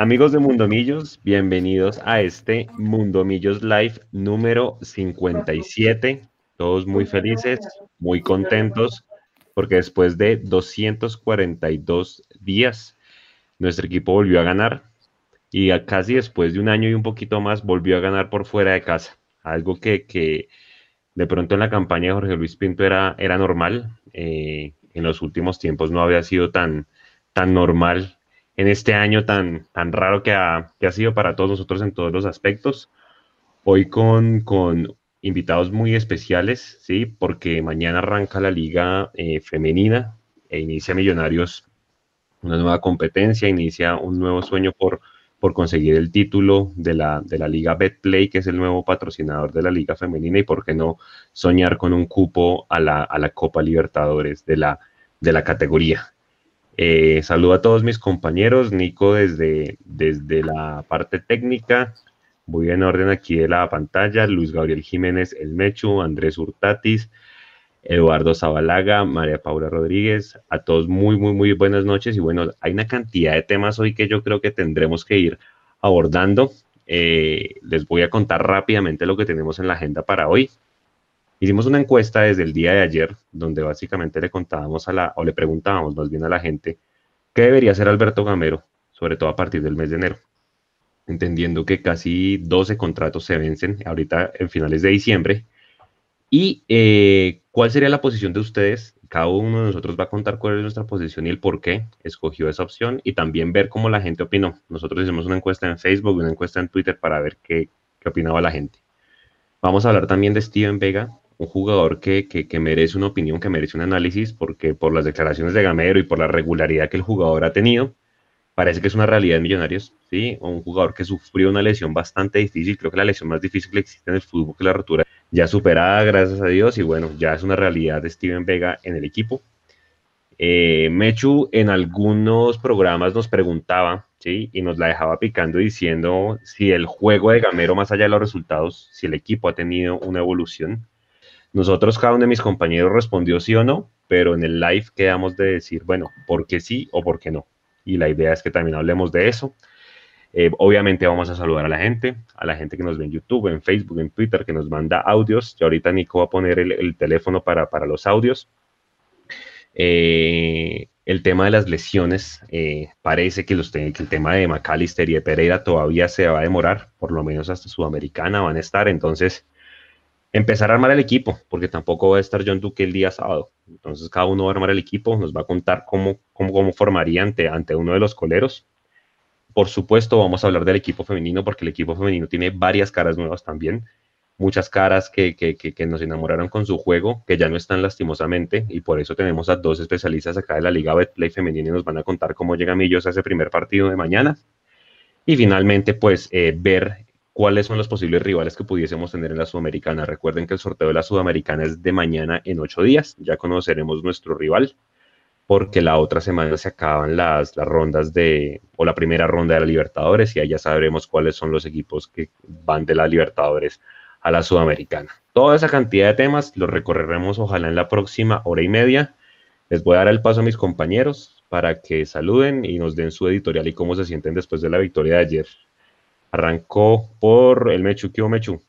Amigos de Mundomillos, bienvenidos a este Mundomillos Live número 57. Todos muy felices, muy contentos, porque después de 242 días, nuestro equipo volvió a ganar y casi después de un año y un poquito más volvió a ganar por fuera de casa. Algo que, de pronto en la campaña de Jorge Luis Pinto era, era normal. Eh, en los últimos tiempos no había sido tan, tan normal en este año tan, tan raro que ha, que ha sido para todos nosotros en todos los aspectos. Hoy con, con invitados muy especiales, ¿sí? Porque mañana arranca la liga eh, femenina e inicia Millonarios una nueva competencia, inicia un nuevo sueño por, por conseguir el título de la, de la liga Betplay, que es el nuevo patrocinador de la liga femenina, y por qué no soñar con un cupo a la, a la Copa Libertadores de la, de la categoría. Eh, saludo a todos mis compañeros, Nico desde, desde la parte técnica, voy en orden aquí de la pantalla, Luis Gabriel Jiménez El Mechu, Andrés Hurtatis, Eduardo Zabalaga, María Paula Rodríguez, a todos muy, muy, muy buenas noches y bueno, hay una cantidad de temas hoy que yo creo que tendremos que ir abordando. Eh, les voy a contar rápidamente lo que tenemos en la agenda para hoy. Hicimos una encuesta desde el día de ayer, donde básicamente le contábamos a la, o le preguntábamos más bien a la gente, ¿qué debería hacer Alberto Gamero, sobre todo a partir del mes de enero? Entendiendo que casi 12 contratos se vencen ahorita en finales de diciembre. ¿Y eh, cuál sería la posición de ustedes? Cada uno de nosotros va a contar cuál es nuestra posición y el por qué escogió esa opción y también ver cómo la gente opinó. Nosotros hicimos una encuesta en Facebook y una encuesta en Twitter para ver qué, qué opinaba la gente. Vamos a hablar también de Steven Vega, un jugador que, que, merece una opinión, que merece un análisis, porque por las declaraciones de Gamero y por la regularidad que el jugador ha tenido, parece que es una realidad de Millonarios, ¿sí? Un jugador que sufrió una lesión bastante difícil, creo que la lesión más difícil que existe en el fútbol, que la rotura, ya superada, gracias a Dios, y bueno, ya es una realidad de Steven Vega en el equipo. Eh, Mechu en algunos programas nos preguntaba, ¿sí? Y nos la dejaba picando diciendo si el juego de Gamero, más allá de los resultados, si el equipo ha tenido una evolución. Nosotros, cada uno de mis compañeros respondió sí o no, pero en el live quedamos de decir, bueno, ¿por qué sí o por qué no? Y la idea es que también hablemos de eso. Eh, obviamente vamos a saludar a la gente, a la gente que nos ve en YouTube, en Facebook, en Twitter, que nos manda audios. Y ahorita Nico va a poner el, teléfono para, para, los audios. Eh, el tema de las lesiones, eh, parece que, los, que el tema de McAllister y de Pereira todavía se va a demorar, por lo menos hasta Sudamericana van a estar. Entonces, empezar a armar el equipo, porque tampoco va a estar John Duque el día sábado. Entonces cada uno va a armar el equipo, nos va a contar cómo, cómo, cómo formaría ante, ante uno de los coleros. Por supuesto, vamos a hablar del equipo femenino, porque el equipo femenino tiene varias caras nuevas también. Muchas caras que, que, que, nos enamoraron con su juego, que ya no están lastimosamente, y por eso tenemos a dos especialistas acá de la Liga Betplay Femenina y nos van a contar cómo llega Millos a ese primer partido de mañana. Y finalmente, pues, eh, ver cuáles son los posibles rivales que pudiésemos tener en la Sudamericana. Recuerden que el sorteo de la Sudamericana es de mañana en ocho días. Ya conoceremos nuestro rival, porque la otra semana se acaban las, las rondas de, o la primera ronda de la Libertadores, y ya sabremos cuáles son los equipos que van de la Libertadores a la Sudamericana. Toda esa cantidad de temas los recorreremos ojalá en la próxima hora y media. Les voy a dar el paso a mis compañeros para que saluden y nos den su editorial y cómo se sienten después de la victoria de ayer. Arrancó por el Mechu. ¿Qué Mechu?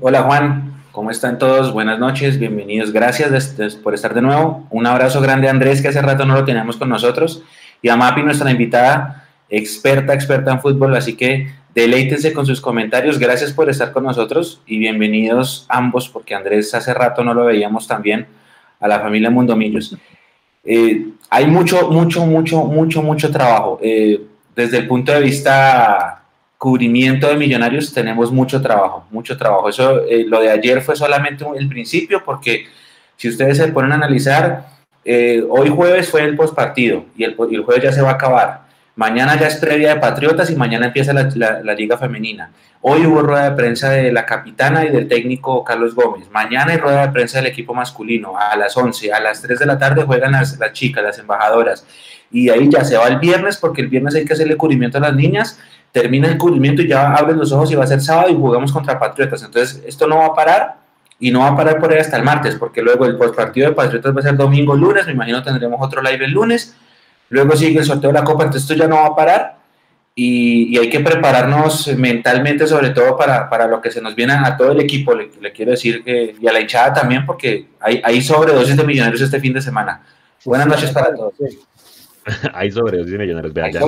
Hola Juan, ¿cómo están todos? Buenas noches, bienvenidos. Gracias por estar de nuevo. Un abrazo grande a Andrés, que hace rato no lo teníamos con nosotros. Y a Mapi, nuestra invitada, experta, experta en fútbol. Así que deleítense con sus comentarios. Gracias por estar con nosotros y bienvenidos ambos, porque Andrés hace rato no lo veíamos también, a la familia Mundomillos. Eh, hay mucho, mucho, mucho, mucho, mucho trabajo. Eh, desde el punto de vista cubrimiento de millonarios tenemos mucho trabajo, mucho trabajo. Eso, eh, lo de ayer fue solamente el principio, porque si ustedes se ponen a analizar, eh, hoy jueves fue el postpartido y el, y el jueves ya se va a acabar. Mañana ya es previa de Patriotas y mañana empieza la, la, Liga Femenina. Hoy hubo rueda de prensa de la capitana y del técnico Carlos Gómez. Mañana hay rueda de prensa del equipo masculino a las 11. A las 3 de la tarde juegan las, las chicas, las embajadoras. Y ahí ya se va el viernes porque el viernes hay que hacerle cubrimiento a las niñas termina el cubrimiento y ya abren los ojos y va a ser sábado y jugamos contra Patriotas. Entonces, esto no va a parar y no va a parar por ahí hasta el martes, porque luego el partido de Patriotas va a ser domingo, lunes, me imagino tendremos otro live el lunes, luego sigue el sorteo de la Copa, entonces esto ya no va a parar y, hay que prepararnos mentalmente, sobre todo para, para, lo que se nos viene a todo el equipo, le, quiero decir, que, y a la hinchada también, porque hay, hay sobredosis de millonarios este fin de semana. Buenas noches para todos. hay sobredosis de millonarios, vea, ya,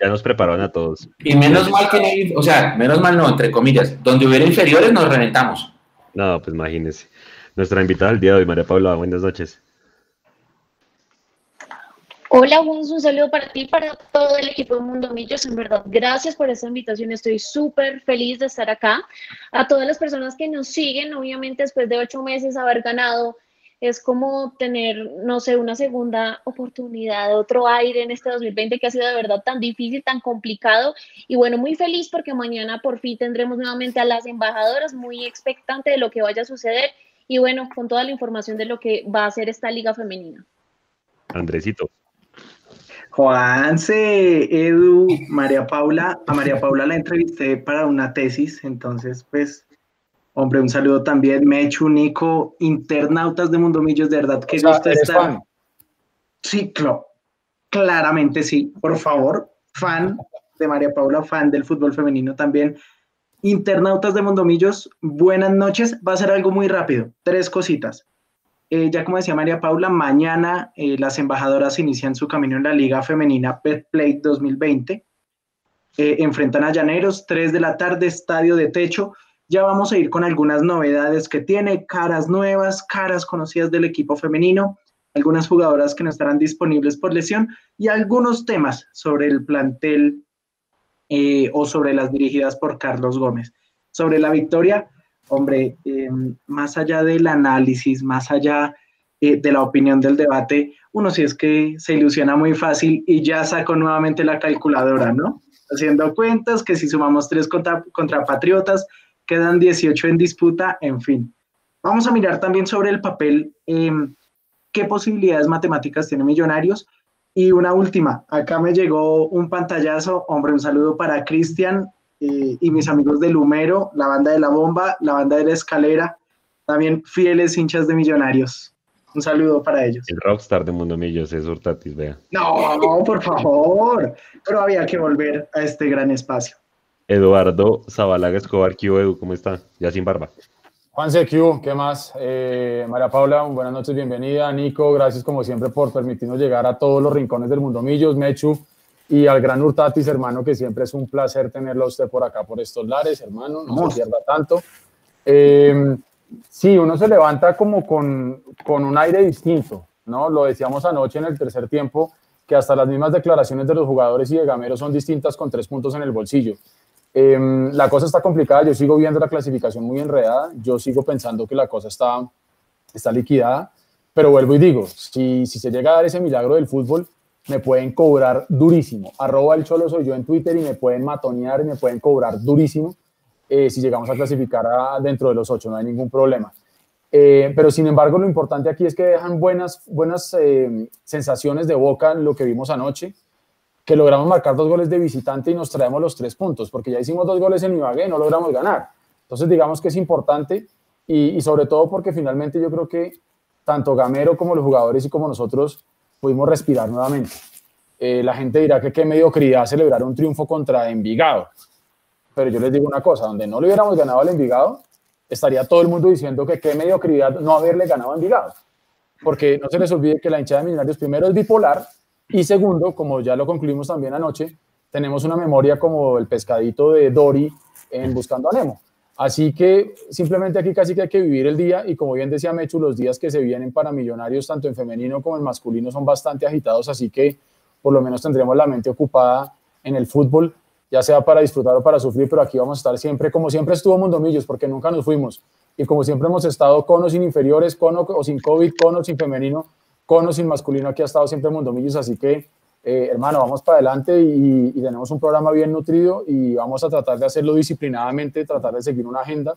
ya, nos prepararon a todos. Y menos mal que no hay, o sea, menos mal no, entre comillas, donde hubiera inferiores nos reventamos. No, pues imagínese. Nuestra invitada del día de hoy, María Paula, buenas noches. Hola, Juan, un saludo para ti y para todo el equipo de Mundo Millos. En verdad, gracias por esta invitación. Estoy súper feliz de estar acá. A todas las personas que nos siguen, obviamente después de ocho meses haber ganado, es como tener, no sé, una segunda oportunidad, otro aire en este 2020 que ha sido de verdad tan difícil, tan complicado. Y bueno, muy feliz porque mañana por fin tendremos nuevamente a las embajadoras, muy expectante de lo que vaya a suceder. Y bueno, con toda la información de lo que va a ser esta liga femenina. Andresito. Juanse, Edu, María Paula, a María Paula la entrevisté para una tesis, entonces pues, hombre, un saludo también, Mechu, Nico, internautas de Mundo Millos, de verdad que gusto estar. Sí, claramente sí, por favor, fan de María Paula, fan del fútbol femenino también. Internautas de Mundo Millos, buenas noches, va a ser algo muy rápido, tres cositas. Eh, ya como decía María Paula, mañana eh, las embajadoras inician su camino en la Liga Femenina Play 2020. Eh, enfrentan a Llaneros, 3 de la tarde, estadio de techo. Ya vamos a ir con algunas novedades que tiene, caras nuevas, caras conocidas del equipo femenino, algunas jugadoras que no estarán disponibles por lesión y algunos temas sobre el plantel o sobre las dirigidas por Carlos Gómez. Sobre la victoria, hombre, em, más allá del análisis, más allá eh, de la opinión del debate, uno sí es que se ilusiona muy fácil y ya sacó nuevamente la calculadora, ¿no? Haciendo cuentas que si sumamos tres contra, Patriotas, quedan 18 en disputa, en fin. Vamos a mirar también sobre el papel em, qué posibilidades matemáticas tiene Millonarios. Y una última, acá me llegó un pantallazo, hombre, un saludo para Cristian, eh, y mis amigos del Humero, la banda de la bomba, la banda de la escalera, también fieles hinchas de millonarios. Un saludo para ellos. El rockstar de Mundo Millos es Hurtatis, vea. No, por favor. Pero había que volver a este gran espacio. Eduardo Zabalaga Escobar, ¿qué Edu? ¿Cómo está? Ya sin barba. Juanse, ¿qué, ¿qué más? Eh, María Paula, buenas noches, bienvenida. Nico, gracias como siempre por permitirnos llegar a todos los rincones del Mundo Millos. Mechu, y al gran Hurtatis, hermano, que siempre es un placer tenerlo a usted por acá, por estos lares, hermano, no se pierda tanto. Eh, sí, uno se levanta como con, con un aire distinto, ¿no? Lo decíamos anoche en el tercer tiempo, que hasta las mismas declaraciones de los jugadores y de Gamero son distintas con tres puntos en el bolsillo. Em, la cosa está complicada, yo sigo viendo la clasificación muy enredada, yo sigo pensando que la cosa está, está liquidada, pero vuelvo y digo, si, si se llega a dar ese milagro del fútbol, me pueden cobrar durísimo. Arroba el cholo soy yo en Twitter y me pueden matonear y me pueden cobrar durísimo eh, si llegamos a clasificar dentro de los ocho, no hay ningún problema. Eh, pero sin embargo, lo importante aquí es que dejan buenas, buenas eh, sensaciones de boca lo que vimos anoche, que logramos marcar dos goles de visitante y nos traemos los tres puntos, porque ya hicimos dos goles en Ibagué, no logramos ganar. Entonces, digamos que es importante y, y sobre todo porque finalmente yo creo que tanto Gamero como los jugadores y como nosotros pudimos respirar nuevamente. Eh, la gente dirá que qué mediocridad celebrar un triunfo contra Envigado. Pero yo les digo una cosa, donde no le hubiéramos ganado al Envigado, estaría todo el mundo diciendo que qué mediocridad no haberle ganado a Envigado. Porque no se les olvide que la hinchada de Millonarios primero es bipolar y segundo, como ya lo concluimos también anoche, tenemos una memoria como el pescadito de Dory en Buscando a Nemo. Así que simplemente aquí casi que hay que vivir el día y como bien decía Mechu, los días que se vienen para millonarios, tanto en femenino como en masculino, son bastante agitados, así que por lo menos tendremos la mente ocupada en el fútbol, ya sea para disfrutar o para sufrir, pero aquí vamos a estar siempre, como siempre estuvo Mundomillos, porque nunca nos fuimos, y como siempre hemos estado con o sin inferiores, con o, sin COVID, con o sin femenino, con o sin masculino, aquí ha estado siempre Mundomillos, así que eh, hermano, vamos para adelante y, tenemos un programa bien nutrido y vamos a tratar de hacerlo disciplinadamente, tratar de seguir una agenda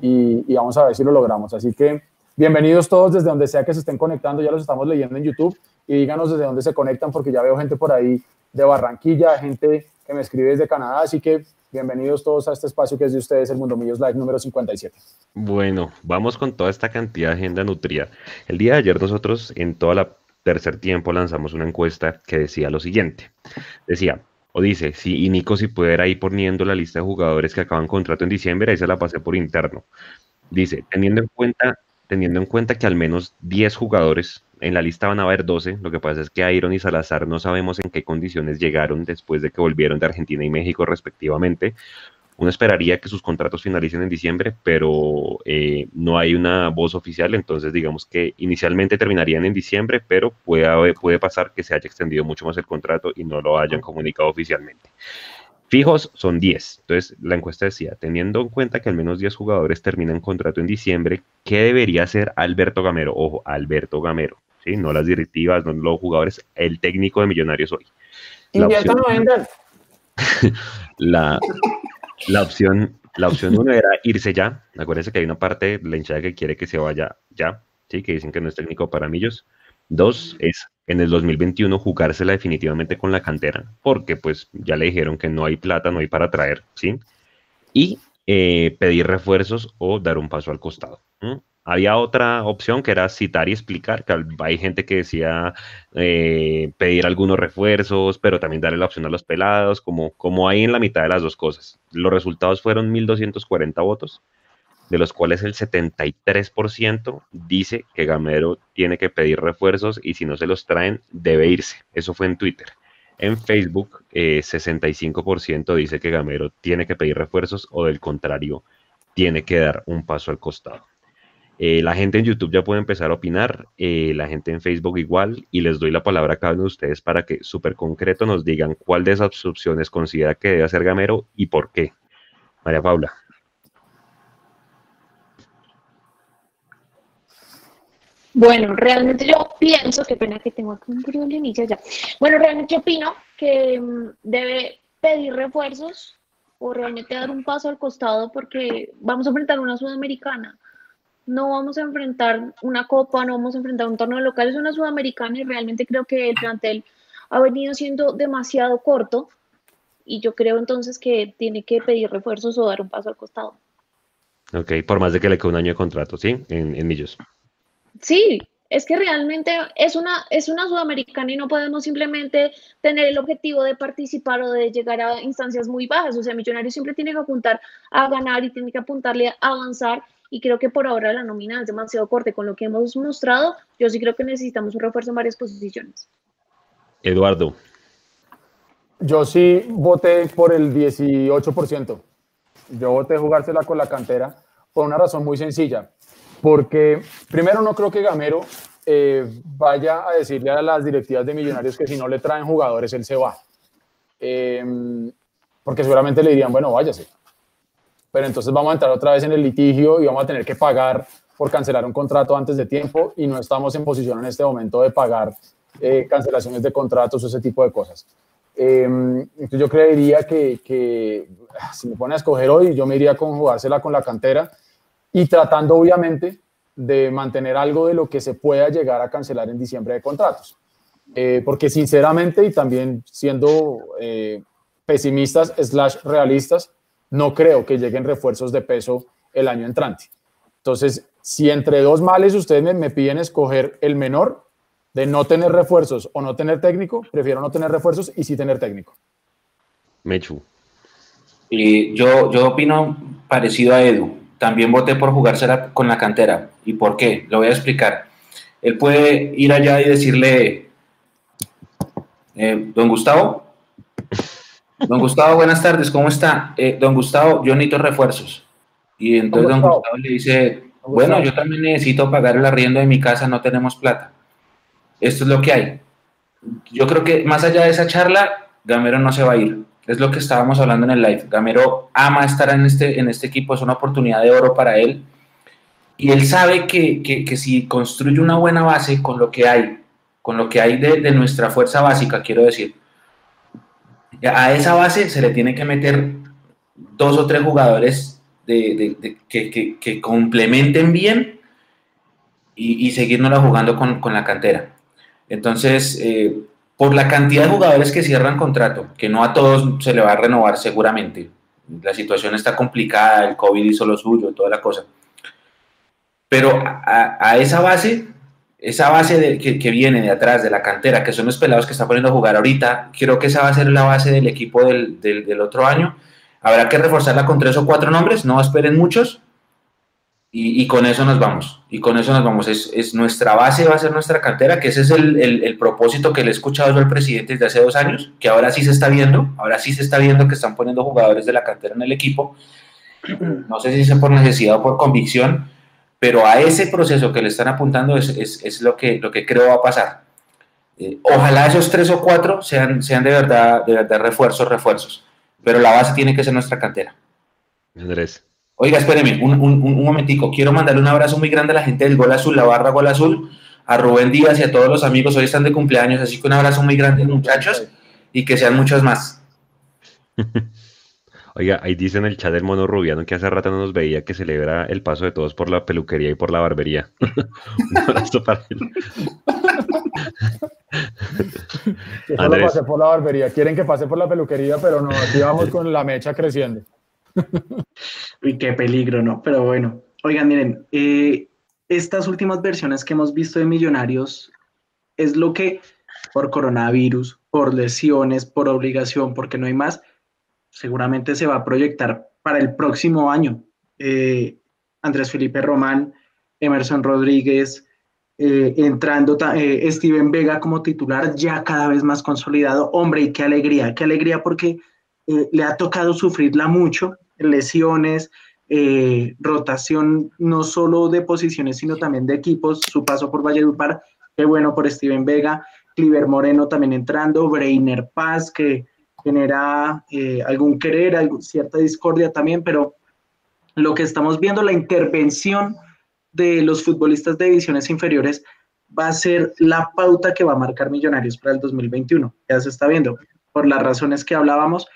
y, vamos a ver si lo logramos. Así que bienvenidos todos desde donde sea que se estén conectando, ya los estamos leyendo en YouTube y díganos desde dónde se conectan porque ya veo gente por ahí de Barranquilla, gente que me escribe desde Canadá, así que bienvenidos todos a este espacio que es de ustedes, el Mundo Millos Live número 57. Bueno, vamos con toda esta cantidad de agenda nutrida. El día de ayer nosotros en toda la tercer tiempo lanzamos una encuesta que decía lo siguiente. Decía, O dice, sí, y Nico si pudiera ir poniendo la lista de jugadores que acaban contrato en diciembre, ahí se la pasé por interno. Dice, teniendo en cuenta, teniendo en cuenta que al menos 10 jugadores en la lista van a haber 12, lo que pasa es que Iron y Salazar no sabemos en qué condiciones llegaron después de que volvieron de Argentina y México respectivamente. Uno esperaría que sus contratos finalicen en diciembre, pero eh, no hay una voz oficial, entonces digamos que inicialmente terminarían en diciembre, pero puede, puede pasar que se haya extendido mucho más el contrato y no lo hayan comunicado oficialmente. Fijos son 10. Entonces, la encuesta decía, teniendo en cuenta que al menos 10 jugadores terminan contrato en diciembre, ¿qué debería hacer Alberto Gamero? Ojo, Alberto Gamero, ¿sí? No las directivas, no los jugadores, el técnico de Millonarios hoy. La opción, la, la opción, la opción uno era irse ya. Acuérdense que hay una parte de la hinchada que quiere que se vaya ya, ¿sí? que dicen que no es técnico para Millos. Dos es en el 2021 jugársela definitivamente con la cantera, porque pues ya le dijeron que no hay plata, no hay para traer, ¿sí? Y eh, pedir refuerzos o dar un paso al costado. Había otra opción que era citar y explicar, que hay gente que decía eh, pedir algunos refuerzos, pero también darle la opción a los pelados, como, como hay en la mitad de las dos cosas. Los resultados fueron 1.240 votos, de los cuales el 73% dice que Gamero tiene que pedir refuerzos y si no se los traen, debe irse. Eso fue en Twitter. En Facebook, 65% eh, dice que Gamero tiene que pedir refuerzos o del contrario, tiene que dar un paso al costado. Eh, la gente en YouTube ya puede empezar a opinar, eh, la gente en Facebook igual, y les doy la palabra a cada uno de ustedes para que súper concreto nos digan cuál de esas opciones considera que debe hacer Gamero y por qué. María Paula. Bueno, realmente yo pienso, qué pena que tengo aquí un problemilla ya. Bueno, realmente opino que mm, debe pedir refuerzos o realmente dar un paso al costado porque vamos a enfrentar una sudamericana no vamos a enfrentar una copa, no vamos a enfrentar un torneo local, es una sudamericana y realmente creo que el plantel ha venido siendo demasiado corto y yo creo entonces que tiene que pedir refuerzos o dar un paso al costado. Ok, por más de que le quede un año de contrato, ¿sí? En, en Millos. Sí, es que realmente es una, es una sudamericana y no podemos simplemente tener el objetivo de participar o de llegar a instancias muy bajas. O sea, Millonarios siempre tiene que apuntar a ganar y tiene que apuntarle a avanzar y creo que por ahora la nómina es demasiado corte con lo que hemos mostrado. Yo sí creo que necesitamos un refuerzo en varias posiciones. Eduardo. Yo sí voté por el 18%. Yo voté jugársela con la cantera por una razón muy sencilla. Porque primero no creo que Gamero eh, vaya a decirle a las directivas de Millonarios que si no le traen jugadores, él se va. Eh, porque seguramente le dirían, bueno, váyase pero entonces vamos a entrar otra vez en el litigio y vamos a tener que pagar por cancelar un contrato antes de tiempo y no estamos en posición en este momento de pagar eh, cancelaciones de contratos o ese tipo de cosas. Em, entonces yo creería que, que, ah, si me pone a escoger hoy, yo me iría con jugársela con la cantera y tratando obviamente de mantener algo de lo que se pueda llegar a cancelar en diciembre de contratos. Eh, porque sinceramente y también siendo eh, pesimistas slash realistas, no creo que lleguen refuerzos de peso el año entrante. Entonces, si entre dos males ustedes me, piden escoger el menor de no tener refuerzos o no tener técnico, prefiero no tener refuerzos y sí tener técnico. Mechu. Y yo, yo opino parecido a Edu. También voté por jugársela con la cantera. ¿Y por qué? Lo voy a explicar. Él puede ir allá y decirle, eh, don Gustavo, Don Gustavo, buenas tardes, ¿cómo está? Eh, don Gustavo, yo necesito refuerzos. Y entonces don Gustavo, le dice, bueno, yo también necesito pagar el arriendo de mi casa, no tenemos plata. Esto es lo que hay. Yo creo que más allá de esa charla, Gamero no se va a ir. Es lo que estábamos hablando en el live. Gamero ama estar en este, en este equipo, es una oportunidad de oro para él. Y él sabe que, que, si construye una buena base con lo que hay, con lo que hay de, de nuestra fuerza básica, quiero decir, a esa base se le tiene que meter dos o tres jugadores que, complementen bien y, y jugando con, la cantera. Entonces, eh, por la cantidad de jugadores que cierran contrato, que no a todos se le va a renovar seguramente, la situación está complicada, el COVID hizo lo suyo, toda la cosa. Pero a, esa base esa base que, viene de atrás, de la cantera, que son los pelados que está poniendo a jugar ahorita, creo que esa va a ser la base del equipo del, otro año. Habrá que reforzarla con tres o cuatro nombres, no esperen muchos, y, y, con eso nos vamos. Y con eso nos vamos. Es, es, nuestra base, va a ser nuestra cantera, que ese es el, el, el propósito que le he escuchado al presidente desde hace dos años, que ahora sí se está viendo, ahora sí se está viendo que están poniendo jugadores de la cantera en el equipo. No sé si es por necesidad o por convicción, pero a ese proceso que le están apuntando es, es, es lo, que, lo que creo va a pasar. Eh, ojalá esos tres o cuatro sean, sean de, verdad, de verdad refuerzos, refuerzos, pero la base tiene que ser nuestra cantera. Andrés. Oiga, espéreme, un, un, un, momentico. Quiero mandarle un abrazo muy grande a la gente del Gol Azul, la barra Gol Azul, a Rubén Díaz y a todos los amigos. Hoy están de cumpleaños, así que un abrazo muy grande, muchachos, y que sean muchos más. Oiga, ahí dice en el chat del mono rubiano que hace rato no nos veía que celebra el paso de todos por la peluquería y por la barbería. Un abrazo para él. Yo solo pasé por la barbería. Quieren que pase por la peluquería, pero no, aquí vamos con la mecha creciendo. Uy, qué peligro, ¿no? Pero bueno, oigan, miren, eh, estas últimas versiones que hemos visto de Millonarios es lo que por coronavirus, por lesiones, por obligación, porque no hay más, seguramente se va a proyectar para el próximo año. Eh, Andrés Felipe Román, Emerson Rodríguez, eh, entrando eh, Steven Vega como titular, ya cada vez más consolidado. Hombre, y qué alegría, qué alegría porque le ha tocado sufrirla mucho, lesiones, rotación no solo de posiciones, sino también de equipos. Su paso por Valledupar, qué bueno por Steven Vega. Cliver Moreno también entrando, Breiner Paz, que genera eh, algún querer, cierta discordia también, pero lo que estamos viendo, la intervención de los futbolistas de divisiones inferiores va a ser la pauta que va a marcar Millonarios para el 2021. Ya se está viendo. Por las razones que hablábamos,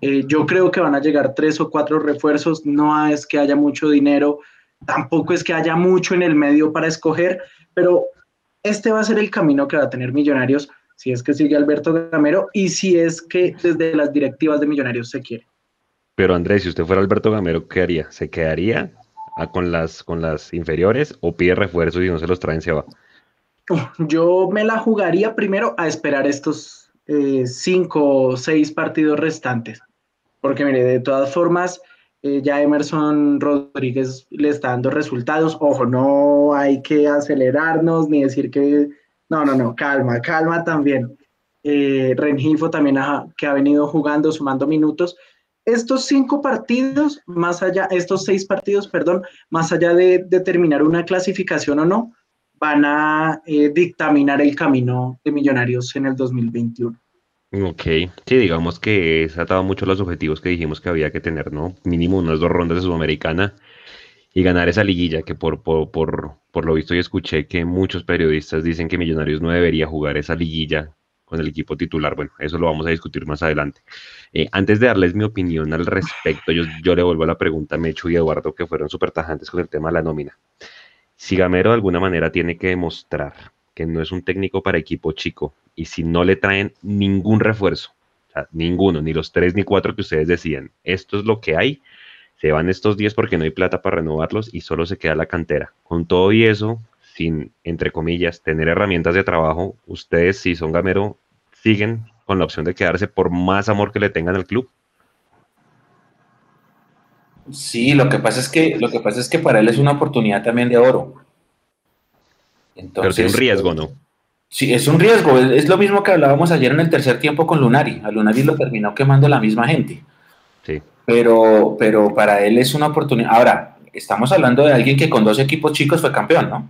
eh, yo creo que van a llegar tres o cuatro refuerzos. No es que haya mucho dinero, tampoco es que haya mucho en el medio para escoger, pero este va a ser el camino que va a tener Millonarios si es que sigue Alberto Gamero y si es que desde las directivas de Millonarios se quiere. Pero Andrés, si usted fuera Alberto Gamero, ¿qué haría? ¿Se quedaría con las, con las inferiores o pide refuerzos y no se los traen, se va? Yo me la jugaría primero a esperar estos eh, cinco o seis partidos restantes. Porque mire, de todas formas, eh, ya Emerson Rodríguez le está dando resultados. Ojo, no hay que acelerarnos ni decir que no, no, no, calma, calma también. Eh, Rengifo también que ha venido jugando, sumando minutos. Estos cinco partidos, más allá, estos seis partidos, perdón, más allá de determinar una clasificación o no, van a eh, dictaminar el camino de Millonarios en el 2021. Ok, sí, digamos que se ha dado mucho los objetivos que dijimos que había que tener, ¿no? Mínimo unas dos rondas de Sudamericana y ganar esa liguilla, que por, por, por, por lo visto y escuché que muchos periodistas dicen que Millonarios no debería jugar esa liguilla con el equipo titular. Bueno, eso lo vamos a discutir más adelante. Eh, antes de darles mi opinión al respecto, yo, yo le vuelvo a la pregunta a Mechu y Eduardo, que fueron súper tajantes con el tema de la nómina. Si Gamero de alguna manera tiene que demostrar que no es un técnico para equipo chico y si no le traen ningún refuerzo, o sea, ninguno, ni los tres ni cuatro que ustedes decían, esto es lo que hay, se van estos días porque no hay plata para renovarlos y solo se queda la cantera. Con todo y eso, sin, entre comillas, tener herramientas de trabajo, ustedes, si son gamero, siguen con la opción de quedarse por más amor que le tengan al club. Sí, lo que pasa es que, lo que, pasa es que para él es una oportunidad también de oro. Entonces, Pero es un riesgo, ¿no? Sí, es un riesgo. Es lo mismo que hablábamos ayer en el tercer tiempo con Lunari. A Lunari lo terminó quemando la misma gente. Sí pero, pero para él es una oportunidad. Ahora, estamos hablando de alguien que con dos equipos chicos fue campeón, ¿no?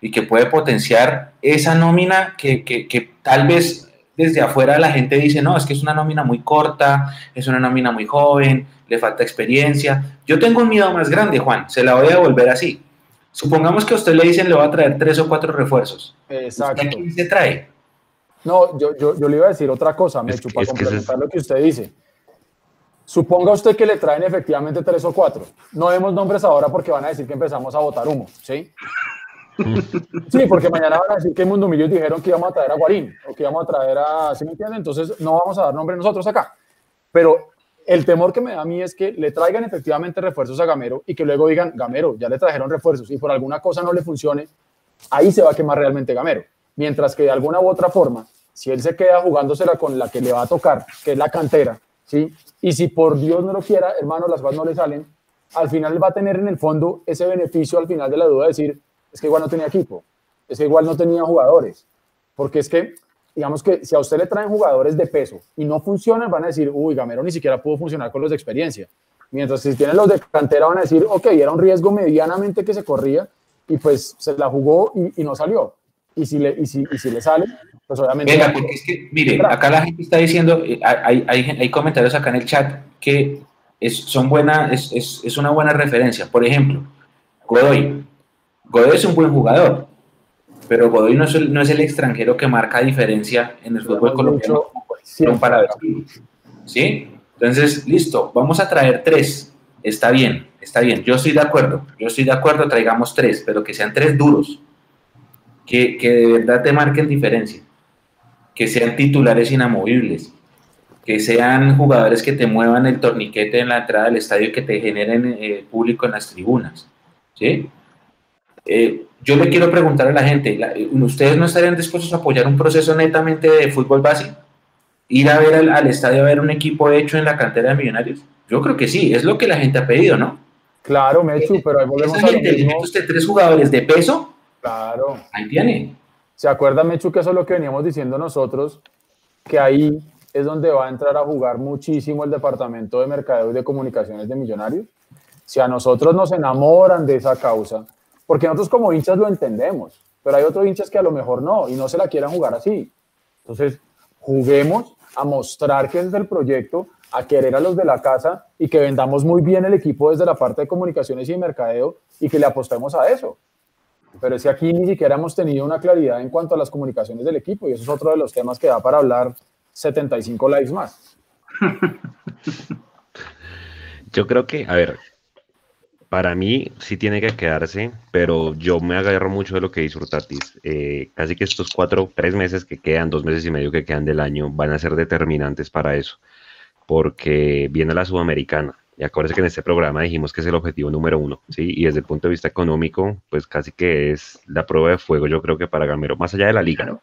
Y que puede potenciar esa nómina que, que, que tal vez desde afuera la gente dice, no, es que es una nómina muy corta, es una nómina muy joven, le falta experiencia. Yo tengo un miedo más grande, Juan, se la voy a devolver así. Supongamos que a usted le dicen le va a traer tres o cuatro refuerzos. Exacto. ¿Quién se trae? No, yo, yo, yo, le iba a decir otra cosa, me para complementar lo que usted dice. Suponga usted que le traen efectivamente tres o cuatro. No demos nombres ahora porque van a decir que empezamos a votar humo, ¿sí? Sí, porque mañana van a decir que en Mundomillos dijeron que íbamos a traer a Guarín o que íbamos a traer a... ¿Sí me entienden? Entonces no vamos a dar nombre nosotros acá. Pero el temor que me da a mí es que le traigan efectivamente refuerzos a Gamero y que luego digan, Gamero, ya le trajeron refuerzos y por alguna cosa no le funcione, ahí se va a quemar realmente Gamero. Mientras que de alguna u otra forma, si él se queda jugándosela con la que le va a tocar, que es la cantera, ¿sí? Y si por Dios no lo quiera, hermano, las cosas no le salen, al final va a tener en el fondo ese beneficio al final de la duda de decir, es que igual no tenía equipo, es que igual no tenía jugadores, porque es que, digamos que si a usted le traen jugadores de peso y no funcionan, van a decir, uy, Gamero ni siquiera pudo funcionar con los de experiencia. Mientras si tienen los de cantera van a decir, ok, era un riesgo medianamente que se corría y pues se la jugó y, y no salió. Y si, le, y, si, y si le sale, pues obviamente... Venga, porque es que, mire, acá la gente está diciendo, eh, hay, hay, hay comentarios acá en el chat que es, son buena, es, es, es una buena referencia. Por ejemplo, Godoy. Godoy es un buen jugador, pero Godoy no es el, no es el extranjero que marca diferencia en el fútbol colombiano. Para ¿Sí? Entonces, listo, vamos a traer tres. Está bien, está bien. Yo estoy de acuerdo. Yo estoy de acuerdo, traigamos tres, pero que sean tres duros. Que, que de verdad te marquen diferencia. Que sean titulares inamovibles. Que sean jugadores que te muevan el torniquete en la entrada del estadio y que te generen eh, público en las tribunas. ¿Sí? Eh, yo le quiero preguntar a la gente, ¿ustedes no estarían dispuestos a apoyar un proceso netamente de fútbol básico? ¿Ir a ver al, estadio a ver un equipo hecho en la cantera de millonarios? Yo creo que sí, es lo que la gente ha pedido, ¿no? Claro, Mechu, pero ahí volvemos Esa a gente, le usted tres jugadores de peso, Claro. ahí tiene. ¿Se acuerda, Mechu, que eso es lo que veníamos diciendo nosotros? Que ahí es donde va a entrar a jugar muchísimo el departamento de mercadeo y de comunicaciones de Millonarios. Si a nosotros nos enamoran de esa causa, porque nosotros como hinchas lo entendemos, pero hay otros hinchas que a lo mejor no y no se la quieran jugar así. Entonces, juguemos a mostrar que es del proyecto, a querer a los de la casa y que vendamos muy bien el equipo desde la parte de comunicaciones y de mercadeo y que le apostemos a eso. Pero es que aquí ni siquiera hemos tenido una claridad en cuanto a las comunicaciones del equipo y eso es otro de los temas que da para hablar 75 likes más. Yo creo que, a ver, para mí sí tiene que quedarse, pero yo me agarro mucho de lo que dice Hurtatis. Eh, casi que estos cuatro, tres meses que quedan, dos meses y medio que quedan del año, van a ser determinantes para eso, porque viene la Sudamericana. Y acuérdense que en este programa dijimos que es el objetivo número uno, ¿sí? Y desde el punto de vista económico, pues casi que es la prueba de fuego, yo creo que para Gamero, más allá de la liga,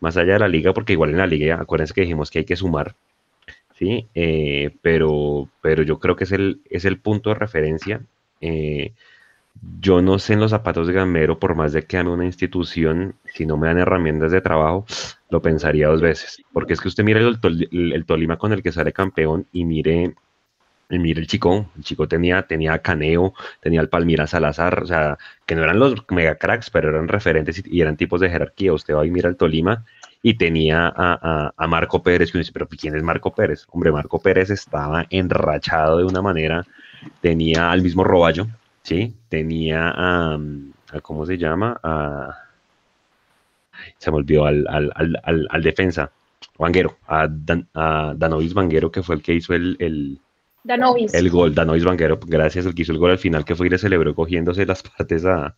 más allá de la liga, porque igual en la liga, acuérdense que dijimos que hay que sumar, ¿sí? Eh, pero, pero yo creo que es el, es el punto de referencia eh, yo no sé en los zapatos de Gamero, por más de que ame una institución, si no me dan herramientas de trabajo, lo pensaría dos veces. Porque es que usted mire el, el, Tolima con el que sale campeón y mire, y mire el chico, el chico tenía, tenía Caneo, tenía al Palmira Salazar, o sea, que no eran los mega cracks, pero eran referentes y, eran tipos de jerarquía. Usted va y mira el Tolima y tenía a, a, Marco Pérez, que dice, pero ¿quién es Marco Pérez? Hombre, Marco Pérez estaba enrachado de una manera tenía al mismo Roballo, ¿sí? Tenía a, ¿cómo se llama? A, se me olvidó, al, al, al, al defensa, Vanguero, a, Dan, a, Danovis Vanguero, que fue el que hizo el, el, Danovis. el gol, Danovis Vanguero, gracias, el que hizo el gol al final, que fue y le celebró cogiéndose las partes a,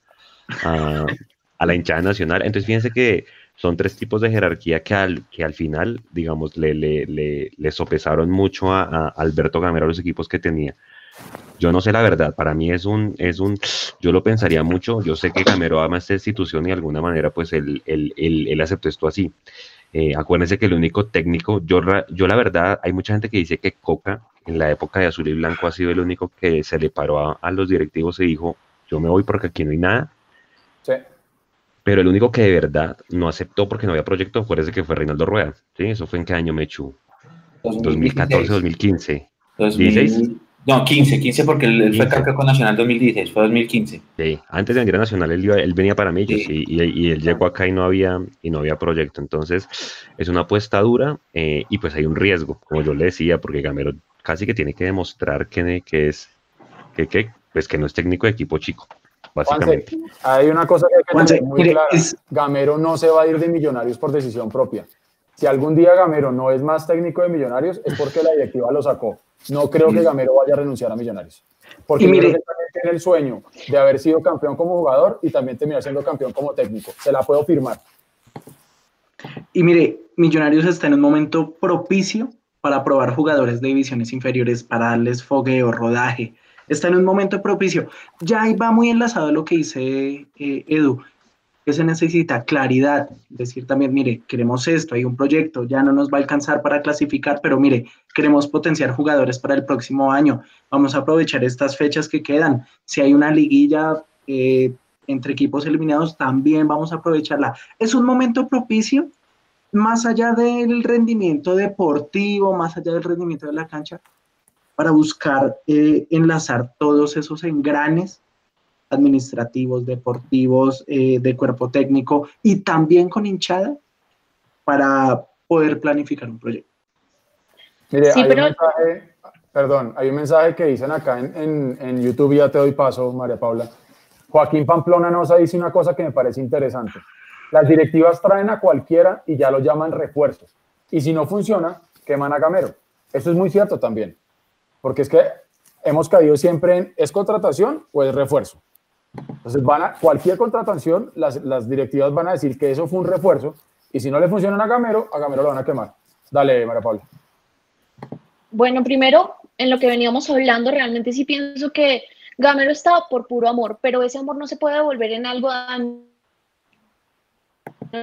a, a la hinchada nacional. Entonces, fíjense que son tres tipos de jerarquía que al, que al final, digamos, le, le, le, le sopesaron mucho a, a Alberto Gamero a los equipos que tenía. Yo no sé la verdad, para mí es un, es un, yo lo pensaría mucho, yo sé que Gamero ama esta institución y de alguna manera pues él, él, él, él aceptó esto así. Eh, acuérdense que el único técnico, yo, yo la verdad, hay mucha gente que dice que Coca en la época de Azul y Blanco ha sido el único que se le paró a, a los directivos y dijo, yo me voy porque aquí no hay nada. Sí. Pero el único que de verdad no aceptó porque no había proyecto, acuérdense que fue Reinaldo Rueda. ¿sí? Eso fue en qué año, Mechu? 2014, 2015. 2016. No, 15, 15 porque él, 15. fue campeón nacional 2016, fue 2015. Sí, antes de venir a Nacional él, iba, él venía para Millos sí. y, y, y, él llegó acá y no había y no había proyecto. Entonces, es una apuesta dura eh, y pues hay un riesgo, como yo le decía, porque Gamero casi que tiene que demostrar que, que es que, que, pues que no es técnico de equipo chico. Básicamente. Juanse, hay una cosa que hay que tener muy clara. Gamero no se va a ir de millonarios por decisión propia. Si algún día Gamero no es más técnico de millonarios, es porque la directiva lo sacó. No creo que Gamero vaya a renunciar a Millonarios. Porque y mire, creo que también tiene el sueño de haber sido campeón como jugador y también terminar siendo campeón como técnico. Se la puedo firmar. Y mire, Millonarios está en un momento propicio para probar jugadores de divisiones inferiores, para darles fogueo, rodaje. Está en un momento propicio. Ya ahí va muy enlazado lo que dice eh, Edu. Que se necesita claridad, decir también, mire, queremos esto, hay un proyecto, ya no nos va a alcanzar para clasificar, pero mire, queremos potenciar jugadores para el próximo año, vamos a aprovechar estas fechas que quedan, si hay una liguilla eh, entre equipos eliminados, también vamos a aprovecharla. Es un momento propicio, más allá del rendimiento deportivo, más allá del rendimiento de la cancha, para buscar eh, enlazar todos esos engranes administrativos, deportivos, eh, de cuerpo técnico y también con hinchada para poder planificar un proyecto. Mire, hay un mensaje, perdón, hay un mensaje que dicen acá en, en, YouTube, ya te doy paso, María Paula. Joaquín Pamplona nos dice una cosa que me parece interesante. Las directivas traen a cualquiera y ya lo llaman refuerzos. Y si no funciona, queman a Gamero. Eso es muy cierto también. Porque es que hemos caído siempre en, ¿es contratación o es refuerzo? Entonces, van a, cualquier contratación, las, las, directivas van a decir que eso fue un refuerzo y si no le funciona a Gamero, a Gamero lo van a quemar. Dale, María Paula. Bueno, primero, en lo que veníamos hablando, realmente sí pienso que Gamero estaba por puro amor, pero ese amor no se puede volver en algo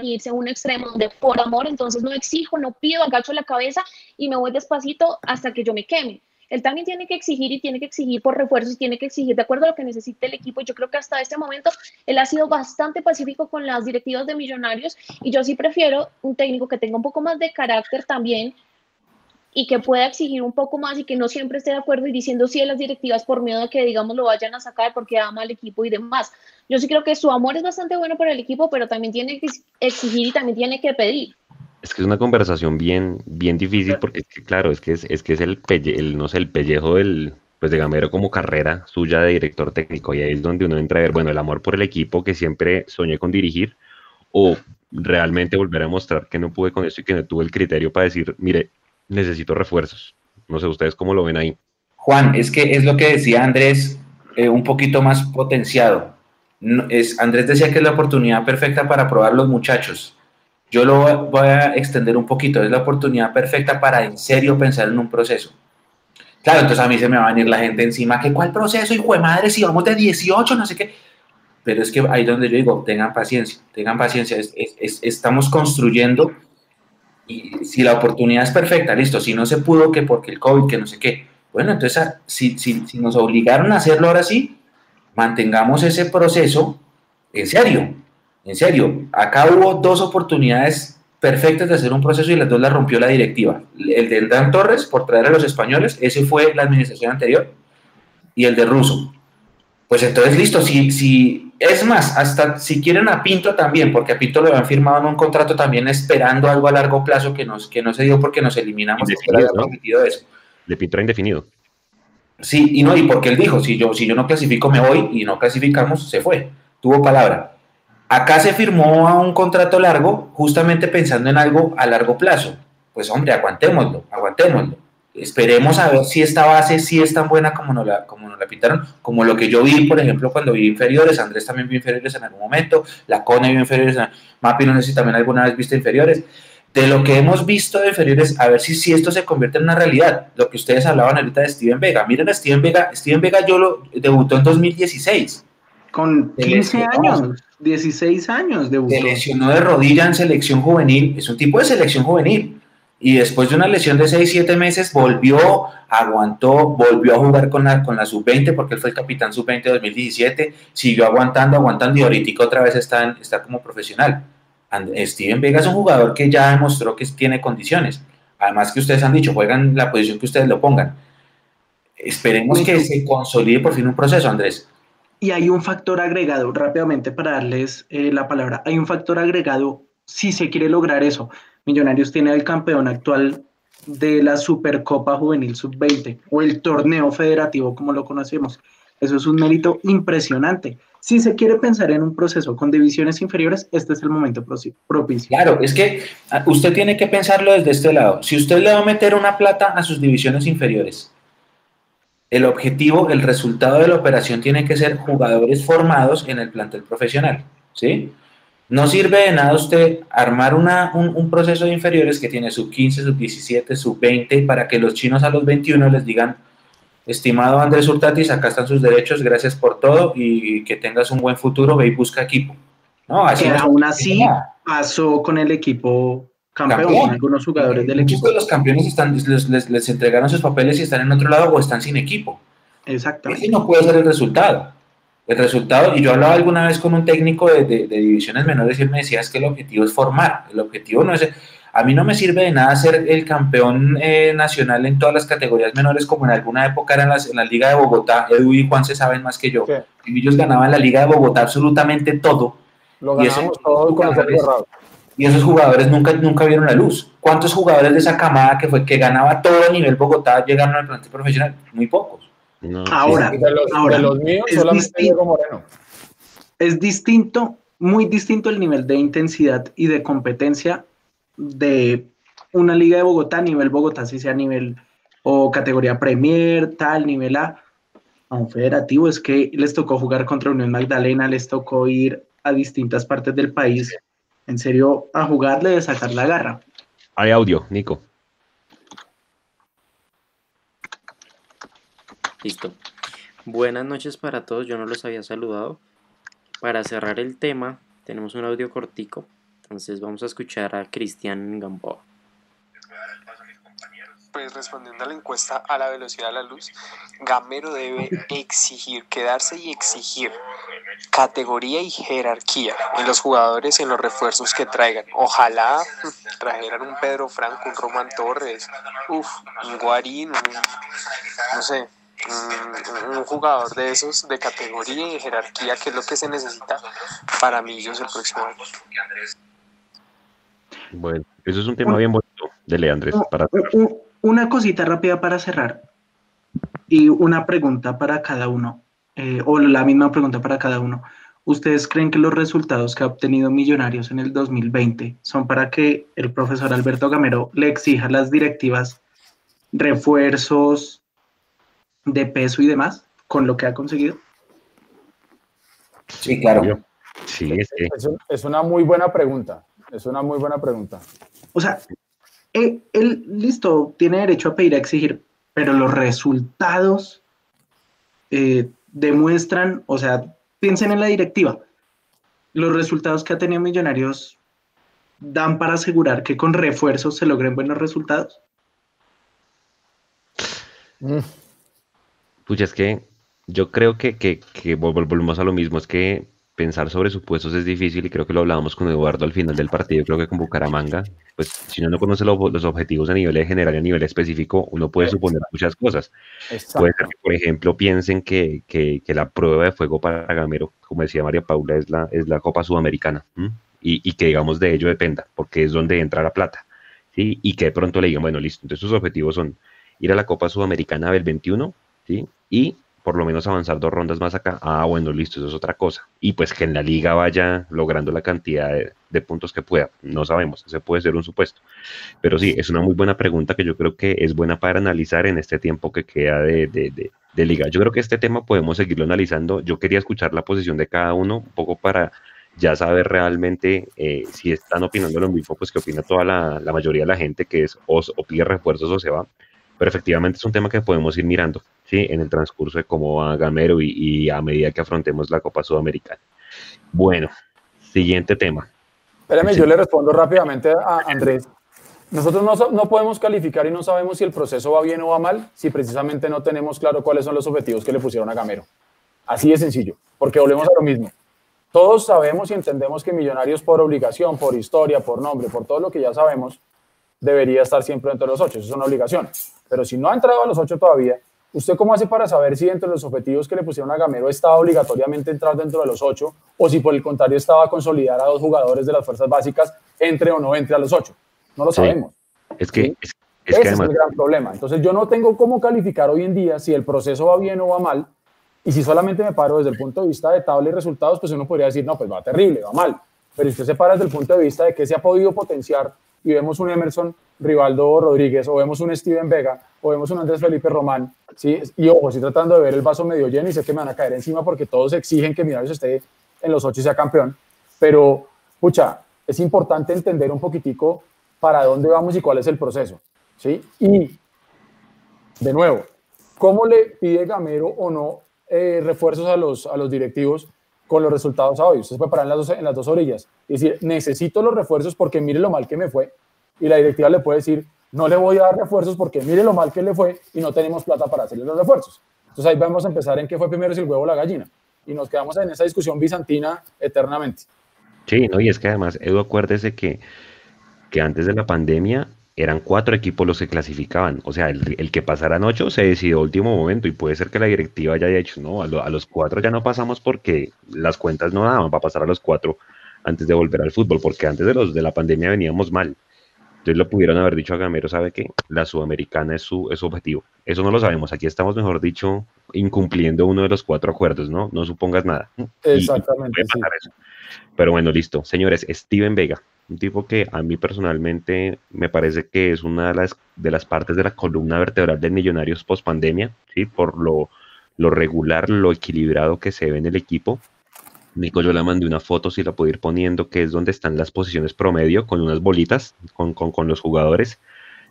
irse a un extremo donde por amor, entonces no exijo, no pido, agacho la cabeza y me voy despacito hasta que yo me queme él también tiene que exigir y tiene que exigir por refuerzos, tiene que exigir de acuerdo a lo que necesite el equipo. Yo creo que hasta este momento él ha sido bastante pacífico con las directivas de Millonarios y yo sí prefiero un técnico que tenga un poco más de carácter también y que pueda exigir un poco más y que no siempre esté de acuerdo y diciendo sí a las directivas por miedo a que, digamos, lo vayan a sacar porque ama al equipo y demás. Yo sí creo que su amor es bastante bueno para el equipo, pero también tiene que exigir y también tiene que pedir. Es que es una conversación bien, bien difícil porque, claro, es que es, es que es el, el, no sé, el pellejo del, pues de Gamero como carrera suya de director técnico y ahí es donde uno entra a ver, bueno, el amor por el equipo que siempre soñé con dirigir o realmente volver a mostrar que no pude con esto y que no tuve el criterio para decir, mire, necesito refuerzos. No sé, ustedes cómo lo ven ahí. Juan, es que es lo que decía Andrés, eh, un poquito más potenciado. es, Andrés decía que es la oportunidad perfecta para probar los muchachos yo lo voy a extender un poquito, es la oportunidad perfecta para en serio pensar en un proceso. Claro, entonces a mí se me va a venir la gente encima, que cuál proceso, hijo de madre, si vamos de 18, no sé qué. Pero es que ahí donde yo digo, tengan paciencia, tengan paciencia, estamos construyendo y si la oportunidad es perfecta, listo, si no se pudo, que porque el COVID, que no sé qué. Bueno, entonces si, si, si nos obligaron a hacerlo ahora sí, mantengamos ese proceso en serio, en serio, acá hubo dos oportunidades perfectas de hacer un proceso y las dos las rompió la directiva. El de Hernán Torres por traer a los españoles, ese fue la administración anterior, y el de Russo. Pues entonces, listo, si, si, es más, hasta si quieren a Pinto también, porque a Pinto lo habían firmado en un contrato también esperando algo a largo plazo que, nos, que no se dio porque nos eliminamos. Indefinido, eso. De Pinto era indefinido. Sí, y no, y porque él dijo, si yo, si yo no clasifico me voy y no clasificamos, se fue. Tuvo palabra. Acá se firmó a un contrato largo justamente pensando en algo a largo plazo. Pues hombre, aguantémoslo, aguantémoslo. Esperemos a ver si esta base sí es tan buena como nos la, como nos la pintaron, como lo que yo vi, por ejemplo, cuando vi inferiores, Andrés también vio inferiores en algún momento, la Cone vio inferiores, Mapi no sé si también alguna vez viste inferiores. De lo que hemos visto de inferiores, a ver si, si esto se convierte en una realidad. Lo que ustedes hablaban ahorita de Steven Vega. Miren a Steven Vega, Steven Vega yo lo debutó en 2016. Con 15 años. 16 años de Se lesionó de rodilla en selección juvenil, es un tipo de selección juvenil. Y después de una lesión de 6, 7 meses volvió, aguantó, volvió a jugar con la, con la sub-20 porque él fue el capitán sub-20 de 2017, siguió aguantando, aguantando y ahorita otra vez está, está como profesional. Steven Vega es un jugador que ya demostró que tiene condiciones. Además que ustedes han dicho, juegan la posición que ustedes lo pongan. Esperemos que se consolide por fin un proceso, Andrés. Y hay un factor agregado, rápidamente para darles eh, la palabra, hay un factor agregado si se quiere lograr eso. Millonarios tiene el campeón actual de la Supercopa Juvenil Sub-20 o el torneo federativo como lo conocemos. Eso es un mérito impresionante. Si se quiere pensar en un proceso con divisiones inferiores, este es el momento propicio. Claro, es que ah, usted tiene que pensarlo desde este lado. Si usted le va a meter una plata a sus divisiones inferiores, el objetivo, el resultado de la operación tiene que ser jugadores formados en el plantel profesional, ¿sí? No sirve de nada usted armar una, un, proceso de inferiores que tiene sub 15, sub 17, sub 20 para que los chinos a los 21 les digan, estimado Andrés Hurtatis, acá están sus derechos, gracias por todo y que tengas un buen futuro, ve y busca equipo. No, así que aún así pasó con el equipo campeón, algunos jugadores del equipo. de los campeones están, les, les, entregaron sus papeles y están en otro lado o están sin equipo. Exactamente. Ese no puede ser el resultado. El resultado, y yo hablaba alguna vez con un técnico de, de, divisiones menores y él me decía es que el objetivo es formar, el objetivo no es... A mí no me sirve de nada ser el campeón eh, nacional en todas las categorías menores como en alguna época era en, en la Liga de Bogotá. Edu y Juan se saben más que yo. Y ellos ganaban la Liga de Bogotá absolutamente todo. Lo ganamos todo con los y esos jugadores nunca, nunca vieron la luz. ¿Cuántos jugadores de esa camada que fue que ganaba todo a nivel Bogotá llegaron al plantel profesional? Muy pocos. ahora, los, míos, es distinto, Moreno. Es distinto, muy distinto el nivel de intensidad y de competencia de una liga de Bogotá a nivel Bogotá, si sea nivel o categoría Premier, tal, nivel A, a un federativo, es que les tocó jugar contra Unión Magdalena, les tocó ir a distintas partes del país en serio a jugarle de sacar la garra. Hay audio, Nico. Listo. Buenas noches para todos, yo no los había saludado. Para cerrar el tema, tenemos un audio cortico, entonces vamos a escuchar a Cristian Gamboa pues respondiendo a la encuesta a la velocidad de la luz, Gamero debe exigir, quedarse y exigir categoría y jerarquía en los jugadores, en los refuerzos que traigan. Ojalá trajeran un Pedro Franco, un Román Torres, uf, un Guarín, no sé, un, jugador de esos de categoría y jerarquía, que es lo que se necesita para Millos el próximo año. Bueno, eso es un tema bien bonito. Dele, Andrés. Para... Una cosita rápida para cerrar y una pregunta para cada uno, eh, o la misma pregunta para cada uno. ¿Ustedes creen que los resultados que ha obtenido Millonarios en el 2020 son para que el profesor Alberto Gamero le exija a las directivas refuerzos de peso y demás con lo que ha conseguido? Sí, claro. Sí, es, es una muy buena pregunta. Es una muy buena pregunta. O sea, eh, él, listo, tiene derecho a pedir a exigir, pero los resultados eh, demuestran, o sea, piensen en la directiva, los resultados que ha tenido Millonarios dan para asegurar que con refuerzos se logren buenos resultados. Pues es que yo creo que, que volvemos a lo mismo, es que pensar sobre supuestos es difícil y creo que lo hablábamos con Eduardo al final del partido, creo que con Bucaramanga, pues si uno no conoce los objetivos a nivel general y a nivel específico, uno puede suponer muchas cosas. Puede ser que, por ejemplo, piensen que, que, la prueba de fuego para Gamero, como decía María Paula, es la, es la Copa Sudamericana y, y, que digamos de ello dependa, porque es donde entra la plata. ¿sí? Y que de pronto le digan, bueno, listo, entonces sus objetivos son ir a la Copa Sudamericana del 21 ¿sí? y por lo menos avanzar dos rondas más acá. Ah, bueno, listo, eso es otra cosa. Y pues que en la liga vaya logrando la cantidad de, puntos que pueda. No sabemos, ese puede ser un supuesto. Pero sí, es una muy buena pregunta que yo creo que es buena para analizar en este tiempo que queda de, de, liga. Yo creo que este tema podemos seguirlo analizando. Yo quería escuchar la posición de cada uno, un poco para ya saber realmente eh, si están opinando lo mismo, pues que opina toda la, la mayoría de la gente, que es o, o pide refuerzos o se va pero efectivamente es un tema que podemos ir mirando ¿sí? en el transcurso de cómo va Gamero y, a medida que afrontemos la Copa Sudamericana. Bueno, siguiente tema. Espérame, yo le respondo rápidamente a Andrés. Nosotros no, no, podemos calificar y no sabemos si el proceso va bien o va mal si precisamente no tenemos claro cuáles son los objetivos que le pusieron a Gamero. Así de sencillo, porque volvemos a lo mismo. Todos sabemos y entendemos que Millonarios por obligación, por historia, por nombre, por todo lo que ya sabemos, debería estar siempre dentro de los ocho. Eso es una obligación. Pero si no ha entrado a los ocho todavía, ¿usted cómo hace para saber si dentro de los objetivos que le pusieron a Gamero estaba obligatoriamente entrar dentro de los ocho o si por el contrario estaba consolidar a dos jugadores de las fuerzas básicas, entre o no entre a los ocho? No lo sabemos. Es que, es, Ese es el gran problema. Entonces yo no tengo cómo calificar hoy en día si el proceso va bien o va mal. Y si solamente me paro desde el punto de vista de tabla y resultados, pues uno podría decir, no, pues va terrible, va mal. Pero si usted se para desde el punto de vista de que se ha podido potenciar y vemos un Emerson Rivaldo Rodríguez, o vemos un Steven Vega, o vemos un Andrés Felipe Román, ¿sí? y ojo, estoy tratando de ver el vaso medio lleno y sé que me van a caer encima porque todos exigen que Millonarios esté en los ocho y sea campeón, pero, pucha, es importante entender un poquitico para dónde vamos y cuál es el proceso, ¿sí? Y, de nuevo, ¿cómo le pide Gamero o no eh, refuerzos a los, a los directivos? con los resultados a hoy. Usted se en las dos, en las dos orillas y decir, necesito los refuerzos porque mire lo mal que me fue. Y la directiva le puede decir, no le voy a dar refuerzos porque mire lo mal que le fue y no tenemos plata para hacerle los refuerzos. Entonces ahí vamos a empezar en qué fue primero si el huevo o la gallina. Y nos quedamos en esa discusión bizantina eternamente. Sí, no, y es que además, Edu, acuérdese que, que antes de la pandemia eran cuatro equipos los que clasificaban. O sea, el, que pasaran ocho se decidió último momento y puede ser que la directiva haya dicho, no, a, a, los cuatro ya no pasamos porque las cuentas no daban para pasar a los cuatro antes de volver al fútbol, porque antes de los de la pandemia veníamos mal. Entonces lo pudieron haber dicho a Gamero, ¿sabe qué? La sudamericana es su, es su objetivo. Eso no lo sabemos. Aquí estamos, mejor dicho, incumpliendo uno de los cuatro acuerdos, ¿no? No supongas nada. Exactamente. Pero bueno, listo. Señores, Steven Vega, un tipo que a mí personalmente me parece que es una de las, de las partes de la columna vertebral de Millonarios post pandemia, ¿sí? Por lo, lo regular, lo equilibrado que se ve en el equipo Nico, yo le mandé una foto, si la puedo ir poniendo, que es donde están las posiciones promedio, con unas bolitas, con, con, los jugadores,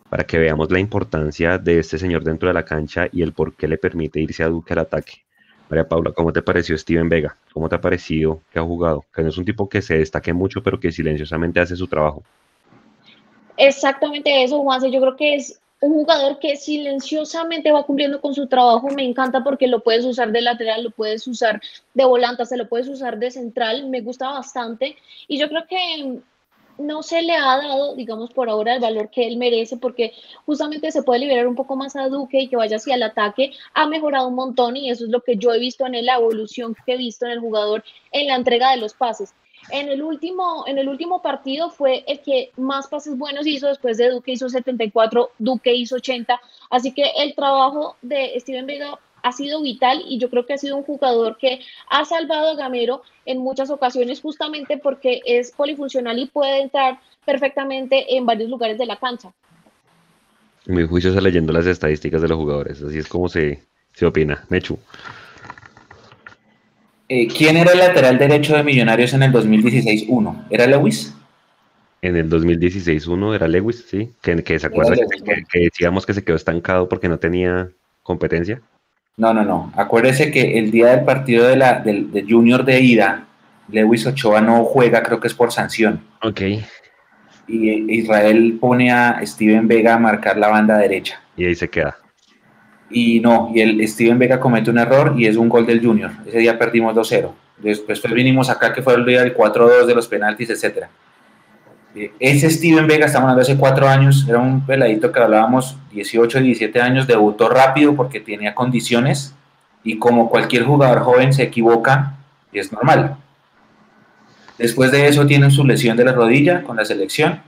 para que veamos la importancia de este señor dentro de la cancha y el por qué le permite irse a Duque al ataque. María Paula, ¿cómo te pareció Steven Vega? ¿Cómo te ha parecido que ha jugado? Que no es un tipo que se destaque mucho, pero que silenciosamente hace su trabajo. Exactamente eso, Juanse. Yo creo que es un jugador que silenciosamente va cumpliendo con su trabajo, me encanta porque lo puedes usar de lateral, lo puedes usar de volante, se lo puedes usar de central, me gusta bastante y yo creo que no se le ha dado, digamos, por ahora el valor que él merece, porque justamente se puede liberar un poco más a Duque y que vaya hacia el ataque, ha mejorado un montón y eso es lo que yo he visto en él, la evolución que he visto en el jugador en la entrega de los pases. En el último, en el último partido fue el que más pases buenos hizo después de Duque hizo 74, Duque hizo 80, así que el trabajo de Steven Vega ha sido vital y yo creo que ha sido un jugador que ha salvado a Gamero en muchas ocasiones justamente porque es polifuncional y puede entrar perfectamente en varios lugares de la cancha. Mi juicio está leyendo las estadísticas de los jugadores, así es como se, se opina. Mechu. Eh, ¿Quién era el lateral derecho de Millonarios en el 2016-1? ¿Era Lewis? En el 2016-1 era Lewis, sí. Que, se acuerda que, decíamos que se quedó estancado porque no tenía competencia. No, no, no. Acuérdese que el día del partido de la, del, Junior de ida, Lewis Ochoa no juega, creo que es por sanción. Ok. Y Israel pone a Steven Vega a marcar la banda derecha. Y ahí se queda. Y no, y el Steven Vega comete un error y es un gol del Junior. Ese día perdimos 2-0. Después vinimos acá que fue el día del 4-2 de los penaltis, etc. Eh, ese Steven Vega, estamos hablando hace cuatro años, era un peladito que hablábamos 18, 17 años, debutó rápido porque tenía condiciones y como cualquier jugador joven se equivoca y es normal. Después de eso tiene su lesión de la rodilla con la selección,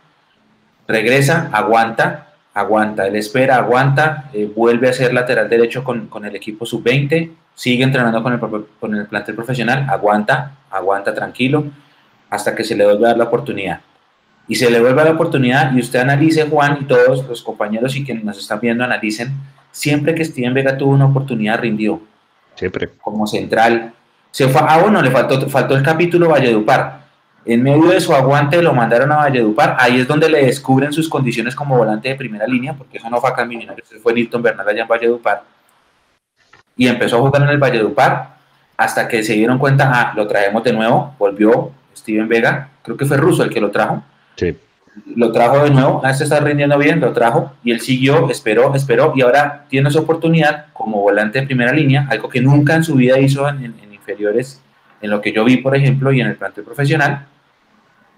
regresa, aguanta, aguanta, él espera, aguanta, eh, vuelve a ser lateral derecho con, el equipo sub-20, sigue entrenando con el, con el plantel profesional, aguanta, aguanta tranquilo, hasta que se le vuelve a dar la oportunidad. Y se le vuelve a la oportunidad y usted analice, Juan, y todos los compañeros y quienes nos están viendo analicen, siempre que Steven Vega tuvo una oportunidad, rindió. Siempre. Como central. Se fue, ah, bueno, le faltó, faltó el capítulo Valledupar en medio de su aguante lo mandaron a Valledupar, ahí es donde le descubren sus condiciones como volante de primera línea, porque eso no fue acá en Millonarios, fue Nilton Bernal allá en Valledupar. Y empezó a jugar en el Valledupar hasta que se dieron cuenta, ah, lo traemos de nuevo, volvió Steven Vega, creo que fue Russo el que lo trajo. Sí. Lo trajo de nuevo, ah, este está rindiendo bien, lo trajo y él siguió, esperó, esperó y ahora tiene su oportunidad como volante de primera línea, algo que nunca en su vida hizo en, en inferiores en lo que yo vi, por ejemplo, y en el plantel profesional,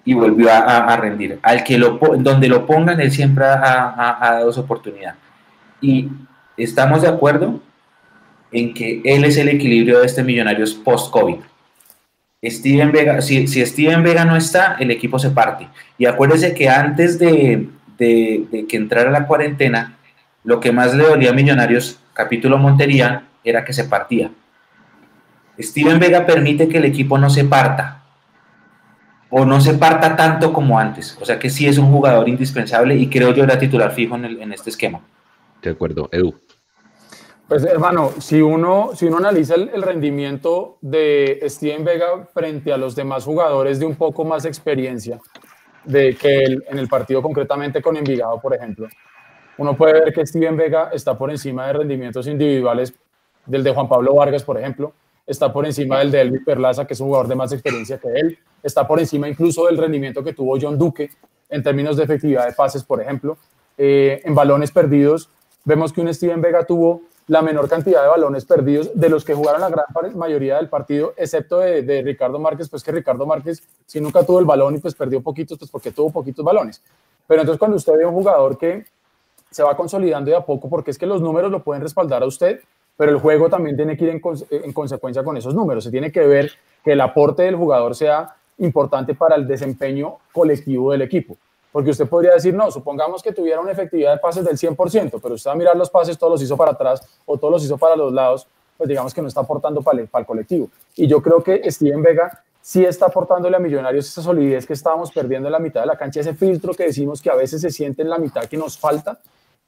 y volvió a, rendir. Al que lo, donde lo pongan, él siempre ha, dado su oportunidad. Y estamos de acuerdo en que él es el equilibrio de este Millonarios post-COVID. Steven Vega, si, si, Steven Vega no está, el equipo se parte. Y acuérdese que antes de, de que entrara la cuarentena, lo que más le dolía a Millonarios, capítulo Montería, era que se partía. Steven Vega permite que el equipo no se parta o no se parta tanto como antes. O sea que sí es un jugador indispensable y creo yo era titular fijo en, este esquema. De acuerdo, Edu. Pues hermano, si uno, si uno analiza el, rendimiento de Steven Vega frente a los demás jugadores de un poco más experiencia, de que en el partido concretamente con Envigado, por ejemplo, uno puede ver que Steven Vega está por encima de rendimientos individuales del de Juan Pablo Vargas, por ejemplo, está por encima del de Elvis Perlaza, que es un jugador de más experiencia que él, está por encima incluso del rendimiento que tuvo John Duque en términos de efectividad de pases, por ejemplo. Eh, en balones perdidos, vemos que un Steven Vega tuvo la menor cantidad de balones perdidos de los que jugaron la gran mayoría del partido, excepto de, Ricardo Márquez, pues que Ricardo Márquez si nunca tuvo el balón y pues perdió poquitos, pues porque tuvo poquitos balones. Pero entonces cuando usted ve un jugador que se va consolidando de a poco, porque es que los números lo pueden respaldar a usted, pero el juego también tiene que ir en, consecuencia con esos números. Se tiene que ver que el aporte del jugador sea importante para el desempeño colectivo del equipo. Porque usted podría decir, no, supongamos que tuviera una efectividad de pases del 100%, pero usted va a mirar los pases, todos los hizo para atrás o todos los hizo para los lados, pues digamos que no está aportando para para el colectivo. Y yo creo que Steven Vega sí está aportándole a Millonarios esa solidez que estábamos perdiendo en la mitad de la cancha, ese filtro que decimos que a veces se siente en la mitad que nos falta,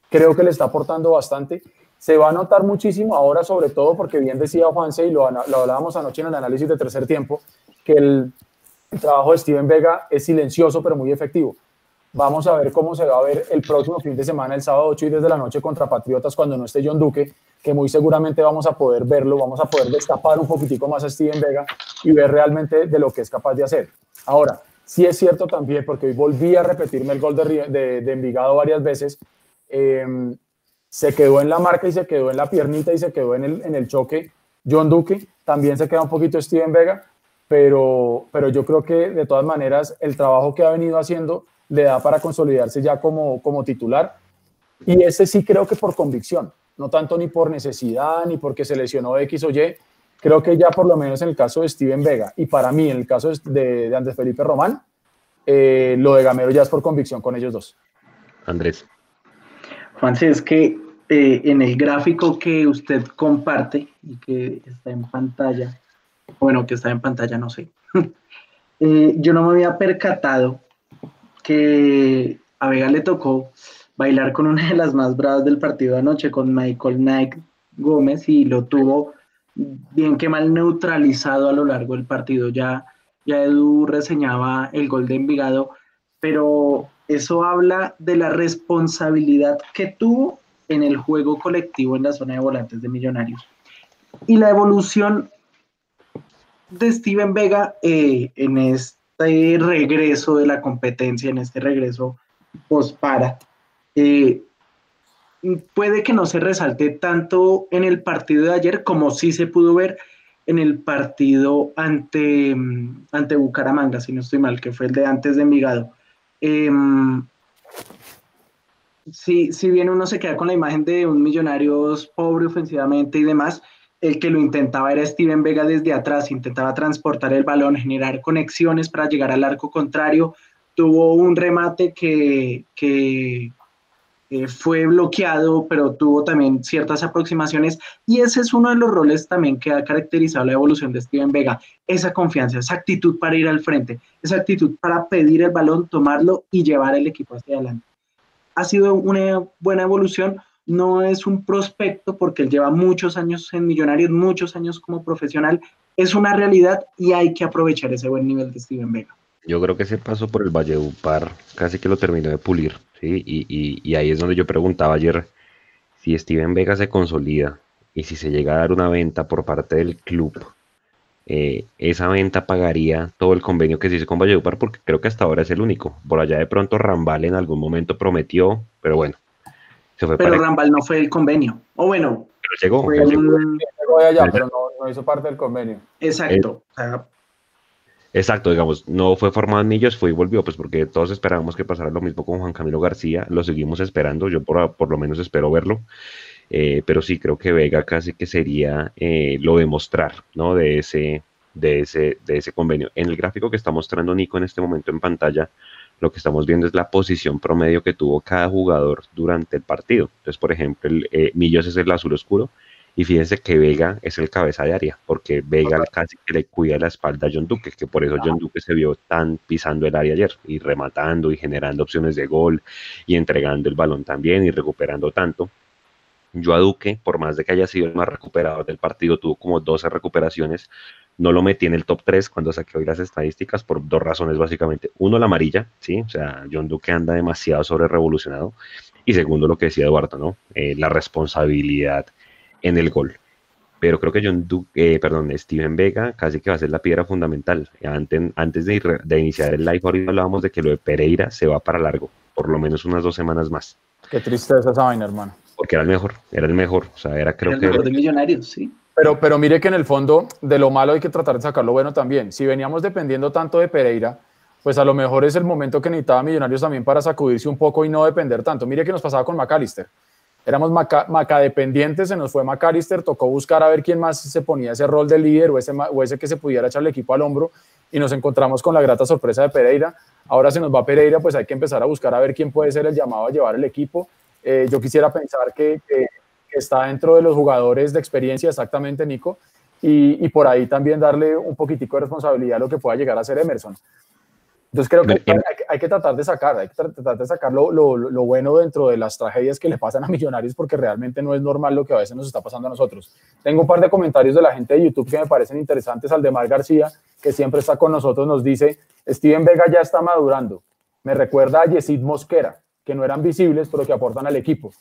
creo que le está aportando bastante. Se va a notar muchísimo ahora, sobre todo porque bien decía Juanse y lo, lo hablábamos anoche en el análisis de tercer tiempo, que el, trabajo de Steven Vega es silencioso pero muy efectivo. Vamos a ver cómo se va a ver el próximo fin de semana, el sábado 8 y desde la noche contra Patriotas cuando no esté John Duque, que muy seguramente vamos a poder verlo, vamos a poder destapar un poquitico más a Steven Vega y ver realmente de lo que es capaz de hacer. Ahora, sí es cierto también, porque hoy volví a repetirme el gol de, de, Envigado varias veces, em, se quedó en la marca y se quedó en la piernita y se quedó en el, en el choque John Duque, también se queda un poquito Steven Vega, pero, pero yo creo que de todas maneras el trabajo que ha venido haciendo le da para consolidarse ya como, como titular. Y ese sí creo que por convicción, no tanto ni por necesidad, ni porque se lesionó X o Y. Creo que ya por lo menos en el caso de Steven Vega y para mí en el caso de, de Andrés Felipe Román, eh, lo de Gamero ya es por convicción con ellos dos. Andrés. Juanse, es que eh, en el gráfico que usted comparte y que está en pantalla, bueno, que está en pantalla, no sé, eh, yo no me había percatado que a Vega le tocó bailar con una de las más bravas del partido de anoche, con Michael Knight Gómez, y lo tuvo bien que mal neutralizado a lo largo del partido. Ya, ya Edu reseñaba el gol de Envigado, pero eso habla de la responsabilidad que tuvo en el juego colectivo en la zona de volantes de Millonarios. Y la evolución de Steven Vega eh, en este regreso de la competencia, en este regreso post-para, eh, puede que no se resalte tanto en el partido de ayer como sí se pudo ver en el partido ante, ante Bucaramanga, si no estoy mal, que fue el de antes de Envigado. Em, si, si bien uno se queda con la imagen de un Millonarios pobre ofensivamente y demás, el que lo intentaba era Steven Vega desde atrás, intentaba transportar el balón, generar conexiones para llegar al arco contrario. Tuvo un remate que, eh, fue bloqueado, pero tuvo también ciertas aproximaciones y ese es uno de los roles también que ha caracterizado la evolución de Steven Vega, esa confianza, esa actitud para ir al frente, esa actitud para pedir el balón, tomarlo y llevar el equipo hacia adelante. Ha sido una buena evolución, no es un prospecto porque él lleva muchos años en Millonarios, muchos años como profesional. Es una realidad y hay que aprovechar ese buen nivel de Steven Vega. Yo creo que ese paso por el Valle Upar casi que lo terminó de pulir, ¿sí? Y, ahí es donde yo preguntaba ayer si Steven Vega se consolida y si se llega a dar una venta por parte del club, eh, esa venta pagaría todo el convenio que se hizo con Valledupar porque creo que hasta ahora es el único. Por allá de pronto Rambal en algún momento prometió, pero bueno, pero Rambal no fue el convenio. O bueno. Pero llegó. llegó allá, pero no, hizo parte del convenio. Exacto. Exacto, digamos, no fue formado en Millos, fue y volvió, pues porque todos esperábamos que pasara lo mismo con Juan Camilo García, lo seguimos esperando, yo por, por lo menos espero verlo, eh, pero sí creo que Vega casi que sería eh, lo demostrar, ¿no? De ese, de, ese, de ese convenio. En el gráfico que está mostrando Nico en este momento en pantalla, lo que estamos viendo es la posición promedio que tuvo cada jugador durante el partido. Entonces, por ejemplo, el, eh, Millos es el azul oscuro y fíjense que Vega es el cabeza de área, porque Vega casi que le cuida la espalda a John Duque, que por eso John Duque se vio tan pisando el área ayer y rematando y generando opciones de gol y entregando el balón también y recuperando tanto. Yo a Duque, por más de que haya sido el más recuperador del partido, tuvo como 12 recuperaciones, no lo metí en el top 3 cuando saqué hoy las estadísticas por dos razones básicamente. Uno, la amarilla, ¿sí? O sea, John Duque anda demasiado sobre revolucionado. Y segundo, lo que decía Eduardo, ¿no? Eh, la responsabilidad en el gol. pero creo que John du eh, perdón, Steven Vega casi que va a ser la piedra fundamental. Antes, antes de, de, iniciar el live, ahorita hablábamos de que lo de Pereira se va para largo, por lo menos unas dos semanas más. Qué tristeza esa vaina, hermano. Porque era el mejor, era el mejor, o sea, era creo el que... mejor de millonarios, sí. Pero, pero mire que en el fondo de lo malo hay que tratar de sacar lo bueno también. Si veníamos dependiendo tanto de Pereira, pues a lo mejor es el momento que necesitaba Millonarios también para sacudirse un poco y no depender tanto. Mire que nos pasaba con McAllister. Éramos maca, macadependientes, se nos fue McAllister, tocó buscar a ver quién más se ponía ese rol de líder o ese, que se pudiera echar el equipo al hombro y nos encontramos con la grata sorpresa de Pereira. Ahora se nos va Pereira, pues hay que empezar a buscar a ver quién puede ser el llamado a llevar el equipo. Eh, yo quisiera pensar que, está dentro de los jugadores de experiencia, exactamente, Nico, y, y, por ahí también darle un poquitico de responsabilidad a lo que pueda llegar a ser Emerson. Entonces creo que hay, hay, que tratar de sacar, hay que tratar de sacar lo, lo, lo, bueno dentro de las tragedias que le pasan a millonarios porque realmente no es normal lo que a veces nos está pasando a nosotros. Tengo un par de comentarios de la gente de YouTube que me parecen interesantes. Aldemar García, que siempre está con nosotros, nos dice, Steven Vega ya está madurando. Me recuerda a Yesid Mosquera, que no eran visibles, pero que aportan al equipo.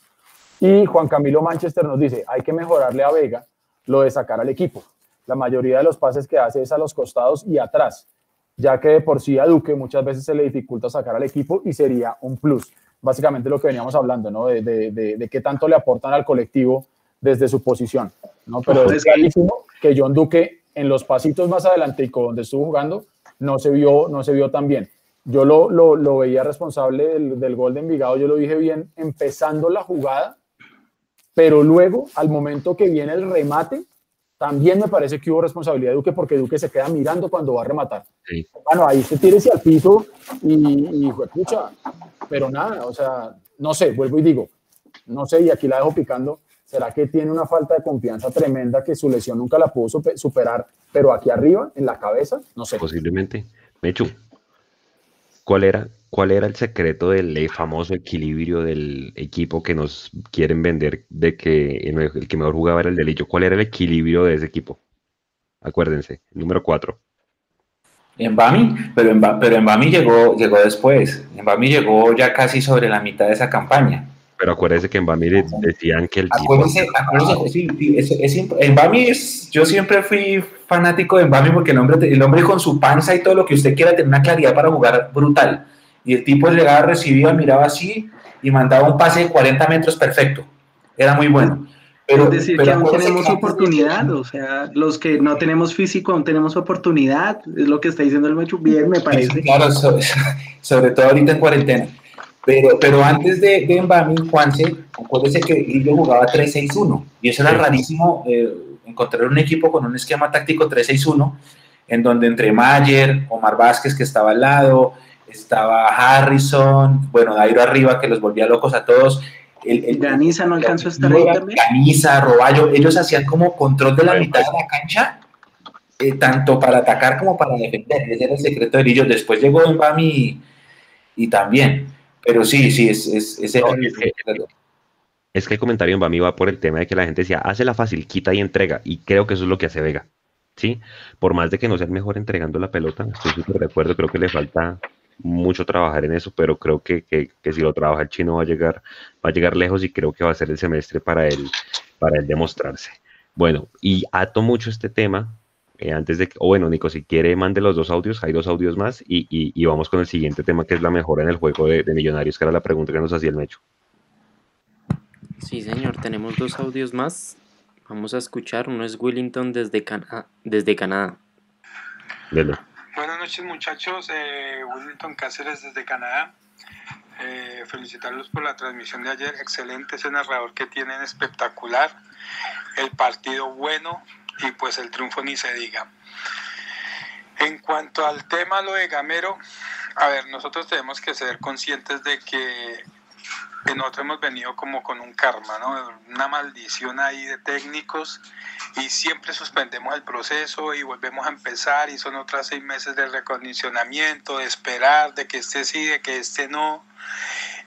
Y Juan Camilo Manchester nos dice, hay que mejorarle a Vega lo de sacar al equipo. La mayoría de los pases que hace es a los costados y atrás ya que de por sí a Duque muchas veces se le dificulta sacar al equipo y sería un plus. Básicamente lo que veníamos hablando, ¿no? De, de, de, de qué tanto le aportan al colectivo desde su posición, ¿no? Pero es clarísimo que John Duque en los pasitos más adelante y con donde estuvo jugando no se vio, no se vio tan bien. Yo lo, lo, lo veía responsable del, del gol de Envigado, yo lo dije bien empezando la jugada, pero luego al momento que viene el remate, también me parece que hubo responsabilidad de Duque porque Duque se queda mirando cuando va a rematar. Sí. Bueno, ahí se tírese al piso y, y escucha, pero nada, o sea, no sé, vuelvo y digo, no sé, y aquí la dejo picando, ¿será que tiene una falta de confianza tremenda que su lesión nunca la pudo superar, pero aquí arriba, en la cabeza, no sé. Posiblemente. Mechu, ¿cuál era, cuál era el secreto del famoso equilibrio del equipo que nos quieren vender de que el que mejor jugaba era el delillo? ¿Cuál era el equilibrio de ese equipo? Acuérdense, número 4. En Bami, pero en, pero en Bami llegó, llegó después. En Bami llegó ya casi sobre la mitad de esa campaña. Pero acuérdense que en Bami decían que el acuérdense, tipo... Acuérdense, sí, es, es, en Bami es, yo siempre fui fanático de Bami porque el hombre, el hombre con su panza y todo lo que usted quiera tiene una claridad para jugar brutal. Y el tipo llegaba, recibía, miraba así y mandaba un pase de 40 metros perfecto. Era muy bueno. Pero, es decir, pero que aún tenemos oportunidad, o sea, los que no tenemos físico aún tenemos oportunidad, es lo que está diciendo el Mechu, bien me parece. Claro, sobre, sobre todo ahorita en cuarentena. Pero, pero antes de, de Mbami, Juanse, acuérdese que Lillo jugaba 3-6-1, y eso era sí. rarísimo, eh, encontrar un equipo con un esquema táctico 3-6-1, en donde entre Mayer, Omar Vázquez, que estaba al lado, estaba Harrison, bueno, Dairo arriba, que los volvía locos a todos, el, el Ganiza no alcanzó a estar ahí también. Ganiza, Roballo, ellos hacían como control de la mitad de la cancha, eh, tanto para atacar como para defender. Ese era el secreto de ellos. Después llegó Mbami y, y, también. Pero sí, sí, es, es, es, no, es, que, es que el comentario en Mbami va por el tema de que la gente decía, hace la fácil, quita y entrega. Y creo que eso es lo que hace Vega. ¿sí? Por más de que no sea el mejor entregando la pelota, estoy súper de acuerdo, creo que le falta mucho trabajar en eso, pero creo que, que, que, si lo trabaja el chino va a llegar, va a llegar lejos y creo que va a ser el semestre para él, para él demostrarse. Bueno, y ato mucho este tema, eh, antes de que, o bueno, Nico, si quiere, mande los dos audios, hay dos audios más, y, y, y, vamos con el siguiente tema, que es la mejora en el juego de, de Millonarios, que era la pregunta que nos hacía el Mecho. Sí, señor, tenemos dos audios más. Vamos a escuchar, uno es Wellington desde, Cana desde Canadá. Dele. Buenas noches muchachos, eh, Cáceres desde Canadá. Eh, felicitarlos por la transmisión de ayer, excelente ese narrador que tienen, espectacular. El partido bueno y pues el triunfo ni se diga. En cuanto al tema lo de Gamero, a ver, nosotros tenemos que ser conscientes de que nosotros hemos venido como con un karma, ¿no? Una maldición ahí de técnicos y siempre suspendemos el proceso y volvemos a empezar y son otras seis meses de recondicionamiento, de esperar, de que este sí, de que este no.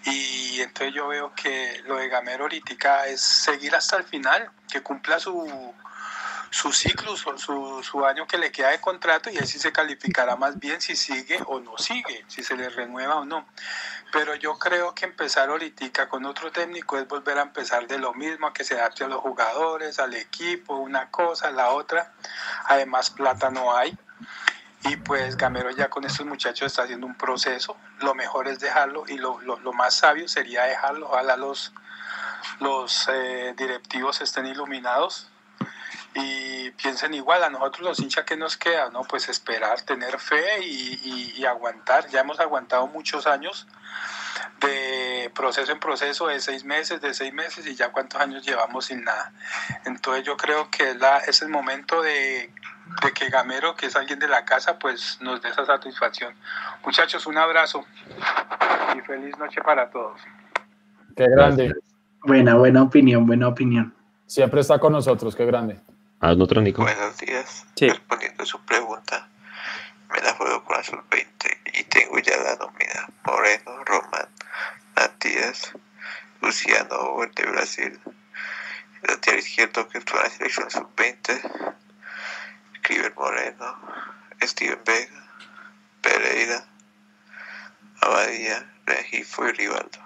Y entonces yo veo que lo de Gamero ahorita es seguir hasta el final, que cumpla su, su ciclo, su, su, año que le queda de contrato y ahí sí se calificará más bien si sigue o no sigue, si se le renueva o no. Pero yo creo que empezar ahorita con otro técnico es volver a empezar de lo mismo, a que se adapte a los jugadores, al equipo, una cosa, la otra. Además, plata no hay. Y pues Gamero ya con estos muchachos está haciendo un proceso. Lo mejor es dejarlo y lo, lo, lo más sabio sería dejarlo. Ojalá los, los eh, directivos estén iluminados y piensen igual, a nosotros los hinchas que nos queda, ¿no? Pues esperar, tener fe y, y, aguantar. Ya hemos aguantado muchos años de proceso en proceso, de seis meses, de seis meses y ya cuántos años llevamos sin nada. Entonces yo creo que la, es el momento de, de que Gamero, que es alguien de la casa, pues nos dé esa satisfacción. Muchachos, un abrazo y feliz noche para todos. Qué grande. Buena, buena opinión, buena opinión. Siempre está con nosotros, qué grande. Ah, otro Nico. Buenos días. Sí. Respondiendo a su pregunta, me la juego con la sub-20 y tengo ya la nómina. Moreno, Román, Matías, Luciano, el de Brasil, el lateral izquierdo que estuvo en la selección sub-20, Cliver Moreno, Steven Vega, Pereira, Abadía, Regifo y Rivaldo.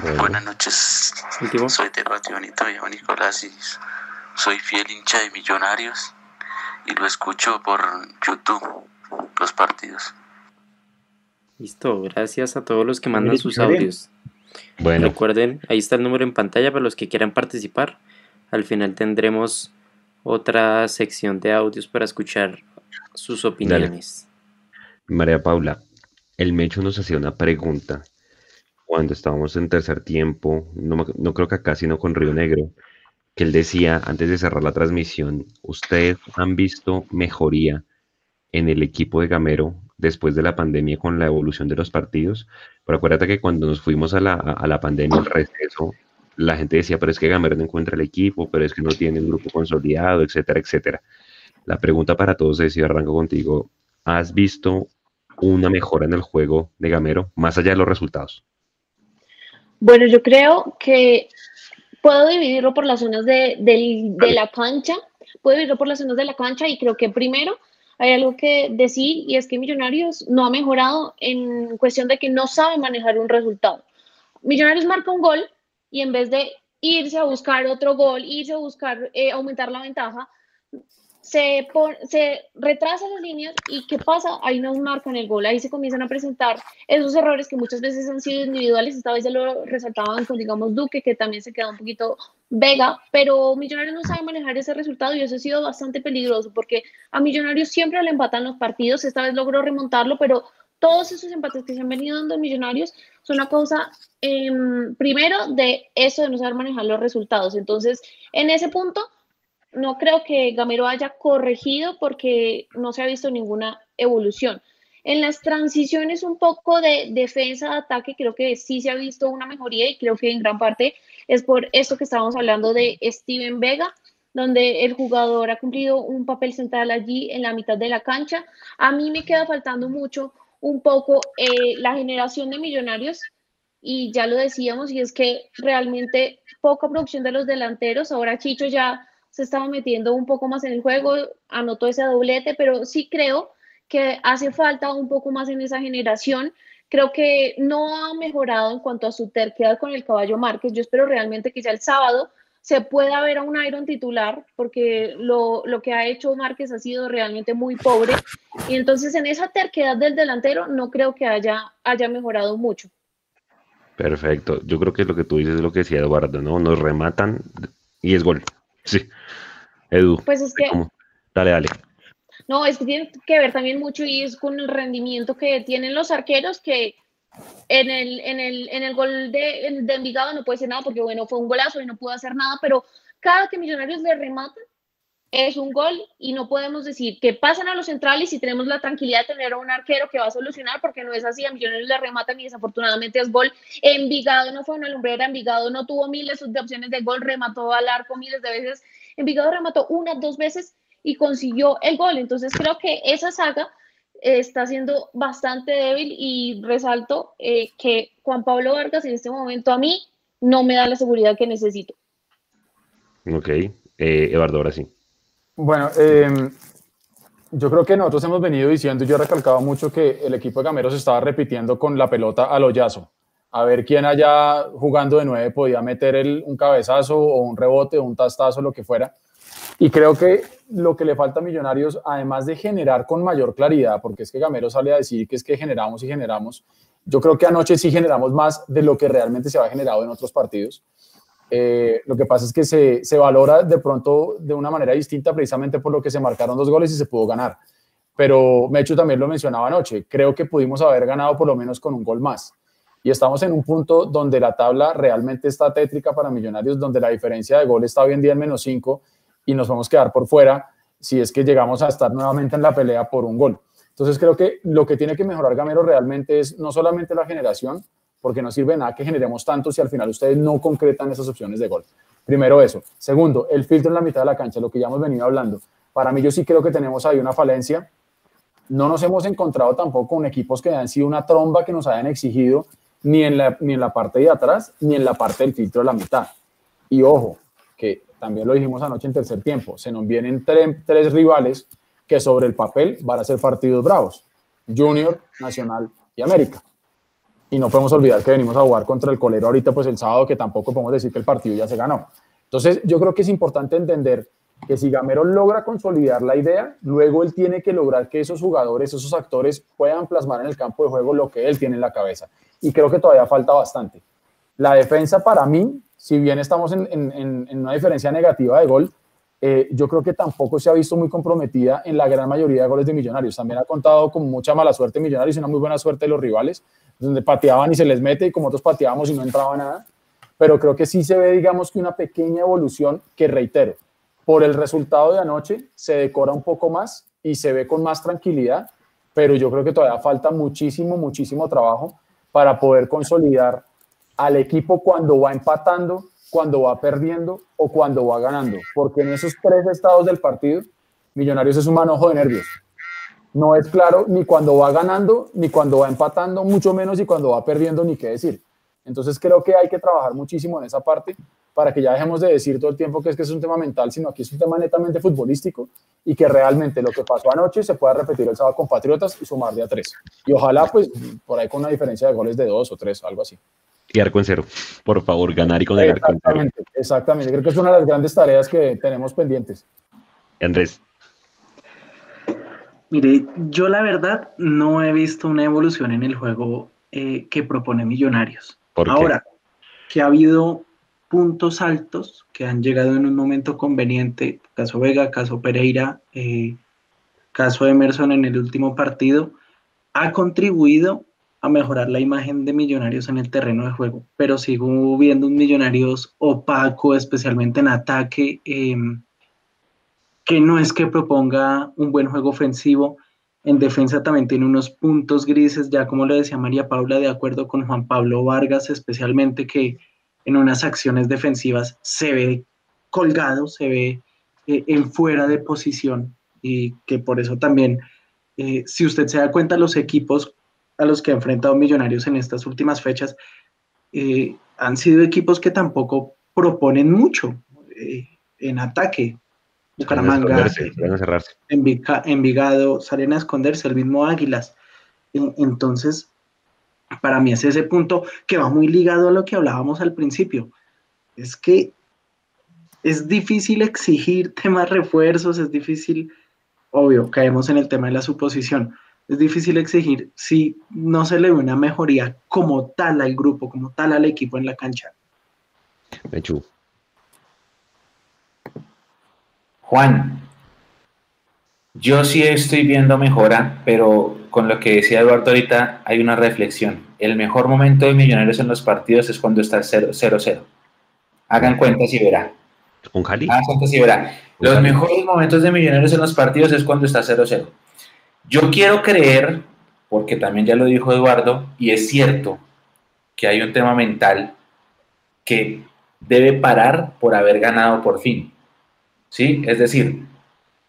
Bueno, Buenas noches, Último. soy de Patio Bonito, me llamo Nicolás y soy fiel hincha de Millonarios y lo escucho por YouTube, los partidos. Listo, gracias a todos los que mandan sus audios. bueno, Recuerden, ahí está el número en pantalla para los que quieran participar. Al final tendremos otra sección de audios para escuchar sus opiniones. María Paula, el Mecho nos hacía una pregunta cuando estábamos en tercer tiempo, no, no creo que acá, sino con Río Negro, que él decía antes de cerrar la transmisión, ¿ustedes han visto mejoría en el equipo de Gamero después de la pandemia con la evolución de los partidos? Pero acuérdate que cuando nos fuimos a la, a la pandemia, el receso, la gente decía, pero es que Gamero no encuentra el equipo, pero es que no tiene el grupo consolidado, etcétera, etcétera. La pregunta para todos es, y arranco contigo, ¿has visto una mejora en el juego de Gamero, más allá de los resultados? Bueno, yo creo que puedo dividirlo por las zonas de, del- de la cancha, puedo dividirlo por las zonas de la cancha y creo que primero hay algo que decir y es que Millonarios no ha mejorado en cuestión de que no sabe manejar un resultado. Millonarios marca un gol y en vez de irse a buscar otro gol, irse a buscar eh, aumentar la ventaja, se, pon- se retrasan las líneas y ¿qué pasa? Ahí no marcan el gol, ahí se comienzan a presentar esos errores que muchas veces han sido individuales, esta vez ya lo resaltaban con, digamos, Duque, que también se queda un poquito Vega, pero Millonarios no sabe manejar ese resultado y eso ha sido bastante peligroso porque a Millonarios siempre le empatan los partidos, esta vez logró remontarlo, pero todos esos empates que se han venido dando en Millonarios son una causa, em, primero, de eso de no saber manejar los resultados. Entonces, en ese punto, no creo que Gamero haya corregido porque no se ha visto ninguna evolución. En las transiciones un poco de defensa, de ataque, creo que sí se ha visto una mejoría y creo que en gran parte es por esto que estábamos hablando de Steven Vega, donde el jugador ha cumplido un papel central allí en la mitad de la cancha. A mí me queda faltando mucho un poco eh, la generación de millonarios y ya lo decíamos, y es que realmente poca producción de los delanteros. Ahora Chicho ya se estaba metiendo un poco más en el juego, anotó ese doblete, pero sí creo que hace falta un poco más en esa generación. Creo que no ha mejorado en cuanto a su terquedad con el caballo Márquez. Yo espero realmente que ya el sábado se pueda ver a un Iron titular, porque lo, lo que ha hecho Márquez ha sido realmente muy pobre. Y entonces en esa terquedad del delantero no creo que haya, haya mejorado mucho. Perfecto. Yo creo que lo que tú dices es lo que decía Eduardo, ¿no? Nos rematan y es gol. Sí. Edu, Pues es que ¿cómo? Dale, dale. No, es que tiene que ver también mucho y es con el rendimiento que tienen los arqueros que en el, en el, en el gol de, de Envigado no puede ser nada porque bueno, fue un golazo y no pudo hacer nada, pero cada que Millonarios le rematan es un gol y no podemos decir que pasan a los centrales y tenemos la tranquilidad de tener a un arquero que va a solucionar porque no es así, a Millonarios le rematan y desafortunadamente es gol. Envigado no fue una lumbrera, Envigado no tuvo miles de opciones de gol, remató al arco miles de veces, Envigado remató una, dos veces y consiguió el gol. Entonces creo que esa saga eh, está siendo bastante débil y resalto eh, que Juan Pablo Vargas en este momento a mí no me da la seguridad que necesito. Ok. Eh, Eduardo, ahora sí. Bueno, eh, yo creo que nosotros hemos venido diciendo, yo he recalcado mucho que el equipo de Gamero se estaba repitiendo con la pelota al hoyazo. A ver quién allá jugando de nueve podía meter el, un cabezazo o un rebote o un tastazo, lo que fuera. Y creo que lo que le falta a Millonarios, además de generar con mayor claridad, porque es que Gamero sale a decir que es que generamos y generamos, yo creo que anoche sí generamos más de lo que realmente se había generado en otros partidos. Eh, lo que pasa es que se, se, valora de pronto de una manera distinta precisamente por lo que se marcaron dos goles y se pudo ganar. Pero Mecho también lo mencionaba anoche, creo que pudimos haber ganado por lo menos con un gol más. Y estamos en un punto donde la tabla realmente está tétrica para Millonarios, donde la diferencia de gol está hoy en día en menos 5 y nos vamos a quedar por fuera si es que llegamos a estar nuevamente en la pelea por un gol. Entonces creo que lo que tiene que mejorar Gamero realmente es no solamente la generación, porque no sirve nada que generemos tanto si al final ustedes no concretan esas opciones de gol. Primero eso. Segundo, el filtro en la mitad de la cancha, lo que ya hemos venido hablando. Para mí yo sí creo que tenemos ahí una falencia. No nos hemos encontrado tampoco con equipos que han sido una tromba que nos hayan exigido ni en la, ni en la parte de atrás ni en la parte del filtro de la mitad. Y ojo, que también lo dijimos anoche en tercer tiempo, se nos vienen tres rivales que sobre el papel van a ser partidos bravos. Junior, Nacional y América y no podemos olvidar que venimos a jugar contra el colero ahorita, pues el sábado, que tampoco podemos decir que el partido ya se ganó. Entonces, yo creo que es importante entender que si Gamero logra consolidar la idea, luego él tiene que lograr que esos jugadores, esos actores puedan plasmar en el campo de juego lo que él tiene en la cabeza. Y creo que todavía falta bastante. La defensa para mí, si bien estamos en, en, en una diferencia negativa de gol, eh, yo creo que tampoco se ha visto muy comprometida en la gran mayoría de goles de Millonarios. También ha contado con mucha mala suerte Millonarios y una muy buena suerte de los rivales, donde pateaban y se les mete y como otros pateábamos y no entraba nada. Pero creo que sí se ve, digamos que una pequeña evolución que reitero, por el resultado de anoche se decora un poco más y se ve con más tranquilidad, pero yo creo que todavía falta muchísimo, muchísimo trabajo para poder consolidar al equipo cuando va empatando cuando va perdiendo o cuando va ganando, porque en esos tres estados del partido, Millonarios es un manojo de nervios. No es claro ni cuando va ganando, ni cuando va empatando, mucho menos y cuando va perdiendo, ni qué decir. Entonces creo que hay que trabajar muchísimo en esa parte para que ya dejemos de decir todo el tiempo que es que es un tema mental, sino que es un tema netamente futbolístico y que realmente lo que pasó anoche se pueda repetir el sábado con Patriotas y sumar de a tres. Y ojalá, pues, por ahí con una diferencia de goles de dos o tres, algo así y arco en cero. Por favor, ganar y con el arco en cero. Exactamente, creo que es una de las grandes tareas que tenemos pendientes. Andrés. Mire, yo la verdad no he visto una evolución en el juego eh, que propone Millonarios. Ahora, que ha habido puntos altos que han llegado en un momento conveniente, caso Vega, caso Pereira, eh, caso Emerson en el último partido, ha contribuido a mejorar la imagen de Millonarios en el terreno de juego, pero sigo viendo un Millonarios opaco, especialmente en ataque, em, que no es que proponga un buen juego ofensivo. En defensa también tiene unos puntos grises, ya como le decía María Paula, de acuerdo con Juan Pablo Vargas, especialmente que en unas acciones defensivas se ve colgado, se ve eh, en fuera de posición y que por eso también, eh, si usted se da cuenta, los equipos a los que ha enfrentado Millonarios en estas últimas fechas, eh, han sido equipos que tampoco proponen mucho en ataque. Bucaramanga, Envigado, salen a esconderse, el mismo Águilas. Entonces, para mí es ese punto que va muy ligado a lo que hablábamos al principio. Es que es difícil exigir temas refuerzos, es difícil, obvio, caemos en el tema de la suposición, es difícil exigir si no se le ve una mejoría como tal al grupo, como tal al equipo en la cancha. Mechu. Juan, yo sí estoy viendo mejora, pero con lo que decía Eduardo ahorita hay una reflexión. El mejor momento de Millonarios en los partidos es cuando está 0-0. Hagan cuenta si verá. Un Hagan cuenta si verá. Los mejores momentos de Millonarios en los partidos es cuando está 0-0. Yo quiero creer, porque también ya lo dijo Eduardo, y es cierto que hay un tema mental que debe parar por haber ganado por fin. ¿Sí? Es decir,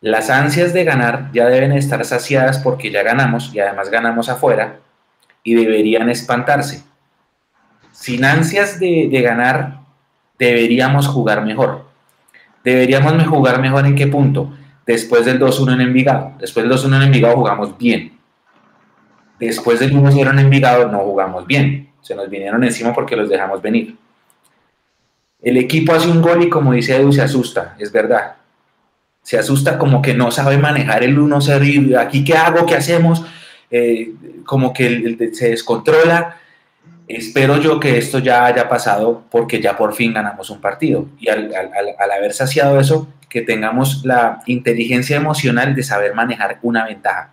las ansias de ganar ya deben estar saciadas porque ya ganamos y además ganamos afuera y deberían espantarse. Sin ansias de, de ganar, deberíamos jugar mejor Deberíamos jugar mejor en qué punto? Después del 2-1 en Envigado. Después del 2-1 en Envigado jugamos bien. Después del 1-0 en Envigado no jugamos bien. Se nos vinieron encima porque los dejamos venir. El equipo hace un gol y como dice Edu, se asusta, es verdad. Se asusta como que no sabe manejar el 1-0 y aquí qué hago, qué hacemos, Eh, como que el- se descontrola. Espero yo que esto ya haya pasado porque ya por fin ganamos un partido. Y al- al haber saciado eso, que tengamos la inteligencia emocional de saber manejar una ventaja.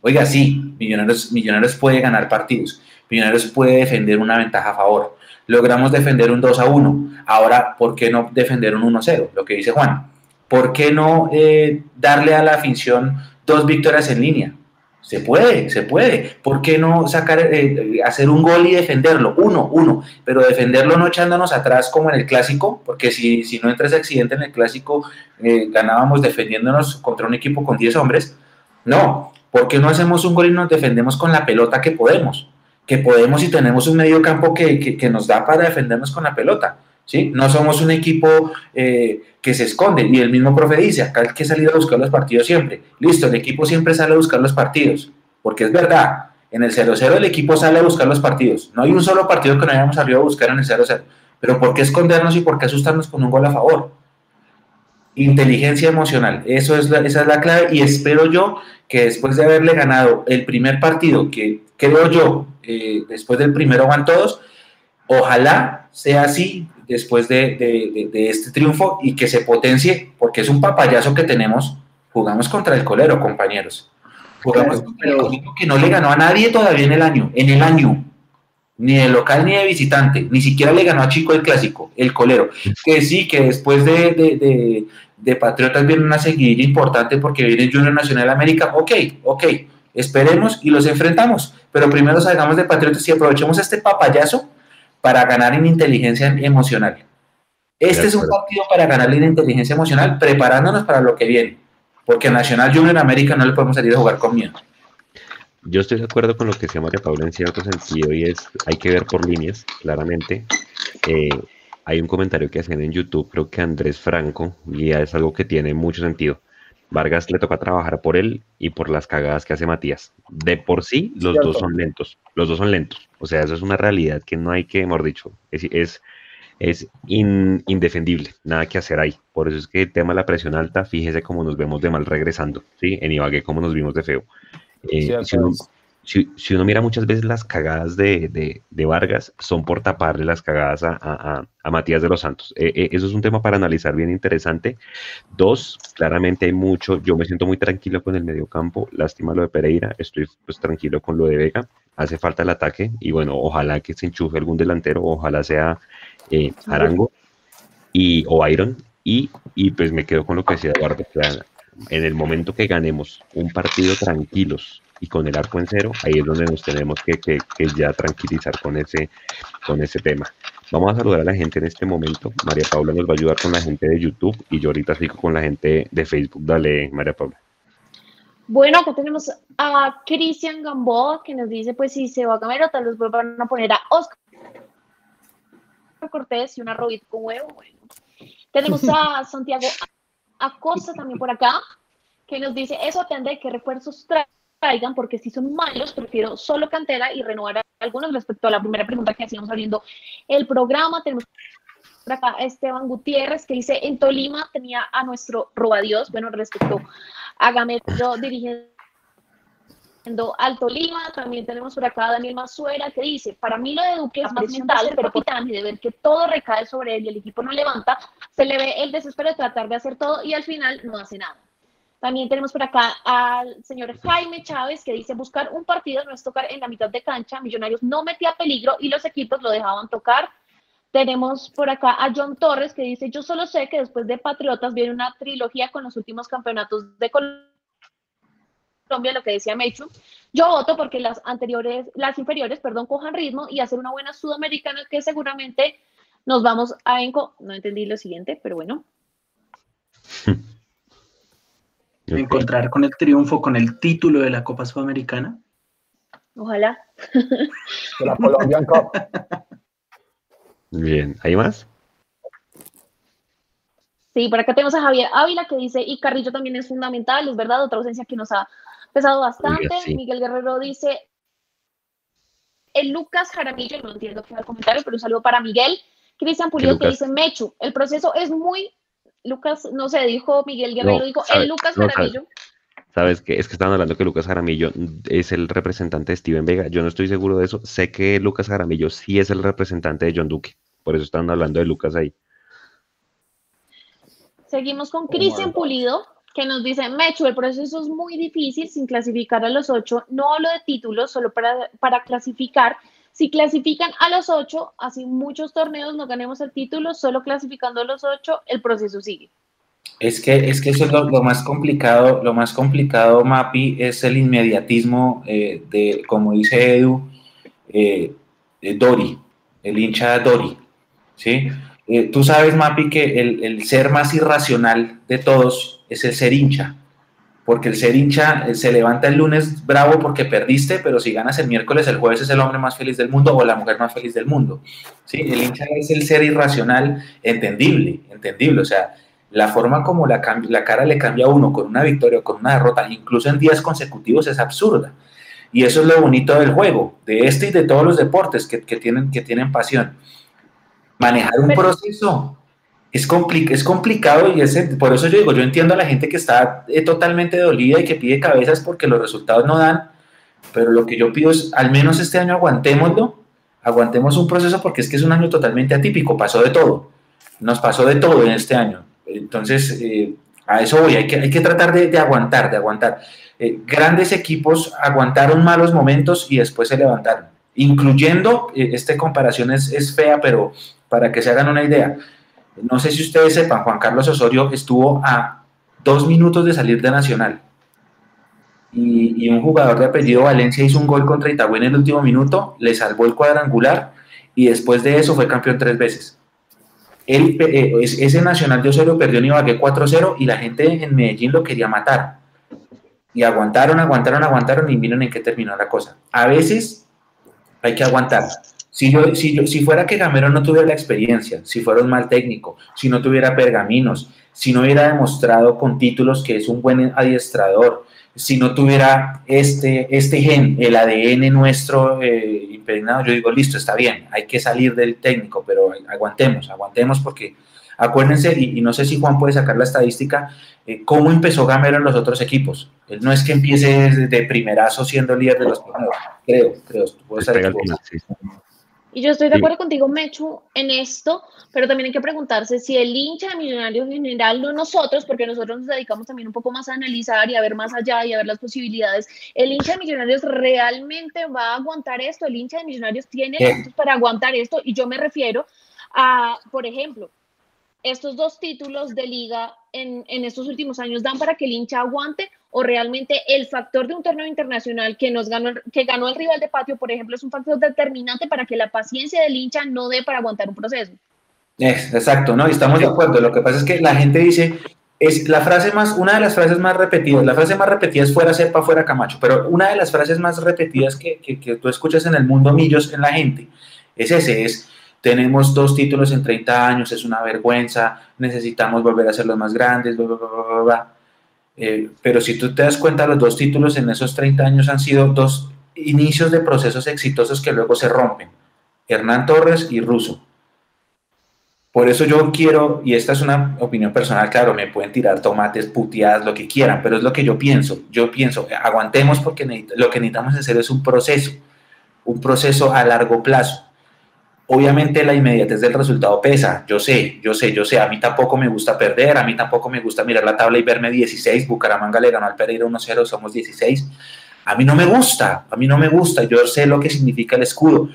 Oiga, sí, Millonarios, Millonarios puede ganar partidos. Millonarios puede defender una ventaja a favor. Logramos defender un 2 a 1. Ahora, ¿por qué no defender un 1 0? Lo que dice Juan. ¿Por qué no eh, darle a la afición dos victorias en línea? Se puede, se puede. ¿Por qué no sacar, eh, hacer un gol y defenderlo? Uno, uno. Pero defenderlo no echándonos atrás como en el clásico, porque si, si no entra ese accidente en el clásico, eh, ganábamos defendiéndonos contra un equipo con 10 hombres. No, ¿por qué no hacemos un gol y nos defendemos con la pelota que podemos? Que podemos y tenemos un medio campo que, que- nos da para defendernos con la pelota. ¿sí? No somos un equipo eh, que se esconde. Y el mismo profe dice, acá hay que salir a buscar los partidos siempre. Listo, el equipo siempre sale a buscar los partidos. Porque es verdad, en el 0-0 el equipo sale a buscar los partidos. No hay un solo partido que no hayamos salido a buscar en el 0-0. Pero ¿por qué escondernos y por qué asustarnos con un gol a favor? Inteligencia emocional, eso es la- esa es la clave y espero yo que después de haberle ganado el primer partido, que creo yo, eh, después del primero van todos, ojalá sea así después de, de- de- de este triunfo y que se potencie, porque es un papayazo que tenemos, jugamos contra el colero, compañeros. Jugamos contra el colero que no le ganó a nadie todavía en el año, en el año, ni de local ni de visitante, ni siquiera le ganó a Chico el clásico, el colero, que sí, que después de, de- Patriotas viene una seguidilla importante porque viene Junior Nacional América, ok, ok, esperemos y los enfrentamos, pero primero salgamos de Patriotas y aprovechemos este papayazo para ganar en inteligencia emocional. Este es un partido para ganar en inteligencia emocional, preparándonos para lo que viene, porque a Nacional Junior América no le podemos salir a jugar con miedo. Yo estoy de acuerdo con lo que decía María Paula en cierto sentido y es, hay que ver por líneas, claramente. Eh, hay un comentario que hacen en YouTube, creo que Andrés Franco, y es algo que tiene mucho sentido. Vargas le toca trabajar por él y por las cagadas que hace Matías. De por sí, los Cierto. dos son lentos. Los dos son lentos. O sea, eso es una realidad que no hay que, mejor dicho, es, es, es in- indefendible. Nada que hacer ahí. Por eso es que el tema de la presión alta, fíjese cómo nos vemos de mal regresando. ¿sí? En Ibagué, cómo nos vimos de feo. Eh, si, uno. Si- uno mira muchas veces las cagadas de, de- Vargas, son por taparle las cagadas a, Matías de los Santos. Eh, eh, eso es un tema para analizar bien interesante. Dos, claramente hay mucho, yo me siento muy tranquilo con el mediocampo, lástima lo de Pereira, estoy pues tranquilo con lo de Vega, hace falta el ataque y bueno, ojalá que se enchufe algún delantero, ojalá sea eh, Arango y, o Iron y, y pues me quedo con lo que decía Eduardo, en el momento que ganemos un partido tranquilos y con el arco en cero, ahí es donde nos tenemos que, que- que ya tranquilizar con ese, con ese tema. Vamos a saludar a la gente en este momento. María Paula nos va a ayudar con la gente de YouTube y yo ahorita sigo con la gente de Facebook. Dale, María Paula. Bueno, acá tenemos a Cristian Gamboa que nos dice, pues si se va a Gamero, tal vez vuelvan a poner a Oscar Cortés y una robita con huevo. Bueno. Tenemos a Santiago Acosta también por acá, que nos dice, eso depende de qué refuerzos tra- traigan, porque si son malos, prefiero solo cantera y renovar a algunos respecto a la primera pregunta que hacíamos abriendo el programa. Tenemos por acá a Esteban Gutiérrez, que dice, en Tolima tenía a nuestro robadios, bueno, respecto a Gamero dirigiendo al Tolima. También tenemos por acá a Daniel Mazuera, que dice, para mí lo de Duque es más mental, pero capitán y de ver que todo recae sobre él y el equipo no levanta, se le ve el desespero de tratar de hacer todo y al final no hace nada. También tenemos por acá al señor Jaime Chávez que dice buscar un partido no es tocar en la mitad de cancha, Millonarios no metía peligro y los equipos lo dejaban tocar. Tenemos por acá a John Torres que dice yo solo sé que después de Patriotas viene una trilogía con los últimos campeonatos de Colombia, lo que decía Mechu. Yo voto porque las anteriores, las inferiores, perdón, cojan ritmo y hacer una buena sudamericana que seguramente nos vamos a enco no entendí lo siguiente, pero bueno. Encontrar con el triunfo, con el título de la Copa Sudamericana. Ojalá. De la Colombian Cup. Bien, ¿hay más? Sí, por acá tenemos a Javier Ávila que dice, y Carrillo también es fundamental, es verdad, otra ausencia que nos ha pesado bastante. Miguel Guerrero dice, el Lucas Jaramillo, no entiendo qué va el comentario, pero un saludo para Miguel. Cristian Pulido que dice, Mechu, el proceso es muy, Lucas, no sé, dijo Miguel Guerrero, dijo, el Lucas Jaramillo. Sabes que es que están hablando que Lucas Jaramillo es el representante de Steven Vega. Yo no estoy seguro de eso. Sé que Lucas Jaramillo sí es el representante de John Duque. Por eso están hablando de Lucas ahí. Seguimos con Cristian Pulido, que nos dice, Mechu, el proceso es muy difícil sin clasificar a los ocho. No hablo de títulos, solo para, para clasificar. Si clasifican a los ocho, así muchos torneos no ganemos el título, solo clasificando a los ocho, el proceso sigue. Es que, es que eso es lo, más complicado, lo más complicado, Mapi, es el inmediatismo eh, de, como dice Edu, eh, Dori, el hincha Dori, ¿sí? Eh, tú sabes, Mapi, que el, ser más irracional de todos es el ser hincha, porque el ser hincha se levanta el lunes bravo porque perdiste, pero si ganas el miércoles, el jueves es el hombre más feliz del mundo o la mujer más feliz del mundo, ¿sí? El hincha es el ser irracional entendible, entendible, o sea, la forma como la, la cara le cambia a uno con una victoria o con una derrota, incluso en días consecutivos, es absurda. Y eso es lo bonito del juego, de este y de todos los deportes que, tienen, que tienen pasión. Manejar un proceso es, es complicado y es, por eso yo digo, yo entiendo a la gente que está eh, totalmente dolida y que pide cabezas porque los resultados no dan, pero lo que yo pido es, al menos este año aguantémoslo, aguantemos un proceso porque es que es un año totalmente atípico, pasó de todo, nos pasó de todo en este año. Entonces, eh, a eso voy, hay que, hay que tratar de, aguantar, de aguantar. Eh, grandes equipos aguantaron malos momentos y después se levantaron, incluyendo, eh, esta comparación es, es, fea, pero para que se hagan una idea, no sé si ustedes sepan, Juan Carlos Osorio estuvo a dos minutos de salir de Nacional. Y, un jugador de apellido Valencia hizo un gol contra Itagüí en el último minuto, le salvó el cuadrangular y después de eso fue campeón tres veces. Eh, ese Nacional de Osorio perdió en Ibagué 4-0 y la gente en Medellín lo quería matar. Y aguantaron, aguantaron, aguantaron y miren en qué terminó la cosa. A veces hay que aguantar. Si, yo, si, yo, si fuera que Gamero no tuviera la experiencia, si fuera un mal técnico, si no tuviera pergaminos, si no hubiera demostrado con títulos que es un buen adiestrador, si no tuviera este, este gen, el ADN nuestro eh, impregnado, yo digo, listo, está bien, hay que salir del técnico, pero aguantemos, aguantemos porque acuérdense, y, no sé si Juan puede sacar la estadística, eh, cómo empezó Gamero en los otros equipos. Él no es que empiece de primerazo siendo líder de los primeros, creo, creo. Puedo y yo estoy de acuerdo contigo, Mechu, en esto, pero también hay que preguntarse si el hincha de Millonarios en general, no nosotros, porque nosotros nos dedicamos también un poco más a analizar y a ver más allá y a ver las posibilidades, el hincha de Millonarios realmente va a aguantar esto, el hincha de Millonarios tiene para aguantar esto, y yo me refiero a, por ejemplo, estos dos títulos de liga en, en, estos últimos años dan para que el hincha aguante o realmente el factor de un torneo internacional que nos ganó que ganó el rival de patio, por ejemplo, es un factor determinante para que la paciencia del hincha no dé para aguantar un proceso. exacto, no, estamos de acuerdo. Lo que pasa es que la gente dice es la frase más, una de las frases más repetidas, la frase más repetida es fuera cepa, fuera Camacho, pero una de las frases más repetidas que, que, tú escuchas en el mundo millos en la gente es ese, es tenemos dos títulos en 30 años, es una vergüenza, necesitamos volver a ser los más grandes, bla, bla, bla, eh, pero si tú te das cuenta, los dos títulos en esos 30 años han sido dos inicios de procesos exitosos que luego se rompen. Hernán Torres y Russo. Por eso yo quiero, y esta es una opinión personal, claro, me pueden tirar tomates, puteadas, lo que quieran, pero es lo que yo pienso. Yo pienso, aguantemos porque lo que necesitamos hacer es un proceso, un proceso a largo plazo. Obviamente la inmediatez del resultado pesa, yo sé, yo sé, yo sé, a mí tampoco me gusta perder, a mí tampoco me gusta mirar la tabla y verme 16, Bucaramanga le ganó al Pereira 1-0, somos 16. A mí no me gusta, a mí no me gusta, yo sé lo que significa el escudo,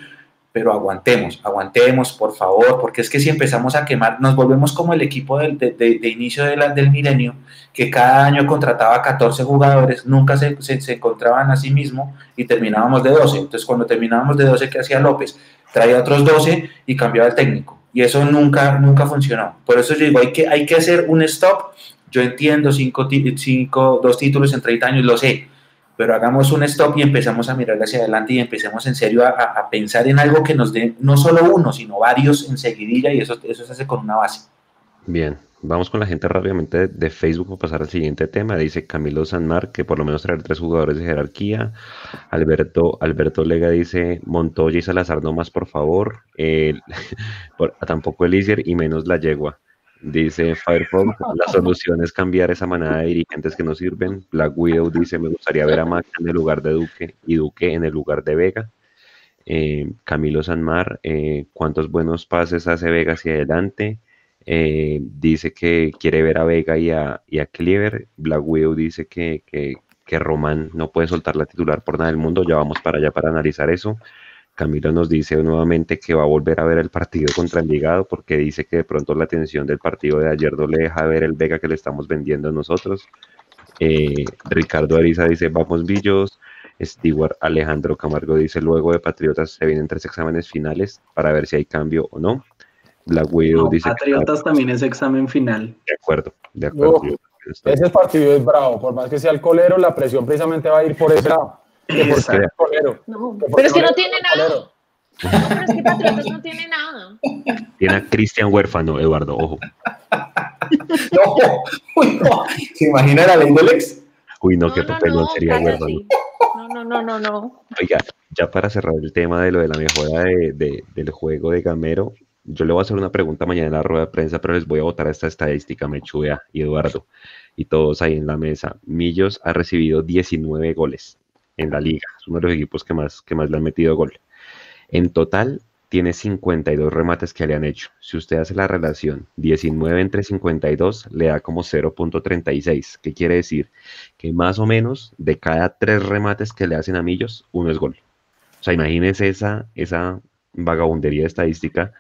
pero aguantemos, aguantemos, por favor, porque es que si empezamos a quemar, nos volvemos como el equipo de, inicio del milenio, que cada año contrataba 14 jugadores, nunca se, se, se, encontraban a sí mismo y terminábamos de 12. Entonces, cuando terminábamos de 12, ¿qué hacía López? Traía otros 12 y cambiaba el técnico. Y eso nunca, nunca funcionó. Por eso yo digo, hay que, hay que hacer un stop. Yo entiendo cinco, cinco, dos títulos en 30 años, lo sé, pero hagamos un stop y empezamos a mirar hacia adelante y empecemos en serio a, pensar en algo que nos dé no solo uno, sino varios en seguidilla y eso, eso se hace con una base. Bien, vamos con la gente rápidamente de, Facebook para pasar al siguiente tema. Dice Camilo Sanmar que por lo menos traer tres jugadores de jerarquía. Alberto, Alberto Lega dice Montoya y Salazar no más, por favor. Por- tampoco Elisier y menos la yegua. Dice Firefox, la solución es cambiar esa manada de dirigentes que no sirven. Black Widow dice, me gustaría ver a Mac en el lugar de Duque y Duque en el lugar de Vega. Eh, Camilo Sanmar, eh, ¿cuántos buenos pases hace Vega hacia adelante? Eh, dice que quiere ver a Vega y a, y a Cleaver. Black dice que, que, que Román no puede soltar la titular por nada del mundo. Ya vamos para allá para analizar eso. Camilo nos dice nuevamente que va a volver a ver el partido contra Envigado porque dice que de pronto la tensión del partido de ayer no le deja ver el Vega que le estamos vendiendo nosotros. Eh, Ricardo Ariza dice vamos Villos. Stewart Alejandro Camargo dice luego de Patriotas se vienen tres exámenes finales para ver si hay cambio o no. Black Widow No, dice que Patriotas también es examen final. de acuerdo, de acuerdo. Ese partido es bravo, por más que sea el colero, la presión precisamente va a ir por ese lado. Que por ser el colero. No, Que por pero es que no tiene colero. nada. No, pero es que Patriotas no tiene nada. Tiene a Cristian Huérfano, Eduardo, ojo. No, uy, no. ¿Se imagina la ley del ex? Uy, no, No, qué no, papelón no, sería. Huérfano. No, no, no, no, no. Oiga, ya para cerrar el tema de lo de la mejora de- de- del juego de Gamero, yo le voy a hacer una pregunta mañana en la rueda de prensa, pero les voy a botar esta estadística, Mechubea y Eduardo, y todos ahí en la mesa. Millos ha recibido 19 goles en la liga, es uno de los equipos que más, que más le han metido gol. En total, tiene 52 remates que le han hecho. Si usted hace la relación 19 entre 52, le da como 0.36. ¿Qué quiere decir? Que más o menos de cada tres remates que le hacen a Millos, uno es gol. O sea, imagínense esa, esa vagabundería de estadística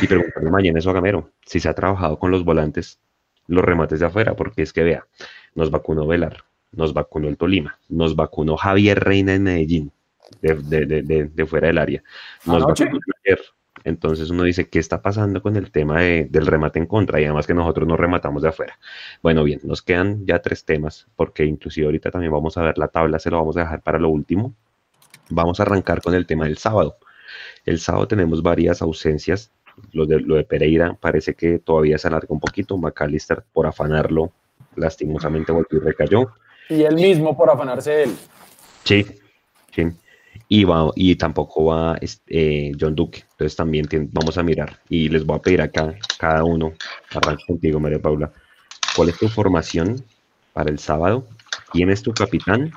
y preguntarle mañana eso a Gamero, si se ha trabajado con los volantes, los remates de afuera, porque es que vea, nos vacunó Velar, nos vacunó el Tolima, nos vacunó Javier Reina en Medellín, de, de- de- de- fuera del área, nos Anoche. vacunó ayer. Entonces uno dice, ¿qué está pasando con el tema de- del remate en contra? Y además que nosotros no rematamos de afuera. Bueno, bien, nos quedan ya tres temas, porque inclusive ahorita también vamos a ver la tabla, se lo vamos a dejar para lo último. Vamos a arrancar con el tema del sábado. El sábado tenemos varias ausencias. Lo de, lo de Pereira parece que todavía se alarga un poquito. McAllister, por afanarlo, lastimosamente volvió y recayó. Y él mismo por afanarse de él. Sí, sí. Y, va, y tampoco va este, eh, John Duque. Entonces también tien- vamos a mirar. Y les voy a pedir acá, cada uno, arranco contigo, María Paula, ¿cuál es tu formación para el sábado? ¿Quién es tu capitán?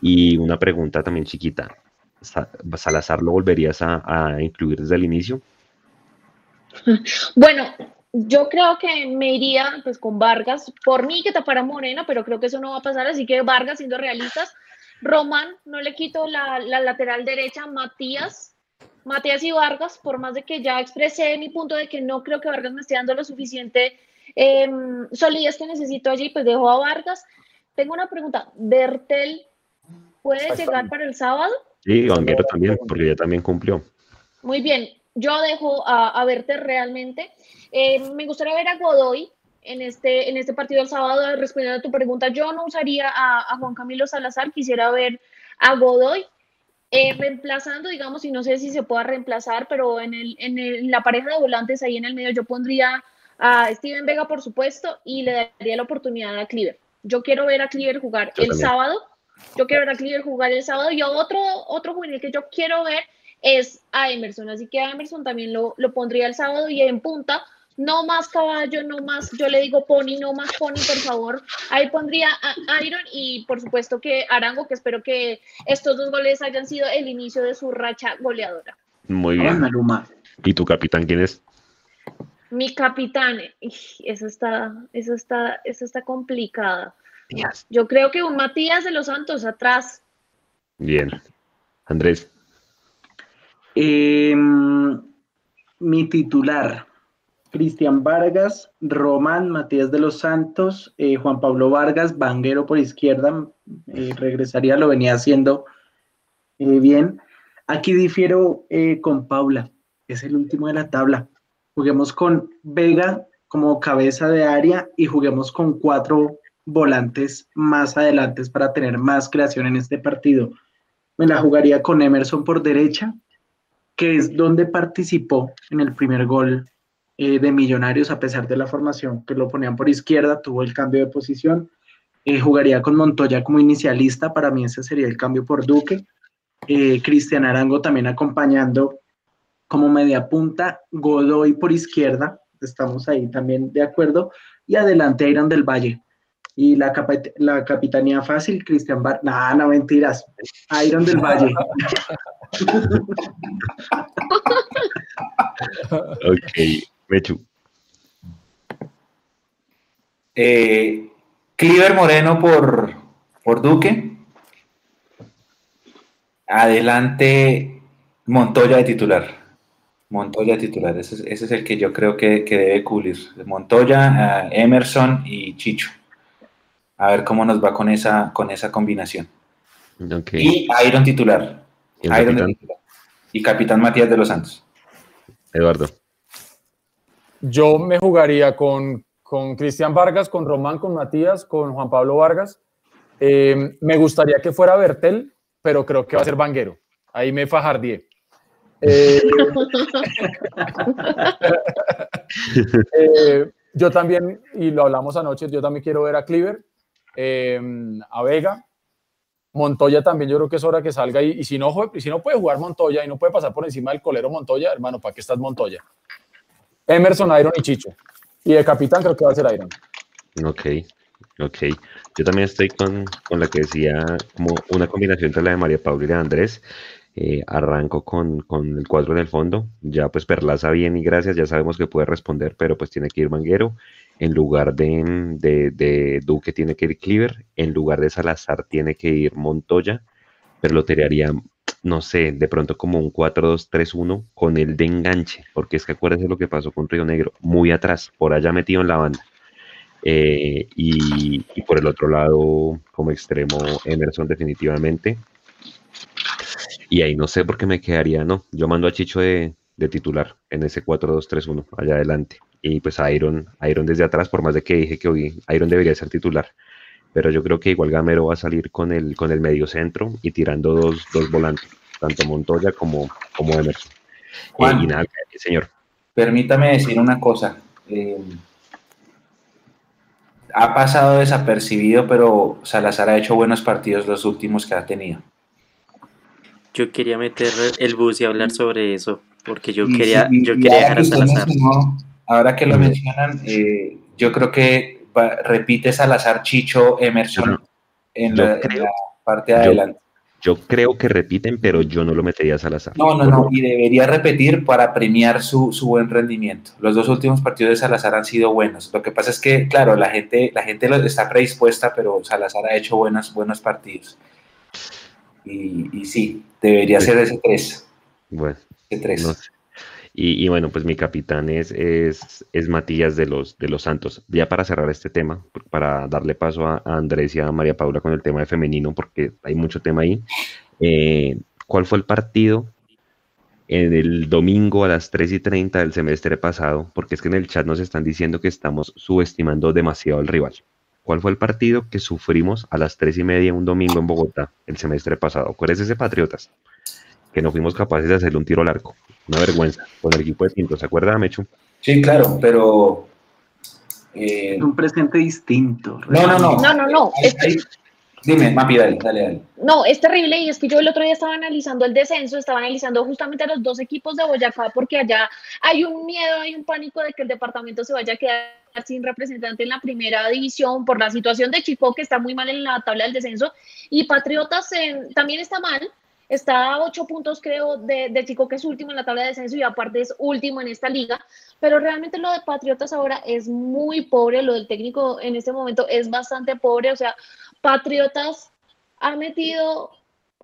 Y una pregunta también chiquita. Sa- ¿Salazar lo volverías a, a incluir desde el inicio? Bueno, yo creo que me iría pues con Vargas, por mí que tapara Morena, pero creo que eso no va a pasar, así que Vargas siendo realistas, Román, no le quito la, la lateral derecha, Matías, Matías y Vargas, por más de que ya expresé mi punto de que no creo que Vargas me esté dando lo suficiente eh, solidez que necesito allí, pues dejo a Vargas. Tengo una pregunta, ¿Bertel puede llegar para el sábado? Sí, Vanguero también, porque ya también cumplió. Muy bien, yo dejo a, a verte realmente. Eh, me gustaría ver a Godoy en este, en este partido del sábado, respondiendo a tu pregunta. Yo no usaría a, a Juan Camilo Salazar, quisiera ver a Godoy. eh, reemplazando, digamos, y no sé si se pueda reemplazar, pero en, el, en el- la pareja de volantes ahí en el medio yo pondría a Steven Vega, por supuesto, y le daría la oportunidad a Cleaver. Yo quiero ver a Cleaver jugar Yo el también. sábado. Yo quiero ver a Cleaver jugar el sábado. Y otro, otro juvenil que yo quiero ver es a Emerson. Así que a Emerson también lo, lo pondría el sábado y en punta. No más caballo, no más, yo le digo pony, no más pony, por favor. Ahí pondría a Iron y por supuesto que Arango, que espero que estos dos goles hayan sido el inicio de su racha goleadora. Muy bien. Maluma. ¿Y tu capitán quién es? Mi capitán, eso está, eso está, eso está complicada. Yo creo que un Matías de los Santos atrás. Bien. Andrés. Em, mi titular, Cristian Vargas, Román, Matías de los Santos, eh, Juan Pablo Vargas, Vanguero por izquierda, eh, regresaría, lo venía haciendo eh, bien. Aquí difiero con Paula, es el último de la tabla. Juguemos con Vega como cabeza de área y juguemos con cuatro volantes más adelante para tener más creación en este partido. Me la jugaría con Emerson por derecha, que es donde participó en el primer gol eh, de Millonarios, a pesar de la formación que lo ponían por izquierda, tuvo el cambio de posición. Eh, jugaría con Montoya como inicialista, para mí ese sería el cambio por Duque. Eh, Cristian Arango también acompañando como media punta, Godoy por izquierda, estamos ahí también de acuerdo, y adelante Iron del Valle. Y la, la capitanía fácil, Cristian Bar... No, no, mentiras. Iron del Valle. ok, Mechu. Eh, Cliver Moreno por, por Duque. Adelante Montoya de titular. Montoya de titular, ese, es el que yo creo que, debe cubrir. Montoya, eh, Emerson y Chicho. A ver cómo nos va con esa, con esa combinación. Y Iron titular. ¿Y, Iron y capitán Matías de los Santos. Eduardo. Yo me jugaría con, con Cristian Vargas, con Román, con Matías, con Juan Pablo Vargas. Eh, me gustaría que fuera Bertel, pero creo que va a ser Vanguero. Ahí me fajardié. Eh, eh, yo también, y lo hablamos anoche, yo también quiero ver a Cleaver, eh, a Vega, Montoya también, yo creo que es hora que salga y, si, no, si no puede jugar Montoya y no puede pasar por encima del colero Montoya, hermano, ¿para qué estás Montoya? Emerson, Iron y Chicho. Y de capitán creo que va a ser Iron. Ok, ok. Yo también estoy con, con la que decía como una combinación entre la de María Paula y de Andrés. Eh, arranco con, con, el cuadro en el fondo. Ya pues Perlaza bien y gracias, ya sabemos que puede responder, pero pues tiene que ir Manguero. En lugar de, de, Duque tiene que ir Cleaver. En lugar de Salazar tiene que ir Montoya. Pero lo tiraría, no sé, de pronto como un 4-2-3-1 con el de enganche. Porque es que acuérdense lo que pasó con Río Negro. Muy atrás, por allá metido en la banda. Eh, y, y por el otro lado, como extremo, Emerson definitivamente. Y ahí no sé por qué me quedaría, no. Yo mando a Chicho de, titular en ese 4-2-3-1, allá adelante. Y pues a Iron, Iron desde atrás, por más de que dije que hoy Iron debería ser titular. Pero yo creo que igual Gamero va a salir con el, con el medio centro y tirando dos, volantes, tanto Montoya como, como Emerson. y nada, señor. Permítame decir una cosa. Eh, ha pasado desapercibido, pero Salazar ha hecho buenos partidos los últimos que ha tenido. Yo quería meter el bus y hablar sobre eso, porque yo quería, yo quería dejar a Salazar. Ahora que lo mencionan, eh, yo creo que repite Salazar, Chicho, Emerson en, la, parte de adelante. Yo creo que repiten, pero yo no lo metería a Salazar. No, no, no, y debería repetir para premiar su, su, buen rendimiento. Los dos últimos partidos de Salazar han sido buenos. Lo que pasa es que, claro, la gente, la gente está predispuesta, pero Salazar ha hecho buenos, buenos partidos. Y, sí, debería ser ese 3. Bueno, y, bueno, pues mi capitán es, es, es, Matías de los, de los Santos. Ya para cerrar este tema, para darle paso a, Andrés y a María Paula con el tema de femenino, porque hay mucho tema ahí. Eh, ¿Cuál fue el partido en el domingo a las 3 y 30 del semestre pasado? Porque es que en el chat nos están diciendo que estamos subestimando demasiado al rival. ¿Cuál fue el partido que sufrimos a las tres y media un domingo en Bogotá el semestre pasado? ¿Cuál es ese Patriotas? Que no fuimos capaces de hacerle un tiro al arco. Una vergüenza con el equipo de Pinto. ¿Se acuerda, Mechu? Sí, claro, pero. Eh... Un presente distinto. No, no, no. No, no, no. Dime, Mapi, dale, dale, dale. No, es terrible y es que yo el otro día estaba analizando el descenso, estaba analizando justamente a los dos equipos de Boyacá porque allá hay un miedo, hay un pánico de que el departamento se vaya a quedar sin representante en la primera división por la situación de Chico que está muy mal en la tabla del descenso y Patriotas también está mal, está a ocho puntos creo de, Chico que es último en la tabla de descenso y aparte es último en esta liga, pero realmente lo de Patriotas ahora es muy pobre, lo del técnico en este momento es bastante pobre, o sea, Patriotas ha metido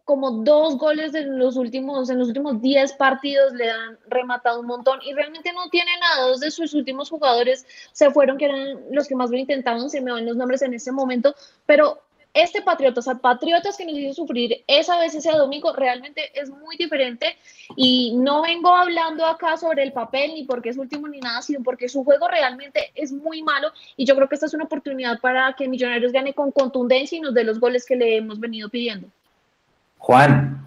como dos goles en los últimos, en los últimos 10 partidos, le han rematado un montón y realmente no tiene nada. Dos de sus últimos jugadores se fueron, que eran los que más lo intentaban, se me van los nombres en este momento, pero este Patriotas, sea, Patriotas que nos hizo sufrir esa vez ese domingo, realmente es muy diferente y no vengo hablando acá sobre el papel ni porque es último ni nada, sino porque su juego realmente es muy malo y yo creo que esta es una oportunidad para que Millonarios gane con contundencia y nos dé los goles que le hemos venido pidiendo. Juan.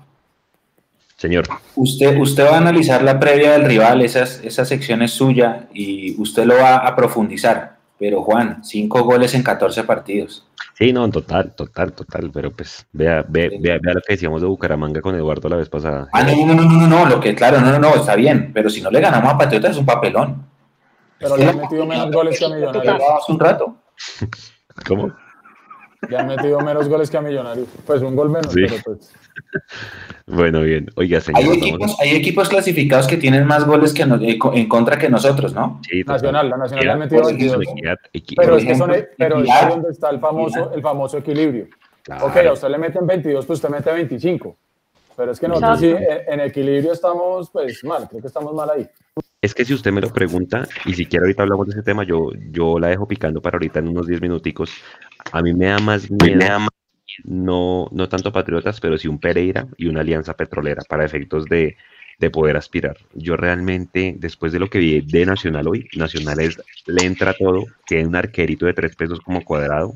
Señor. Usted, usted va a analizar la previa del rival, esas, esa sección es suya y usted lo va a profundizar. Pero Juan, cinco goles en 14 partidos. Sí, no, total, total, total. Pero pues vea, vea, vea, vea lo que decíamos de Bucaramanga con Eduardo la vez pasada. Ah, no, no, no, no, no, no, lo que, claro, no, no, no, está bien. Pero si no le ganamos a Patriotas es un papelón. Pero le han metido menos goles que a Millonarios. Hace un rato. ¿Cómo? Le han metido menos goles que a Millonarios. Pues un gol menos, Sí. pero pues. Bueno, bien. Oiga, Hay señor. equipos, hay equipos clasificados que tienen más goles que no- eh, en contra que nosotros, ¿no? Sí. Nacional, la Nacional le Equidad, metido pues, 22. equidad, equi- Pero es que son, pero es donde está el famoso, el famoso equilibrio. Claro. Ok, a usted le meten 22, pues usted mete 25. Pero es que nosotros sí, en equilibrio estamos, pues mal, creo que estamos mal ahí. Es que si usted me lo pregunta, y si quiere ahorita hablamos de ese tema, yo, yo la dejo picando para ahorita en unos 10 minuticos. A mí me da más miedo, no, no tanto Patriotas, pero sí un Pereira y una alianza petrolera para efectos de, de poder aspirar. Yo realmente, después de lo que vi de Nacional hoy, Nacional es, le entra todo, que un arquerito de tres pesos como cuadrado,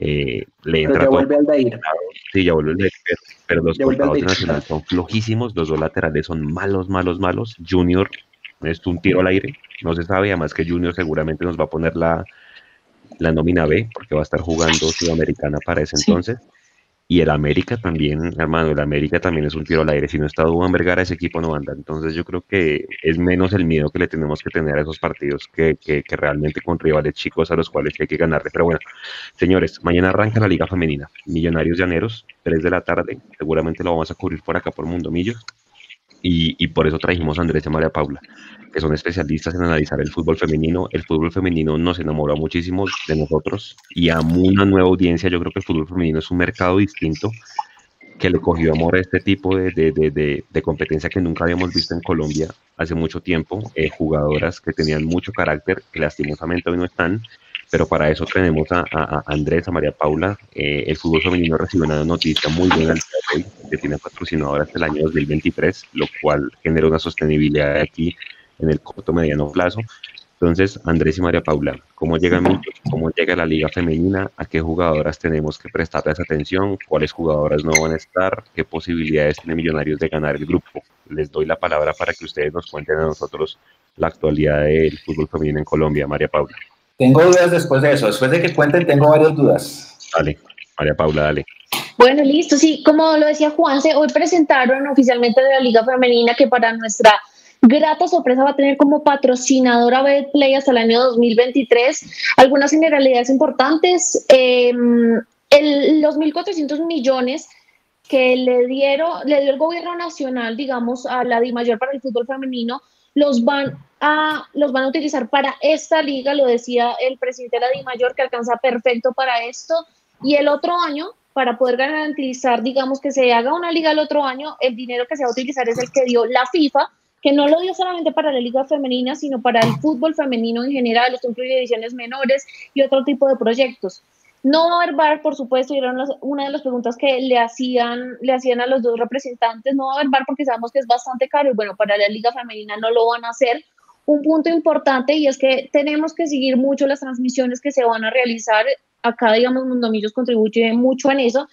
eh, le Pero entra ya todo. vuelve Aldair. Sí, ya vuelve el de- pero, pero los Ya costados de al Nacional son flojísimos, los dos laterales son malos, malos, malos. Junior es un tiro al aire, no se sabe, además que Junior seguramente nos va a poner la, la nómina B, porque va a estar jugando Sudamericana para ese Sí. entonces. Y el América también, hermano, el América también es un tiro al aire. Si no está Dubán Vergara, ese equipo no anda. Entonces yo creo que es menos el miedo que le tenemos que tener a esos partidos que, que, que realmente con rivales chicos a los cuales hay que ganarle. Pero bueno, Señores, mañana arranca la Liga Femenina. Millonarios Llaneros, 3 de la tarde. Seguramente lo vamos a cubrir por acá por Mundo Millos. Y, por eso trajimos a Andrés y a María Paula, que son especialistas en analizar el fútbol femenino. El fútbol femenino nos enamoró muchísimo de nosotros y a una nueva audiencia. Yo creo que el fútbol femenino es un mercado distinto que le cogió amor a este tipo de, de, de competencia que nunca habíamos visto en Colombia hace mucho tiempo. Eh, jugadoras que tenían mucho carácter, que lastimosamente hoy no están, pero para eso tenemos a, Andrés, a María Paula. Eh, el fútbol femenino recibió una noticia muy buena hoy, que tiene patrocinador hasta el año 2023, lo cual genera una sostenibilidad aquí en el corto mediano plazo. Entonces, Andrés y María Paula, ¿cómo llega Millos? ¿Cómo llega la liga femenina? ¿A qué jugadoras tenemos que prestarles atención? ¿Cuáles jugadoras no van a estar? ¿Qué posibilidades tiene Millonarios de ganar el grupo? Les doy la palabra para que ustedes nos cuenten a nosotros la actualidad del fútbol femenino en Colombia, María Paula. Tengo dudas después de eso. Después de que cuenten, tengo varias dudas. Dale, María Paula, dale. Bueno, listo, sí, como lo decía Juanse, hoy presentaron oficialmente la Liga Femenina que para nuestra grata sorpresa va a tener como patrocinadora Betplay hasta el año 2023. Algunas generalidades importantes, eh, el, los 1.400 millones que le dieron, le dio el gobierno nacional, digamos, a la DIMAYOR para el fútbol femenino, los van a, los van a utilizar para esta liga, lo decía el presidente de la DIMAYOR, que alcanza perfecto para esto, y el otro año, para poder garantizar, digamos, que se haga una liga el otro año, el dinero que se va a utilizar es el que dio la FIFA, que no lo dio solamente para la liga femenina, sino para el fútbol femenino en general, esto incluye ediciones menores y otro tipo de proyectos. No va a haber bar, por supuesto, y era una, de las preguntas que le hacían, le hacían a los dos representantes, no va a haber bar porque sabemos que es bastante caro y bueno, para la liga femenina no lo van a hacer. Un punto importante y es que tenemos que seguir mucho las transmisiones que se van a realizar. Acá, digamos, Mundomillos contribuye mucho en eso,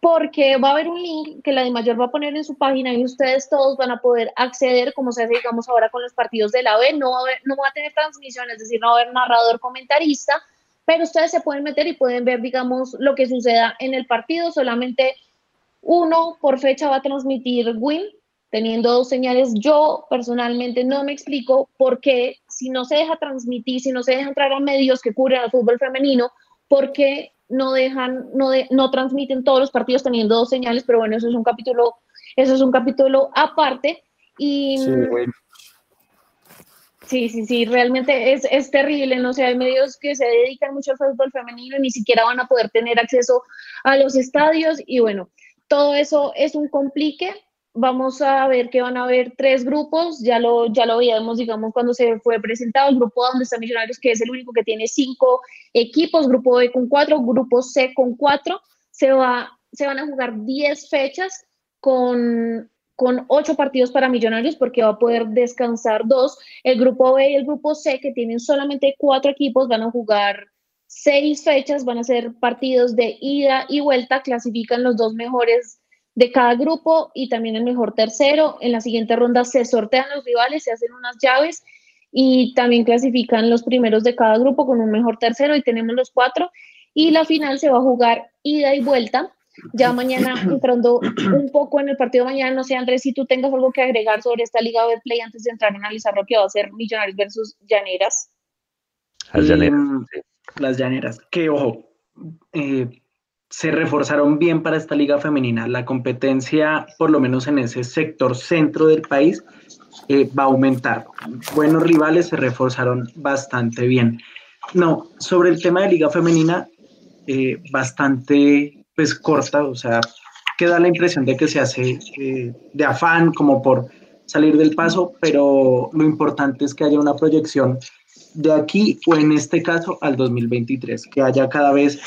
porque va a haber un link que la de mayor va a poner en su página y ustedes todos van a poder acceder, como se hace, digamos, ahora con los partidos de la B. No va a, no va a tener transmisión, es decir, no va a haber narrador comentarista, pero ustedes se pueden meter y pueden ver, digamos, lo que suceda en el partido. Solamente uno por fecha va a transmitir Win, teniendo dos señales. Yo personalmente no me explico por qué, si no se deja transmitir, si no se deja entrar a medios que cubren al fútbol femenino, por qué no dejan, no, de, no transmiten todos los partidos teniendo dos señales, pero bueno, eso es un capítulo, eso es un capítulo aparte. Sí, bueno. Sí, sí, sí, realmente es, es terrible, no sé, hay medios que se dedican mucho al fútbol femenino y ni siquiera van a poder tener acceso a los estadios y bueno, todo eso es un complique. Vamos a ver que van a haber tres grupos, ya lo, ya lo digamos, cuando se fue presentado, el grupo A donde está Millonarios, que es el único que tiene cinco equipos, grupo B con cuatro, grupo C con cuatro, se, va, se van a jugar diez fechas con con ocho partidos para Millonarios porque va a poder descansar dos. El grupo B y el grupo C, que tienen solamente cuatro equipos, van a jugar seis fechas, van a ser partidos de ida y vuelta, clasifican los dos mejores de cada grupo y también el mejor tercero. En la siguiente ronda se sortean los rivales, se hacen unas llaves y también clasifican los primeros de cada grupo con un mejor tercero y tenemos los cuatro. Y la final se va a jugar ida y vuelta. Ya mañana, entrando un poco en el partido de mañana, no sé, Andrés, si tú tengas algo que agregar sobre esta Liga de Play antes de entrar a analizar lo que va a ser Millonarios versus Llaneras. Las llaneras. Mm, Las llaneras. Que ojo, eh, se reforzaron bien para esta liga femenina. La competencia, por lo menos en ese sector centro del país, eh, va a aumentar. Buenos rivales se reforzaron bastante bien. No, sobre el tema de liga femenina, eh, bastante pues corta, o sea, queda la impresión de que se hace eh, de afán, como por salir del paso, pero lo importante es que haya una proyección de aquí o en este caso al 2023, que haya cada vez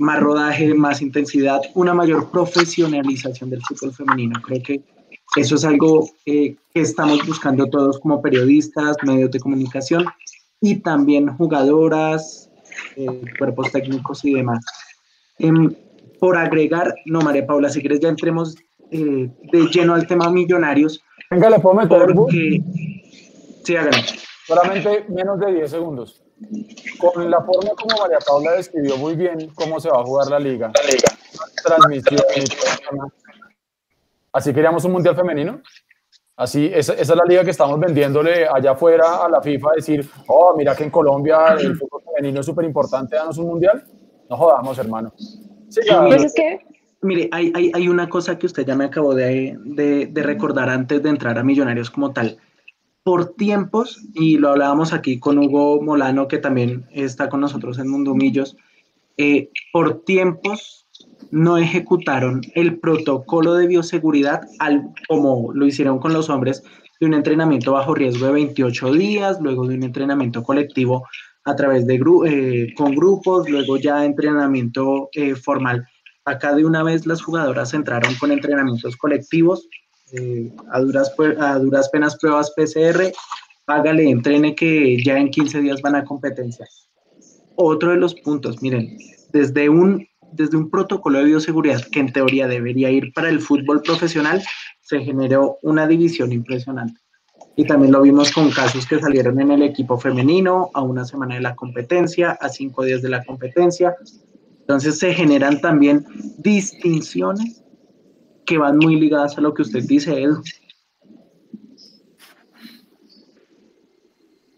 más rodaje, más intensidad, una mayor profesionalización del fútbol femenino. Creo que eso es algo eh, que estamos buscando todos como periodistas, medios de comunicación y también jugadoras, eh, cuerpos técnicos y demás. Em, por agregar, no, María Paula, si quieres ya entremos eh, de lleno al tema millonarios. Venga, le puedo meter? Porque, sí, háganlo. Solamente menos de 10 segundos. Con la forma como María Paula describió muy bien cómo se va a jugar la liga, transmisión todo el tema. Así queríamos un mundial femenino. Así, esa, esa es la liga que estamos vendiéndole allá afuera a la FIFA, decir, oh, mira que en Colombia el fútbol femenino es súper importante, danos un mundial. No jodamos, hermano. Sí, Pues es que Mire, hay, hay, hay una cosa que usted ya me acabó de, de, de recordar antes de entrar a Millonarios como tal. Por tiempos, y lo hablábamos aquí con Hugo Molano, que también está con nosotros en Mundo Millos, eh, por tiempos no ejecutaron el protocolo de bioseguridad al, como lo hicieron con los hombres, de un entrenamiento bajo riesgo de 28 días, luego de un entrenamiento colectivo a través de gru eh, con grupos, luego ya entrenamiento eh, formal. Acá de una vez las jugadoras entraron con entrenamientos colectivos, eh, a, duras, a duras penas pruebas PCR, hágale, entrene que ya en 15 días van a competencia. Otro de los puntos, miren, desde un, desde un protocolo de bioseguridad que en teoría debería ir para el fútbol profesional, se generó una división impresionante. Y también lo vimos con casos que salieron en el equipo femenino a una semana de la competencia, a cinco días de la competencia. Entonces se generan también distinciones que van muy ligadas a lo que usted dice, Edu.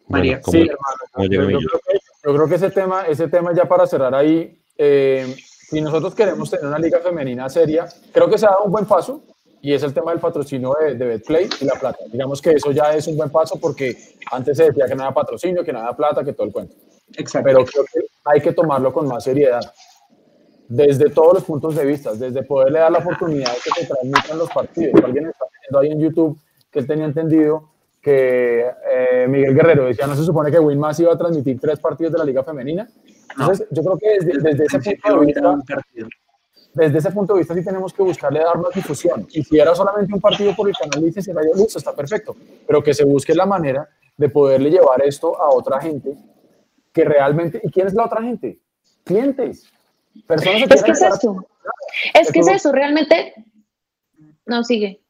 María. ¿cómo- Sí, hermano. Yo, creo que, yo creo que ese tema, ese tema ya para cerrar ahí, eh, si nosotros queremos tener una liga femenina seria, creo que se ha dado un buen paso y es el tema del patrocinio de, de Betplay y la plata. Digamos que eso ya es un buen paso porque antes se decía que no había patrocinio, que no había plata, que todo el cuento. Exacto. Pero creo que hay que tomarlo con más seriedad. Desde todos los puntos de vista, desde poderle dar la oportunidad de que se transmitan los partidos. Alguien está viendo ahí en YouTube que él tenía entendido que eh, Miguel Guerrero decía, no se supone que Winmas iba a transmitir tres partidos de la Liga Femenina. Entonces, yo creo que desde, desde ese punto de vista. Desde ese punto de vista sí tenemos que buscarle dar más difusión. Y si era solamente un partido por el canal dice se vaya listo, está perfecto. Pero que se busque la manera de poderle llevar esto a otra gente que realmente. ¿Y quién es la otra gente? Clientes. Personas es que es eso. Es que es eso, realmente. No, sigue.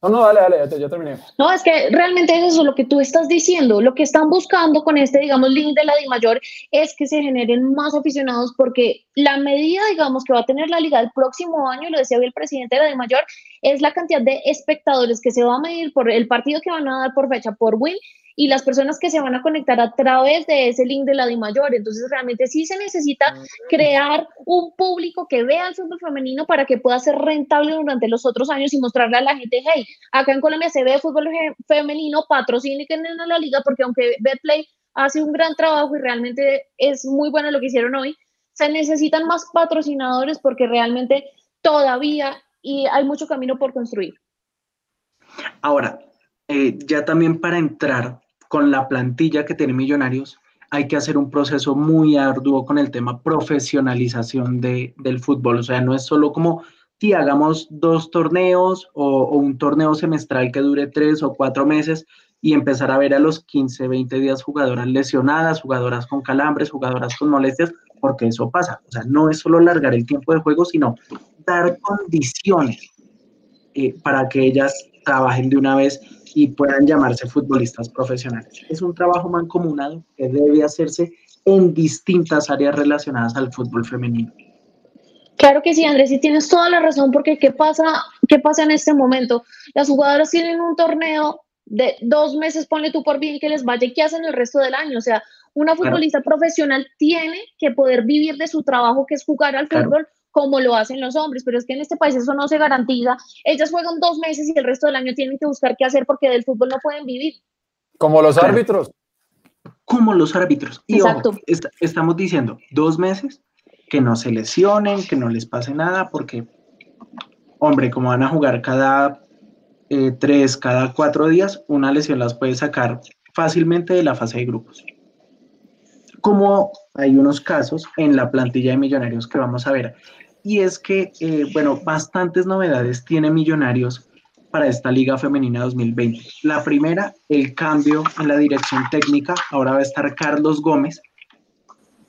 No, no, dale, dale, ya, te- ya terminé. No, es que realmente es eso lo que tú estás diciendo. Lo que están buscando con este, digamos, link de la DIMAYOR es que se generen más aficionados porque la medida, digamos, que va a tener la liga el próximo año, lo decía hoy el presidente de la DIMAYOR, es la cantidad de espectadores que se va a medir por el partido que van a dar por fecha, por win, y las personas que se van a conectar a través de ese link de la DIMAYOR. Entonces, realmente sí se necesita crear un público que vea el fútbol femenino para que pueda ser rentable durante los otros años y mostrarle a la gente, hey, acá en Colombia se ve fútbol fe- femenino, patrocinen en la liga, porque aunque Betplay hace un gran trabajo y realmente es muy bueno lo que hicieron hoy, se necesitan más patrocinadores porque realmente todavía y hay mucho camino por construir. Ahora, eh, ya también para entrar con la plantilla que tiene Millonarios, hay que hacer un proceso muy arduo con el tema profesionalización de, del fútbol. O sea, no es solo como, si hagamos dos torneos o, un torneo semestral que dure tres o cuatro meses y empezar a ver a los 15, 20 días jugadoras lesionadas, jugadoras con calambres, jugadoras con molestias, porque eso pasa. O sea, no es solo alargar el tiempo de juego, sino dar condiciones eh, para que ellas trabajen de una vez y puedan llamarse futbolistas profesionales. Es un trabajo mancomunado que debe hacerse en distintas áreas relacionadas al fútbol femenino. Claro que sí, Andrés, y tienes toda la razón, porque ¿qué pasa, ¿qué pasa en este momento? Las jugadoras tienen un torneo de dos meses, ponle tú por bien que les vaya, ¿y qué hacen el resto del año? O sea, una futbolista profesional tiene que poder vivir de su trabajo, que es jugar al fútbol, como lo hacen los hombres, pero es que en este país eso no se garantiza. Ellas juegan dos meses y el resto del año tienen que buscar qué hacer porque del fútbol no pueden vivir. Como los árbitros. Como los árbitros. Y Exacto. estamos diciendo dos meses que no se lesionen, que no les pase nada, porque, hombre, como van a jugar cada eh, tres, cada cuatro días, una lesión las puede sacar fácilmente de la fase de grupos. Como hay unos casos en la plantilla de millonarios que vamos a ver. Y es que, eh, bueno, bastantes novedades tiene Millonarios para esta Liga Femenina 2020. La primera, el cambio en la dirección técnica. Ahora va a estar Carlos Gómez,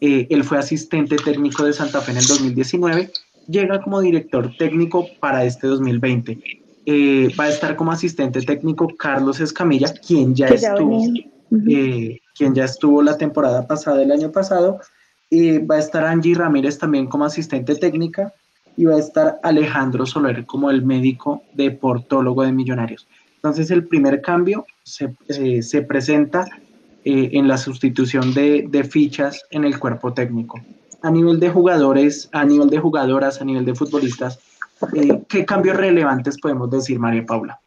eh, él fue asistente técnico de Santa Fe en el 2019, llega como director técnico para este 2020. Eh, va a estar como asistente técnico Carlos Escamilla, quien ya estuvo, eh, quien ya estuvo la temporada pasada, el año pasado. va a estar Angie Ramírez también como asistente técnica y va a estar Alejandro Soler como el médico deportólogo de Millonarios. Entonces el primer cambio se, se presenta eh, en la sustitución de, de, fichas en el cuerpo técnico. A nivel de jugadores, a nivel de jugadoras, a nivel de futbolistas, eh, ¿qué cambios relevantes podemos decir, María Paula?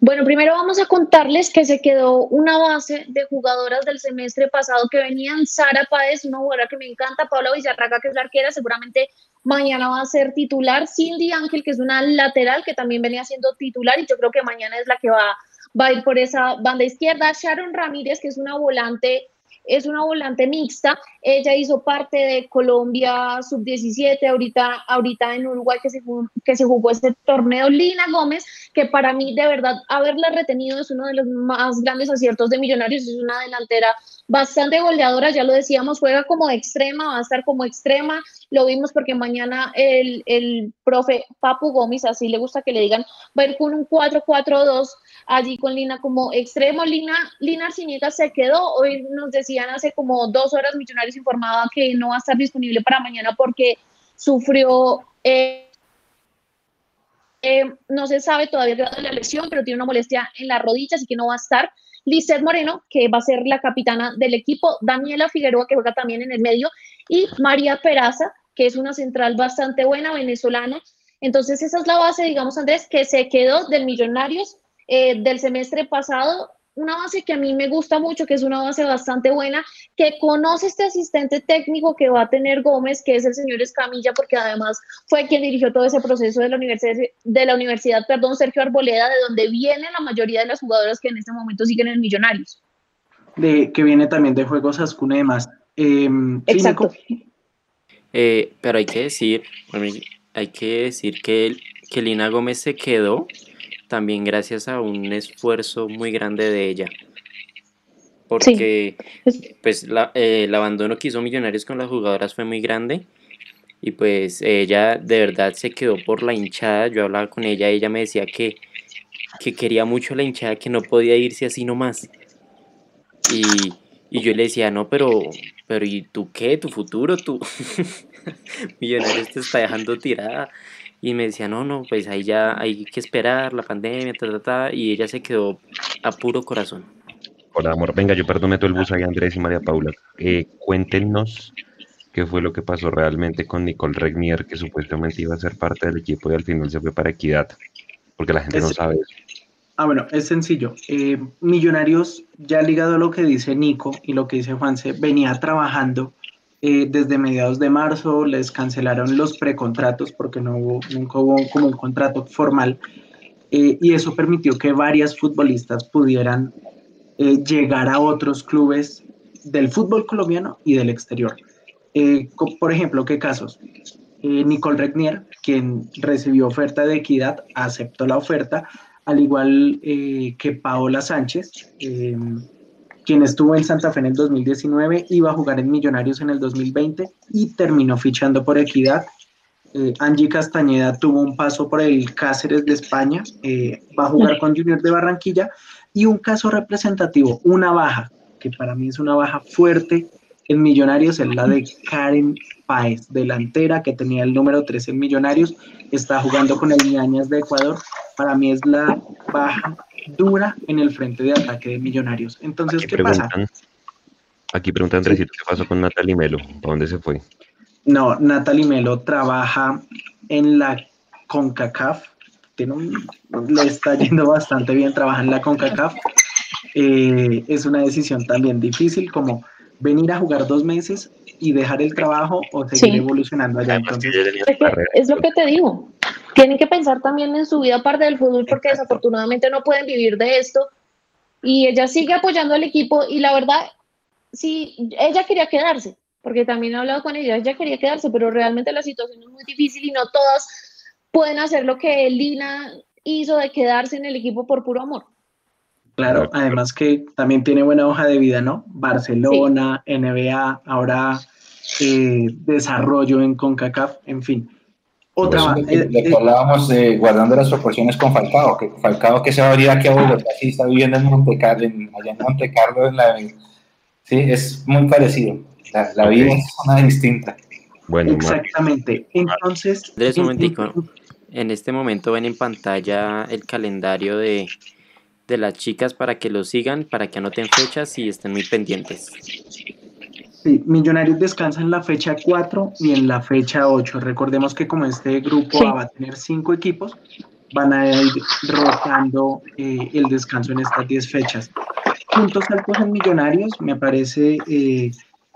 Bueno, primero vamos a contarles que se quedó una base de jugadoras del semestre pasado que venían. Sara Páez, una jugadora que me encanta, Paula Villarraga, que es la arquera, seguramente mañana va a ser titular. Cindy Ángel, que es una lateral que también venía siendo titular y yo creo que mañana es la que va va a ir por esa banda izquierda. Sharon Ramírez, que es una volante, es una volante mixta. Ella hizo parte de Colombia sub-17, ahorita, ahorita en Uruguay que se, jugó, que se jugó este torneo. Lina Gómez, que para mí de verdad haberla retenido es uno de los más grandes aciertos de Millonarios, es una delantera bastante goleadora, ya lo decíamos, juega como extrema, va a estar como extrema, lo vimos porque mañana el, el profe Papu Gómez, así le gusta que le digan, va a ir con un 4-4-2 allí con Lina como extremo. Lina, Lina Arciniega se quedó, hoy nos hace como dos horas Millonarios informaba que no va a estar disponible para mañana porque sufrió... Eh, eh, no se sabe todavía de la lesión, pero tiene una molestia en la rodilla, así que no va a estar. Lizeth Moreno, que va a ser la capitana del equipo, Daniela Figueroa, que juega también en el medio, y María Peraza, que es una central bastante buena, venezolana. Entonces, esa es la base, digamos, Andrés, que se quedó del Millonarios eh, del semestre pasado una base que a mí me gusta mucho, que es una base bastante buena, que conoce este asistente técnico que va a tener Gómez, que es el señor Escamilla, porque además fue quien dirigió todo ese proceso de la universidad, de la universidad perdón, Sergio Arboleda, de donde viene la mayoría de las jugadoras que en este momento siguen en Millonarios. De, que viene también de Juegos Ascuna y demás. Em, Exacto. Eh, pero hay que decir, hay que decir que, que Lina Gómez se quedó también gracias a un esfuerzo muy grande de ella. Porque pues eh, el abandono que hizo Millonarios con las jugadoras fue muy grande y pues ella de verdad se quedó por la hinchada. Yo hablaba con ella, ella me decía que, que quería mucho la hinchada, que no podía irse así nomás. Y, y yo le decía, no, pero, pero ¿y tú qué? ¿Tu futuro? ¿Tu Millonarios te está dejando tirada? Y me decía, no, no, pues ahí ya hay que esperar la pandemia, ta, ta, ta, y ella se quedó a puro corazón. Hola, amor. Venga, yo prometo el bus ahí, Andrés y María Paula. Eh, cuéntenos qué fue lo que pasó realmente con Nicole Regnier, que supuestamente iba a ser parte del equipo y al final se fue para Equidad, porque la gente no sabe eso. Ah, bueno, es sencillo. Eh, Millonarios, ya ligado a lo que dice Nico y lo que dice Juanse, venía trabajando eh, desde mediados de marzo les cancelaron los precontratos porque no hubo, nunca hubo como un contrato formal eh, y eso permitió que varias futbolistas pudieran eh, llegar a otros clubes del fútbol colombiano y del exterior. por ejemplo, ¿qué casos? Nicole Regnier, quien recibió oferta de equidad, aceptó la oferta, al igual que Paola Sánchez quien estuvo en Santa Fe en el 2019, iba a jugar en Millonarios en el 2020 y terminó fichando por Equidad. Eh, Angie Castañeda tuvo un paso por el Cáceres de España, eh, va a jugar con Junior de Barranquilla y un caso representativo, una baja, que para mí es una baja fuerte en Millonarios, es la de Karen Páez, delantera que tenía el número 3 en Millonarios, está jugando con el Ñañas de Ecuador, para mí es la baja dura en el frente de ataque de Millonarios. Entonces, Aquí ¿qué pasa? aquí preguntan Andresito, ¿qué pasó con Natalie Melo? ¿Para dónde se fue? No, Natalie Melo trabaja en la CONCACAF. Tiene un- le está yendo bastante bien, trabaja en la CONCACAF. Eh, es una decisión también difícil, como venir a jugar dos meses y dejar el trabajo o seguir Sí. evolucionando allá. Entonces, que- es lo que te digo. Tienen que pensar también en su vida aparte del fútbol porque desafortunadamente no pueden vivir de esto. Y ella sigue apoyando al equipo y la verdad, sí, ella quería quedarse, porque también he hablado con ella, ella quería quedarse, pero realmente la situación es muy difícil y no todas pueden hacer lo que Lina hizo de quedarse en el equipo por puro amor. claro, además que también tiene buena hoja de vida, ¿no? Barcelona, NBA, ahora eh, desarrollo en CONCACAF, en fin. Otra, de, eh, eh, hablábamos de guardando las proporciones con Falcao, que Falcao que se va a abrir aquí a Bogotá, sí está viviendo en Monte Carlo, en- allá en Monte Carlo, en la, sí, es muy parecido. La, la vida es una distinta. Bueno, exactamente. Entonces, Andrés, un en- momentico. En este momento ven en pantalla el calendario de, de las chicas para que lo sigan, para que anoten fechas y estén muy pendientes. Sí, Millonarios descansa en la fecha 4 y en la fecha 8. Recordemos que como este grupo Sí. Va a tener cinco equipos, van a ir rotando eh, el descanso en estas 10 fechas. Puntos altos en Millonarios, me parece eh,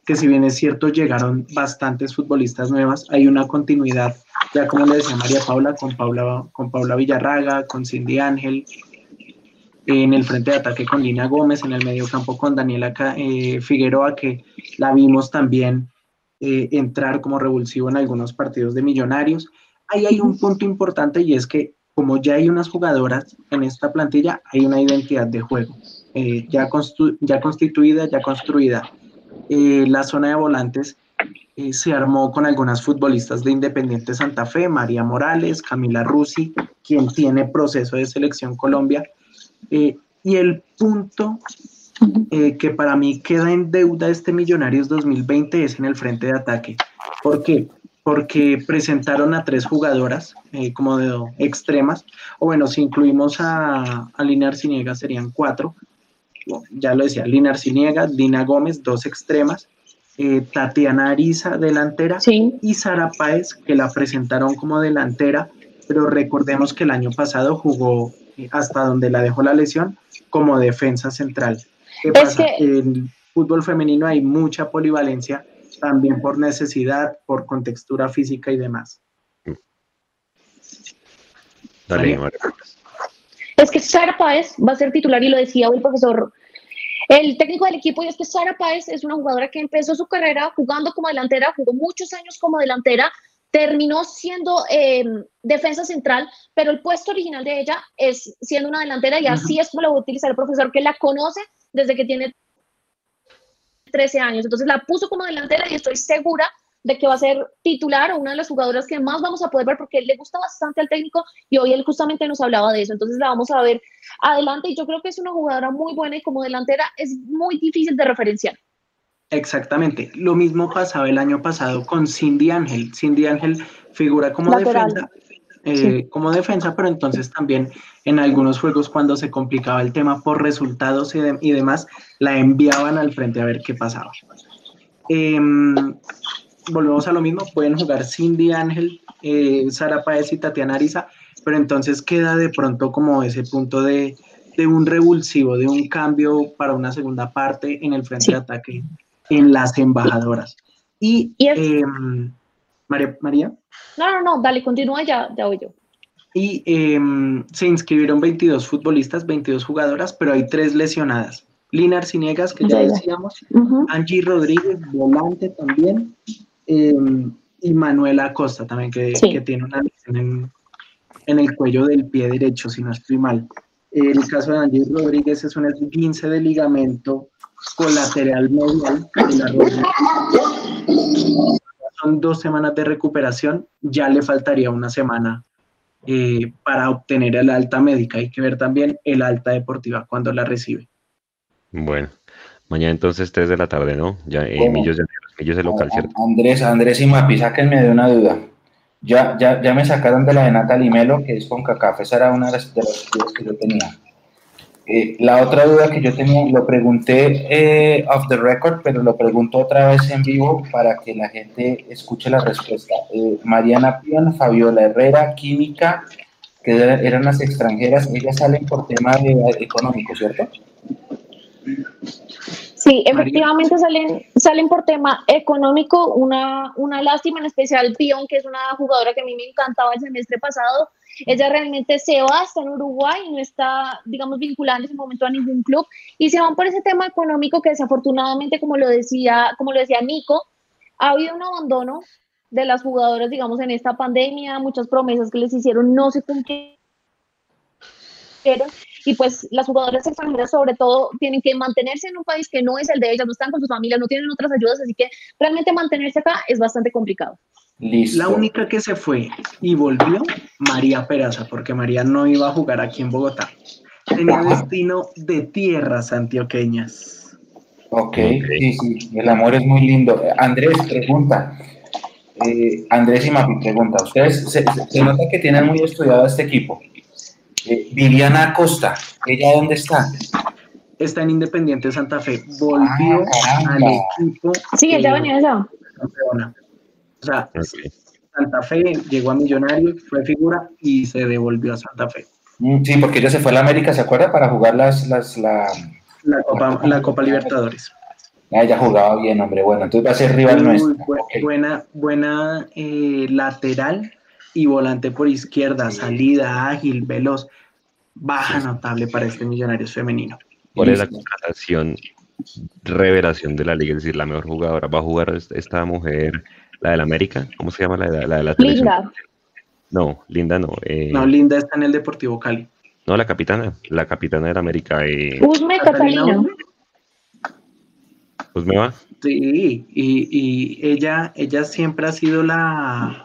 que si bien es cierto, llegaron bastantes futbolistas nuevas, hay una continuidad, ya como le decía María Paula, con Paula, con Paula Villarraga, con Cindy Ángel, en el frente de ataque con Lina Gómez, en el medio campo con Daniela eh, Figueroa, que la vimos también eh, entrar como revulsivo en algunos partidos de millonarios. Ahí hay un punto importante y es que como ya hay unas jugadoras en esta plantilla, hay una identidad de juego eh, ya, ya constituida, ya construida. Eh, la zona de volantes eh, se armó con algunas futbolistas de Independiente Santa Fe, María Morales, Camila Rusi, quien tiene proceso de selección Colombia. Eh, y el punto eh, que para mí queda en deuda este Millonarios 2020 es en el frente de ataque. ¿Por qué? Porque presentaron a tres jugadoras eh, como de extremas, o bueno, si incluimos a, a Lina Arciniega serían cuatro. Bueno, ya lo decía, Lina Arciniega, Dina Gómez, dos extremas, eh, Tatiana Ariza, delantera, Sí, y Sara Páez, que la presentaron como delantera, pero recordemos que el año pasado jugó eh, hasta donde la dejó la lesión como defensa central. ¿Qué Es pasa? que- En fútbol femenino hay mucha polivalencia, también por necesidad, por contextura física y demás. dale, Es que Sara Páez va a ser titular y lo decía hoy el profesor, el técnico del equipo, y es que Sara Páez es una jugadora que empezó su carrera jugando como delantera, jugó muchos años como delantera, terminó siendo eh, defensa central, pero el puesto original de ella es siendo una delantera y así es como lo va a utilizar el profesor que la conoce desde que tiene 13 años. Entonces la puso como delantera y estoy segura de que va a ser titular o una de las jugadoras que más vamos a poder ver porque le gusta bastante al técnico y hoy él justamente nos hablaba de eso. Entonces la vamos a ver adelante y yo creo que es una jugadora muy buena y como delantera es muy difícil de referenciar. Exactamente. Lo mismo pasaba el año pasado con Cindy Ángel. Cindy Ángel figura como Lateral. defensa, eh, como defensa, pero entonces también en algunos juegos cuando se complicaba el tema por resultados y, de- y demás, la enviaban al frente a ver qué pasaba. Em, volvemos a lo mismo, pueden jugar Cindy Ángel, eh, Sara Páez y Tatiana Ariza, pero entonces queda de pronto como ese punto de, de un revulsivo, de un cambio para una segunda parte en el frente Sí. de ataque en las embajadoras. Y, em, María, María, No, no, no, dale, continúa ya, ya voy yo. y em, se inscribieron 22 futbolistas, 22 jugadoras, pero hay tres lesionadas. Lina Arciniegas, que ya Ya, ya. decíamos. Angie Rodríguez, volante también, em, y Manuela Acosta también, que, Sí. que tiene una lesión en, en el cuello del pie derecho, si no estoy mal. El caso de Angie Rodríguez es un esguince de ligamento colateral medial de la rodilla. son dos semanas de recuperación, ya le faltaría una semana eh, para obtener el alta médica. Hay que ver también el alta deportiva cuando la recibe. Bueno, mañana entonces 3 de la tarde, ¿no? Ya en ¿Cómo? Millos de Millos de local, A- ¿cierto? Andrés, Andrés y Mapi, sáquenme de una duda. Ya, ya, ya me sacaron de la de Natalie Melo, que es con CACAF. Esa era una de las, de las dudas que yo tenía. Eh, la otra duda que yo tenía, lo pregunté eh, off the record, pero lo pregunto otra vez en vivo para que la gente escuche la respuesta. Eh, Mariana Pion, Fabiola Herrera, Química, que era- eran las extranjeras, ellas salen por tema de, económico, ¿cierto? Sí, efectivamente salen, salen por tema económico. Una, una lástima, en especial Pion, que es una jugadora que a mí me encantaba el semestre pasado. Ella realmente se va, está en Uruguay, no está, digamos, vinculada en ese momento a ningún club. Y se van por ese tema económico que desafortunadamente, como lo decía, como lo decía Nico, ha habido un abandono de las jugadoras, digamos, en esta pandemia. Muchas promesas que les hicieron no se cumplieron y pues las jugadoras extranjeras sobre todo tienen que mantenerse en un país que no es el de ellas, no están con sus familias, no tienen otras ayudas, así que realmente mantenerse acá es bastante complicado. Listo. La única que se fue y volvió, María Peraza, porque María no iba a jugar aquí en Bogotá. Tenía destino de tierras antioqueñas. Ok, sí, sí, el amor es muy lindo. Andrés, pregunta. Eh, Andrés y Mapi, pregunta. Ustedes se, se- nota que tienen muy estudiado este equipo. Eh, Viviana Acosta, ¿ella dónde está? Está en Independiente Santa Fe. Volvió Ah, al equipo. Sí, ella venía allá. campeona. O sea. Santa Fe llegó a Millonarios, fue figura y se devolvió a Santa Fe. Mm, Sí, porque ella se fue a la América, ¿se acuerda? Para jugar las, las, la... La Copa, la Copa Libertadores. Ah, ella jugaba bien, hombre. Bueno, entonces va a ser rival Muy nuestro. bu- buena buena eh, lateral y volante por izquierda, salida ágil, veloz. Baja notable para este Millonarios femenino. ¿Cuál es la contratación revelación de la liga? Es decir, la mejor jugadora. ¿Va a jugar est- esta mujer, la del América? ¿Cómo se llama la de la, de la? Linda. No, Linda no. eh, No, Linda está en el Deportivo Cali. no, la capitana. La capitana del América. Eh, Usme Catalina. Usme. pues me va. Sí, y, y ella, ella siempre ha sido la,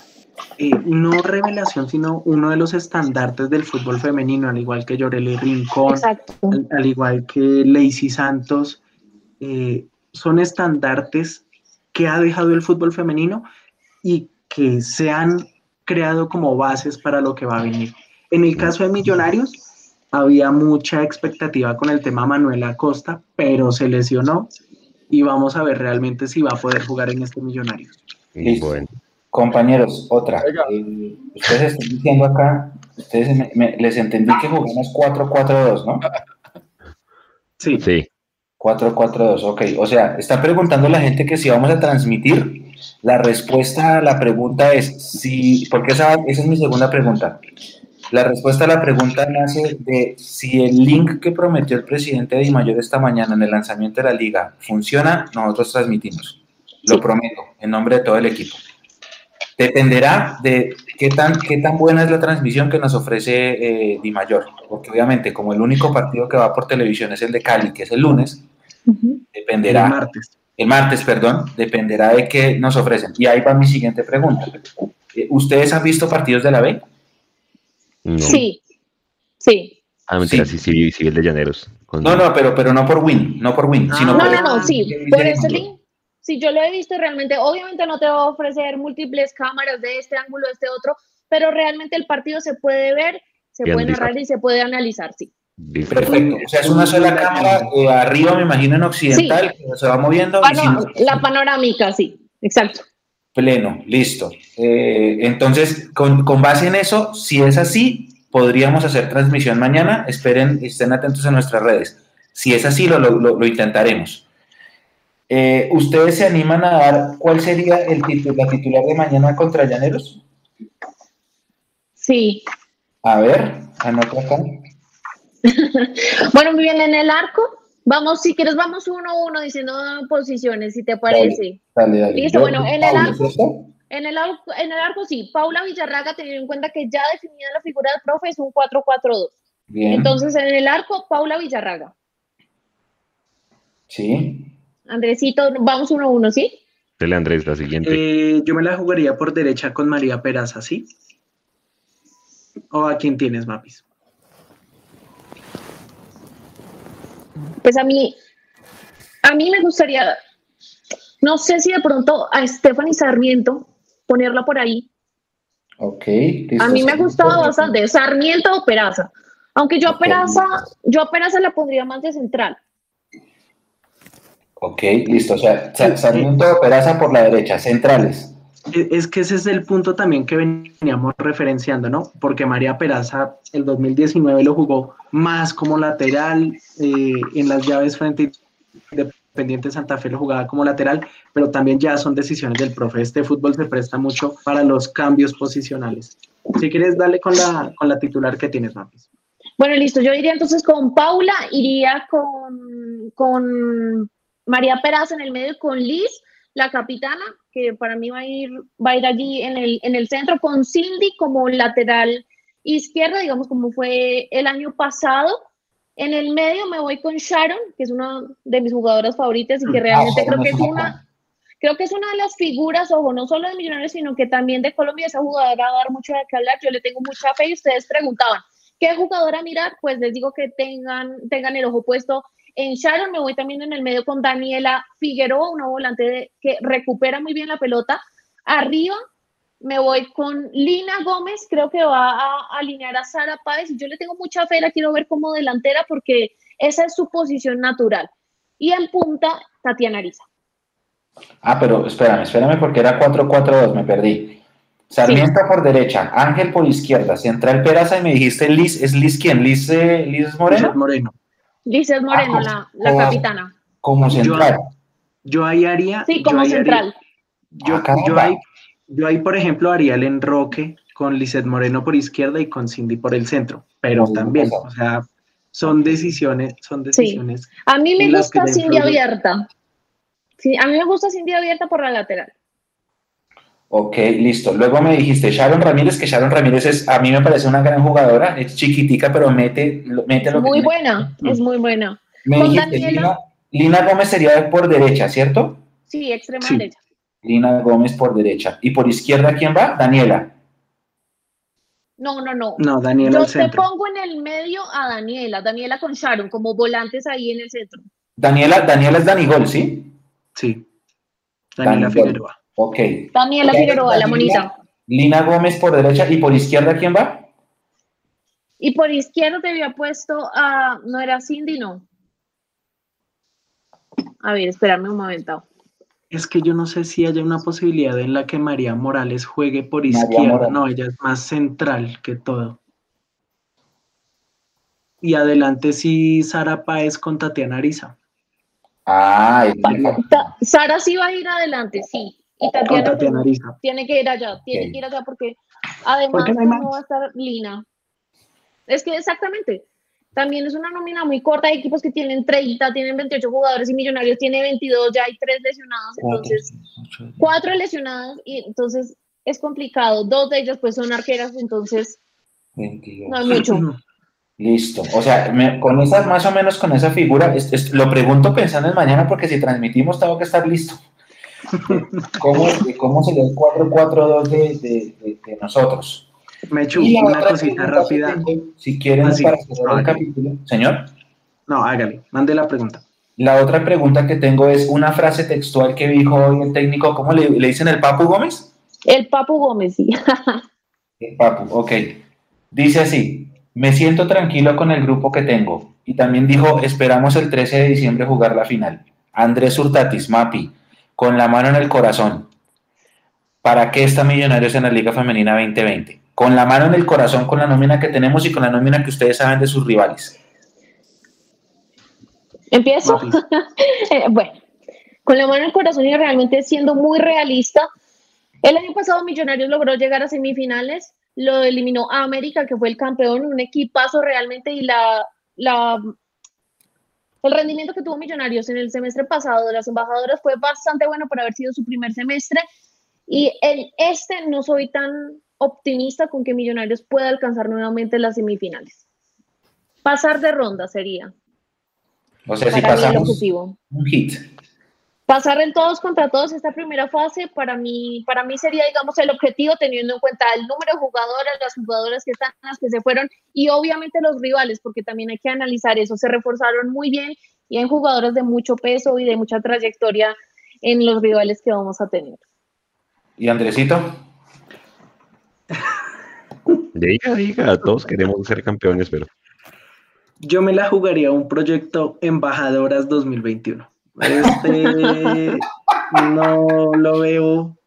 eh, no revelación, sino uno de los estandartes del fútbol femenino, al igual que Yoreli Rincón, Exacto. al, al igual que Lacey Santos, eh, son estandartes que ha dejado el fútbol femenino y que se han creado como bases para lo que va a venir. En el caso de Millonarios, había mucha expectativa con el tema Manuel Acosta, pero se lesionó y vamos a ver realmente si va a poder jugar en este Millonarios. Listo. Bueno, Compañeros, otra. Eh, ustedes están diciendo acá, ustedes me- me- les entendí que jugamos 4-4-2, ¿no? Sí, sí. 4-4-2, ok. O sea, está preguntando la gente que si vamos a transmitir. La respuesta a la pregunta es sí, porque esa, esa es mi segunda pregunta. La respuesta a la pregunta nace de si el link que prometió el presidente Di Mayor esta mañana en el lanzamiento de la liga funciona, nosotros transmitimos. Lo prometo, en nombre de todo el equipo. Dependerá de qué tan, qué tan buena es la transmisión que nos ofrece eh, Di Mayor, porque obviamente como el único partido que va por televisión es el de Cali, que es el lunes, Ujú. el dependerá, martes. el martes, perdón, dependerá de qué nos ofrecen. Y ahí va mi siguiente pregunta. ¿Ustedes han visto partidos de la B? No. Sí, sí. Ah, mentira, Sí. sí, sí, sí, el de Llaneros. Con- No, no, pero, pero no por win, no por win, Ah, sino No, por no, no, sí. ¿Qué dice Por ese link, sí, yo lo he visto realmente. Obviamente no te va a ofrecer múltiples cámaras de este ángulo, de este otro, pero realmente el partido se puede ver, se puede analizar. narrar y se puede analizar, sí. Perfecto. O sea, es una sola cámara eh, arriba, me imagino, en occidental, que se va moviendo. Pano- sin- la panorámica, sí, exacto. Pleno, listo. Eh, entonces, con, con base en eso, si es así, podríamos hacer transmisión mañana. Esperen, estén atentos a nuestras redes. Si es así, lo, lo- lo- lo intentaremos. Eh, ¿Ustedes se animan a dar cuál sería el titu- la titular de mañana contra Llaneros? Sí. A ver, anota acá. Bueno, muy bien, en el arco, vamos, si quieres, vamos uno a uno diciendo posiciones, si te parece. Dale, dale. Listo, Yo- bueno, en el arco-. En el, arco, en el arco, sí, Paula Villarraga, teniendo en cuenta que ya definida la figura del profe, es un 4-4-2. Bien. Entonces, en el arco, Paula Villarraga. sí. Andresito, vamos uno a uno, ¿sí? Dele Andrés, la siguiente. Eh, yo me la jugaría por derecha con María Peraza, ¿sí? ¿O a quién tienes, Mapis? Pues a mí, a mí me gustaría, no sé si de pronto a Stephanie Sarmiento ponerla por ahí. Ok. A mí me ha gustado bastante, Sarmiento o Peraza. Aunque yo a Peraza, yo a Peraza la pondría más de central. Ok, listo. O sea, Sa- Sarmiento o Peraza por la derecha, centrales. E- Es que ese es el punto también que veníamos referenciando, ¿no? Porque María Peraza el 2019 lo jugó más como lateral, eh, en las llaves frente a Independiente Santa Fe lo jugaba como lateral, pero también ya son decisiones del profe. Este fútbol se presta mucho para los cambios posicionales. Si quieres, dale con la, con la titular que tienes, Mapis. Bueno, listo. Yo iría entonces con Paula, iría con, con María Peraza en el medio, con Liz, la capitana, que para mí va a ir, va a ir allí en el, en el centro, con Cindy como lateral izquierda, digamos como fue el año pasado. En el medio me voy con Sharon, que es una de mis jugadoras favoritas y que realmente Ah, creo que es una, creo que es una de las figuras, ojo, no solo de Millonarios, sino que también de Colombia, esa jugadora va a dar mucho de qué hablar, yo le tengo mucha fe y ustedes preguntaban, ¿qué jugadora mirar? Pues les digo que tengan, tengan el ojo puesto en Sharon, me voy también en el medio con Daniela Figueroa, una volante de- que recupera muy bien la pelota. Arriba me voy con Lina Gómez, creo que va a, a alinear a Sara Páez y yo le tengo mucha fe, la quiero ver como delantera porque esa es su posición natural. Y en punta, Tatiana Ariza. Ah, pero espérame, espérame porque era 4-4-2, me perdí. Sarmiento por derecha, Ángel por izquierda, central Peraza y me dijiste Liz, ¿es Liz quién? ¿Liz, eh, Liz Moreno? Moreno. Lices Moreno, Ah, la, la como- capitana. Como central. Yo ahí haría. Sí, yo como ahí haría- central. Yo, Ah, yo, ahí, yo ahí, por ejemplo, haría el enroque con Lizeth Moreno por izquierda y con Cindy por el centro, pero Muy también, bien. o sea, son decisiones, son decisiones. A mí me gusta Cindy influye- abierta. Sí, a mí me gusta Cindy abierta por la lateral. Ok, listo. Luego me dijiste Sharon Ramírez, que Sharon Ramírez es, a mí me parece una gran jugadora, es chiquitica, pero mete, lo- mete lo que Muy tiene. buena, es muy buena. Me Con dijiste, Daniela. Lina, Lina Gómez sería por derecha, ¿cierto? Sí, extrema Sí. derecha. Lina Gómez por derecha. ¿Y por izquierda quién va? Daniela. No, no, no. No, Daniela Yo al te centro. pongo en el medio a Daniela, Daniela con Sharon, como volantes ahí en el centro. Daniela, Daniela es Danigol, ¿sí? Sí. Daniela Danigol. Figueroa. Ok. Daniela Figueroa, la monita. Lina Gómez por derecha y por izquierda quién va? Y por izquierda te había puesto a. No era Cindy, no. A ver, espérame un momento. Es que yo no sé si haya una posibilidad en la que María Morales juegue por María izquierda. Morales. No, ella es más central que todo. Y adelante sí, Sara Páez con Tatiana Ariza. Ah, Sara sí va a ir adelante, sí. Y Tatiana, tiene que ir allá, tiene que ir allá porque además no va a estar Lina. Es que exactamente. También es una nómina muy corta. Hay equipos que tienen 30, tienen 28 jugadores y Millonarios tiene 22, ya hay tres lesionados. Entonces, cuatro lesionadas y entonces es complicado. Dos de ellas pues son arqueras, entonces 22. no hay mucho. Listo. O sea, me- con esa, más o menos con esa figura, es- es- lo pregunto pensando en mañana porque si transmitimos tengo que estar listo. ¿Cómo, de cómo sería el 4-4-2 de, de- de- de nosotros? Me echo una cosita rápida. tengo, si quieren, Ah, para cerrar el Hágale. capítulo. Señor, No, hágale, mande la pregunta. la otra pregunta que tengo es una frase textual que dijo hoy el técnico, ¿cómo le, le dicen el Papu Gómez? El Papu Gómez, sí. El Papu, ok. Dice así, me siento tranquilo con el grupo que tengo. Y también dijo, esperamos el 13 de diciembre jugar la final. Andrés Hurtatis, Mapi, con la mano en el corazón. ¿Para qué está Millonarios en la Liga Femenina 2020? Con la mano en el corazón, con la nómina que tenemos y con la nómina que ustedes saben de sus rivales. Empiezo. Eh, bueno, con la mano en el corazón y realmente siendo muy realista, el año pasado Millonarios logró llegar a semifinales, lo eliminó a América, que fue el campeón, un equipazo realmente, y la, la, el rendimiento que tuvo Millonarios en el semestre pasado de las embajadoras fue bastante bueno por haber sido su primer semestre. Y en este no soy tan optimista con que Millonarios pueda alcanzar nuevamente las semifinales. Pasar de ronda sería O sea, si para pasamos un hit. Pasar en todos contra todos esta primera fase para mí, para mí sería, digamos, el objetivo teniendo en cuenta el número de jugadoras, las jugadoras que están, las que se fueron y obviamente los rivales, porque también hay que analizar eso. Se reforzaron muy bien y hay jugadoras de mucho peso y de mucha trayectoria en los rivales que vamos a tener. ¿Y Andresito? Diga, diga, todos queremos ser campeones, pero. Yo me la jugaría un proyecto Embajadoras 2021. Este no lo veo,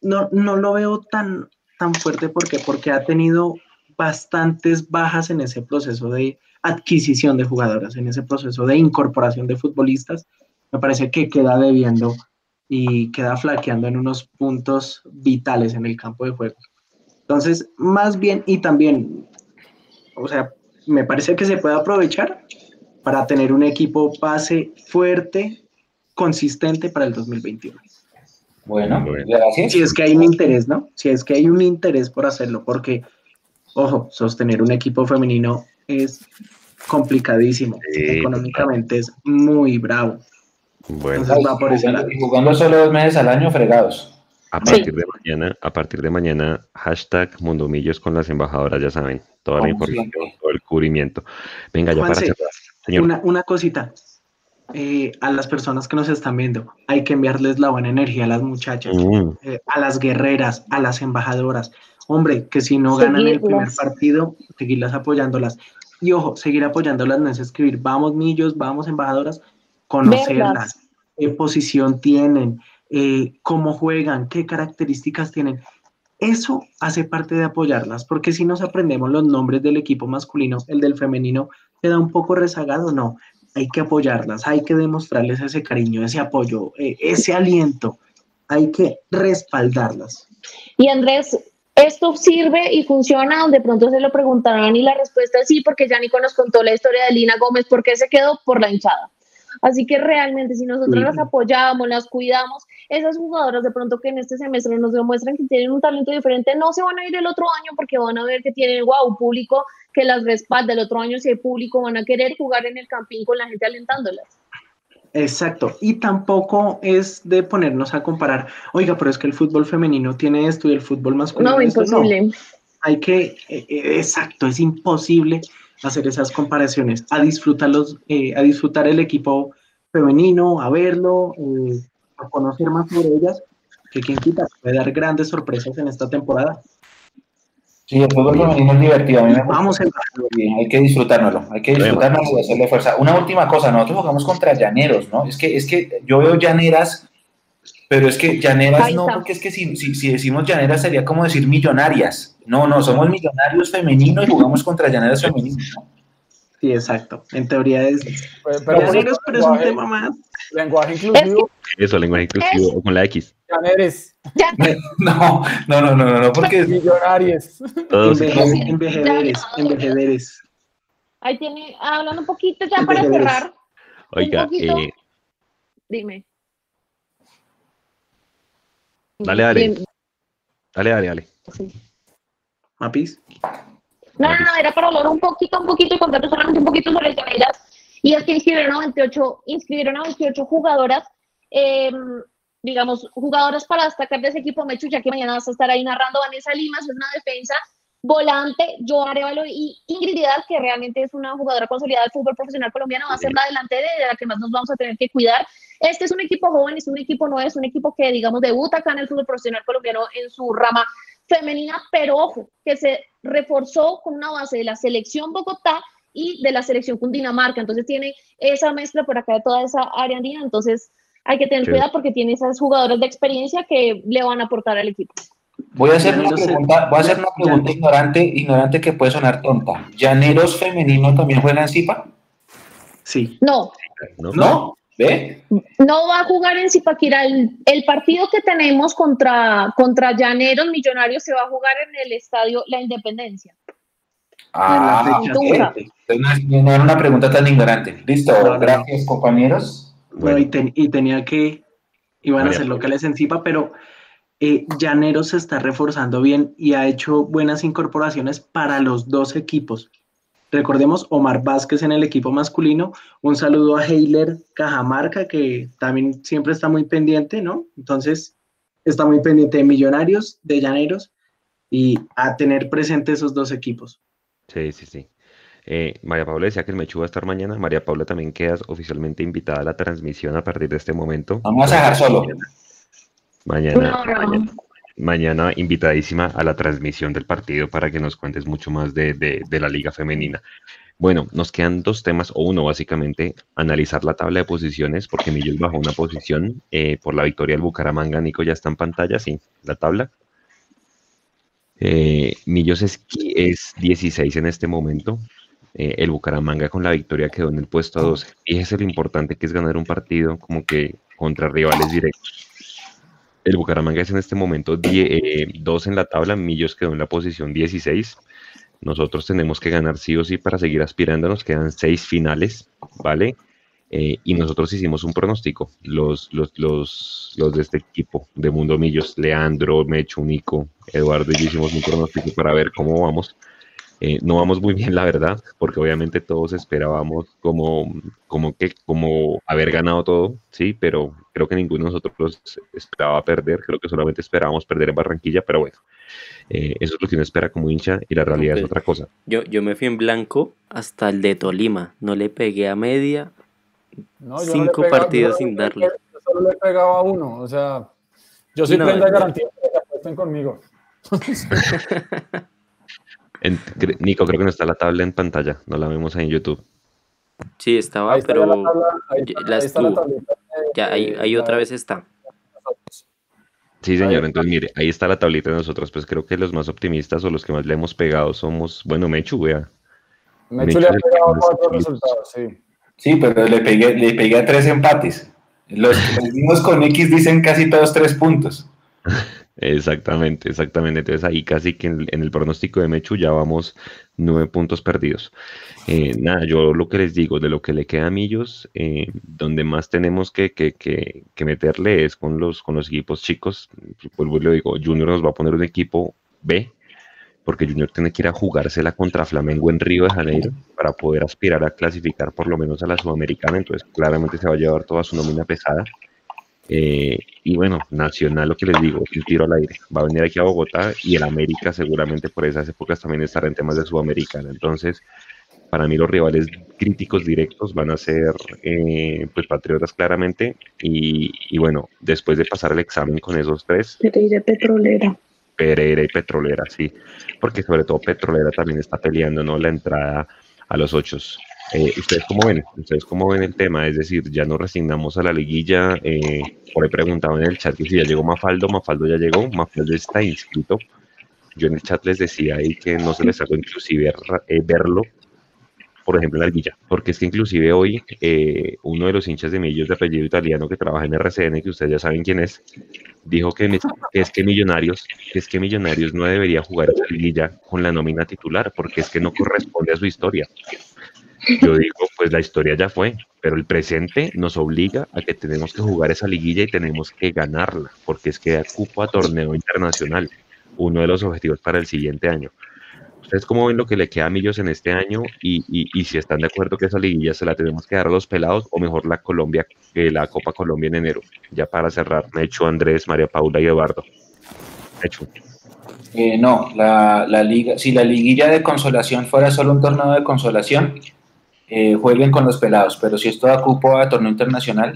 no, no lo veo tan, tan fuerte porque, porque ha tenido bastantes bajas en ese proceso de adquisición de jugadoras, en ese proceso de incorporación de futbolistas. Me parece que queda debiendo y queda flaqueando en unos puntos vitales en el campo de juego. Entonces, más bien, y también, o sea, me parece que se puede aprovechar para tener un equipo base fuerte consistente para el 2021. Bueno, gracias. Si es que hay un interés, ¿no? Si es que hay un interés por hacerlo, porque, ojo, sostener un equipo femenino es complicadísimo. Económicamente es muy bravo. Bueno, va por jugando solo dos meses al año fregados. A partir de mañana, a partir de mañana, hashtag Mundomillos con las embajadoras, ya saben, toda la información, todo el cubrimiento. Venga, ya para cerrar. Señor. Una, una cosita, eh, a las personas que nos están viendo. Hay que enviarles la buena energía a las muchachas, mm. eh, a las guerreras, a las embajadoras. Hombre, que si no ganan el primer partido, seguirlas apoyándolas. Y ojo, seguir apoyándolas no es escribir, vamos millos, vamos embajadoras, conocerlas, qué posición tienen, eh, cómo juegan, qué características tienen. Eso hace parte de apoyarlas, porque si nos aprendemos los nombres del equipo masculino, el del femenino queda un poco rezagado, no hay que apoyarlas, hay que demostrarles ese cariño, ese apoyo, eh, ese aliento, hay que respaldarlas. Y Andrés, ¿esto sirve y funciona? Donde pronto se lo preguntarán y la respuesta es sí, porque ya Nico nos contó la historia de Lina Gómez, ¿por qué se quedó? Por la hinchada. Así que realmente si nosotros las apoyamos, las cuidamos, esas jugadoras de pronto que en este semestre nos demuestran que tienen un talento diferente, no se van a ir el otro año porque van a ver que tienen, wow, público que las respalda. El otro año si hay público van a querer jugar en el campín con la gente alentándolas. Exacto, y tampoco es de ponernos a comparar, oiga, pero es que el fútbol femenino tiene esto y el fútbol masculino. No, imposible. Hay que, eh, eh, exacto, es imposible hacer esas comparaciones, a disfrutarlos, eh, a disfrutar el equipo femenino, a verlo, eh, a conocer más sobre ellas, que quien quita puede dar grandes sorpresas en esta temporada. Sí, el fútbol femenino es divertido. A mí me Vamos a hay que disfrutárnoslo, hay que disfrutárnoslo y hacerle fuerza. Una última cosa, nosotros jugamos contra llaneros, ¿no? Es que, es que yo veo llaneras, pero es que llaneras no, porque es que si, si, si decimos llaneras sería como decir millonarias. No, no, somos millonarios femeninos y jugamos contra llaneros femeninos. Sí, exacto. En teoría es. Pero, llaneros, pero es un tema más. Lenguaje inclusivo. Eso, lenguaje inclusivo, o con la X. Llaneres. No, no, no, no, no, porque. Millonarios. Todos envejederes, envejederes. Ahí tiene, hablando un poquito ya para cerrar. Oiga, eh, dime. Dale, dale. Dale, dale, dale. Sí. ¿Mapis? No, no, no, era para hablar un poquito, un poquito y contarles solamente un poquito sobre Llaneras. Y es que inscribieron a 28, inscribieron a 28 jugadoras, eh, digamos, jugadoras para destacar de ese equipo Mechu, ya que mañana vas a estar ahí narrando Vanessa Limas, es una defensa, volante, Joan Arevalo y Ingrid que realmente es una jugadora consolidada del fútbol profesional colombiano, va a ser la delantera de la que más nos vamos a tener que cuidar. Este es un equipo joven, es un equipo nuevo, es un equipo que, digamos, debuta acá en el fútbol profesional colombiano en su rama femenina, pero ojo, que se reforzó con una base de la selección Bogotá y de la selección Cundinamarca. Entonces tiene esa mezcla por acá de toda esa área andina. Entonces hay que tener cuidado porque tiene esas jugadoras de experiencia que le van a aportar al equipo. Voy a hacer una pregunta, voy a hacer una pregunta ignorante, ignorante que puede sonar tonta. ¿Llaneros femenino también juegan en Zipa? Sí. No. ¿No? ¿No? No va a jugar en Zipaquirá. El, partido que tenemos contra, contra Llaneros Millonarios se va a jugar en el estadio La Independencia. Ah, no, era una pregunta tan ignorante. Listo, gracias compañeros. y, tenía que, iban a ser locales en Zipa, pero eh, Llaneros se está reforzando bien y ha hecho buenas incorporaciones para los dos equipos. Recordemos Omar Vázquez en el equipo masculino. Un saludo a Heiler Cajamarca, que también siempre está muy pendiente, ¿no? Entonces, está muy pendiente de Millonarios, de Llaneros, y a tener presente esos dos equipos. Sí, sí, sí. Eh, María Paula decía que el Mechu va a estar mañana. María Paula también quedas oficialmente invitada a la transmisión a partir de este momento. Vamos a dejar solo. Mañana, mañana, mañana invitadísima a la transmisión del partido para que nos cuentes mucho más de, de, la liga femenina. Bueno, nos quedan dos temas, o uno básicamente, analizar la tabla de posiciones, porque Millos bajó una posición eh, por la victoria del Bucaramanga. Nico ya está en pantalla, sí, la tabla. Eh, Millos es, es 16 en este momento. Eh, el Bucaramanga con la victoria quedó en el puesto a 12. Y es lo importante que es ganar un partido como que contra rivales directos. El Bucaramanga es en este momento 2 eh, en la tabla, Millos quedó en la posición 16. Nosotros tenemos que ganar sí o sí para seguir aspirando. Nos quedan seis finales, ¿vale? Eh, y nosotros hicimos un pronóstico, los, los, los, los, de este equipo de Mundo Millos, Leandro, Mecho, Nico, Eduardo, y hicimos un pronóstico para ver cómo vamos. Eh, no vamos muy bien, la verdad, porque obviamente todos esperábamos como, como que como haber ganado todo, sí, pero creo que ninguno de nosotros esperaba perder, creo que solamente esperábamos perder en Barranquilla, pero bueno, eh, eso es lo que uno espera como hincha y la realidad es otra cosa. Yo, yo me fui en blanco hasta el de Tolima, no le pegué a media, No, no cinco pegaba- partidos no sin le darle. Yo solo le pegaba a uno, o sea, yo soy No, prenda de no. garantía que apuesten conmigo. En- cre- Nico, creo que no está la tabla en pantalla, no la vemos ahí en YouTube. Sí, estaba, está la pero tabla, ahí está- la ahí está la estuvo. tablita de- ya ahí, otra vez está. Sí, señor. Entonces, mire, ahí está la tablita de nosotros. Pues creo que los más optimistas o los que más le hemos pegado somos, bueno, Mechu, vea. Mechu le ha pegado cuatro resultados, sí. Sí, pero le pegué, le pegué a tres empates. Los que vimos con X dicen casi todos tres puntos. Exactamente, exactamente. Entonces ahí casi que en, el pronóstico de Mechu ya vamos nueve puntos perdidos. Eh, nada, yo lo que les digo, de lo que le queda a Millos, eh, donde más tenemos que, que, que, meterle es con los, con los equipos chicos. Vuelvo y le digo, Junior nos va a poner un equipo B, porque Junior tiene que ir a jugársela contra Flamengo en Río de Janeiro para poder aspirar a clasificar por lo menos a la Sudamericana. Entonces, claramente se va a llevar toda su nómina pesada. Eh, y bueno, Nacional, lo que les digo, un tiro al aire. Va a venir aquí a Bogotá y el América seguramente por esas épocas también estará en temas de Sudamericana. Entonces, para mí los rivales críticos directos van a ser eh, pues Patriotas claramente. Y, y bueno, después de pasar el examen con esos tres, Pereira Petrolera. Pereira y Petrolera, sí, porque sobre todo Petrolera también está peleando, ¿no? La entrada a los ocho. Eh, ¿Ustedes cómo ven? ¿Ustedes cómo ven el tema? Es decir, ya nos resignamos a la liguilla. Eh, por ahí preguntaban en el chat que si ya llegó Mafaldo, Mafaldo ya llegó, Mafaldo está inscrito. Yo en el chat les decía ahí que no se les hago inclusive eh, verlo, por ejemplo, en la liguilla, porque es que inclusive hoy eh, uno de los hinchas de Millos de apellido italiano que trabaja en RCN, que ustedes ya saben quién es, dijo que, es que Millonarios, es que Millonarios no debería jugar esa liguilla con la nómina titular, porque es que no corresponde a su historia. Yo digo, pues la historia ya fue, pero el presente nos obliga a que tenemos que jugar esa liguilla y tenemos que ganarla, porque es que da cupo a torneo internacional, uno de los objetivos para el siguiente año. ¿Ustedes cómo ven lo que le queda a Millos en este año y, y- y si están de acuerdo que esa liguilla se la tenemos que dar a los pelados o mejor la Colombia, la Copa Colombia en enero? Ya para cerrar, Mecho, Andrés, María Paula y Eduardo. Mecho. Eh, no, la, la liga, si la liguilla de consolación fuera solo un torneo de consolación, eh, jueguen con los pelados, pero si esto da cupo a torneo internacional,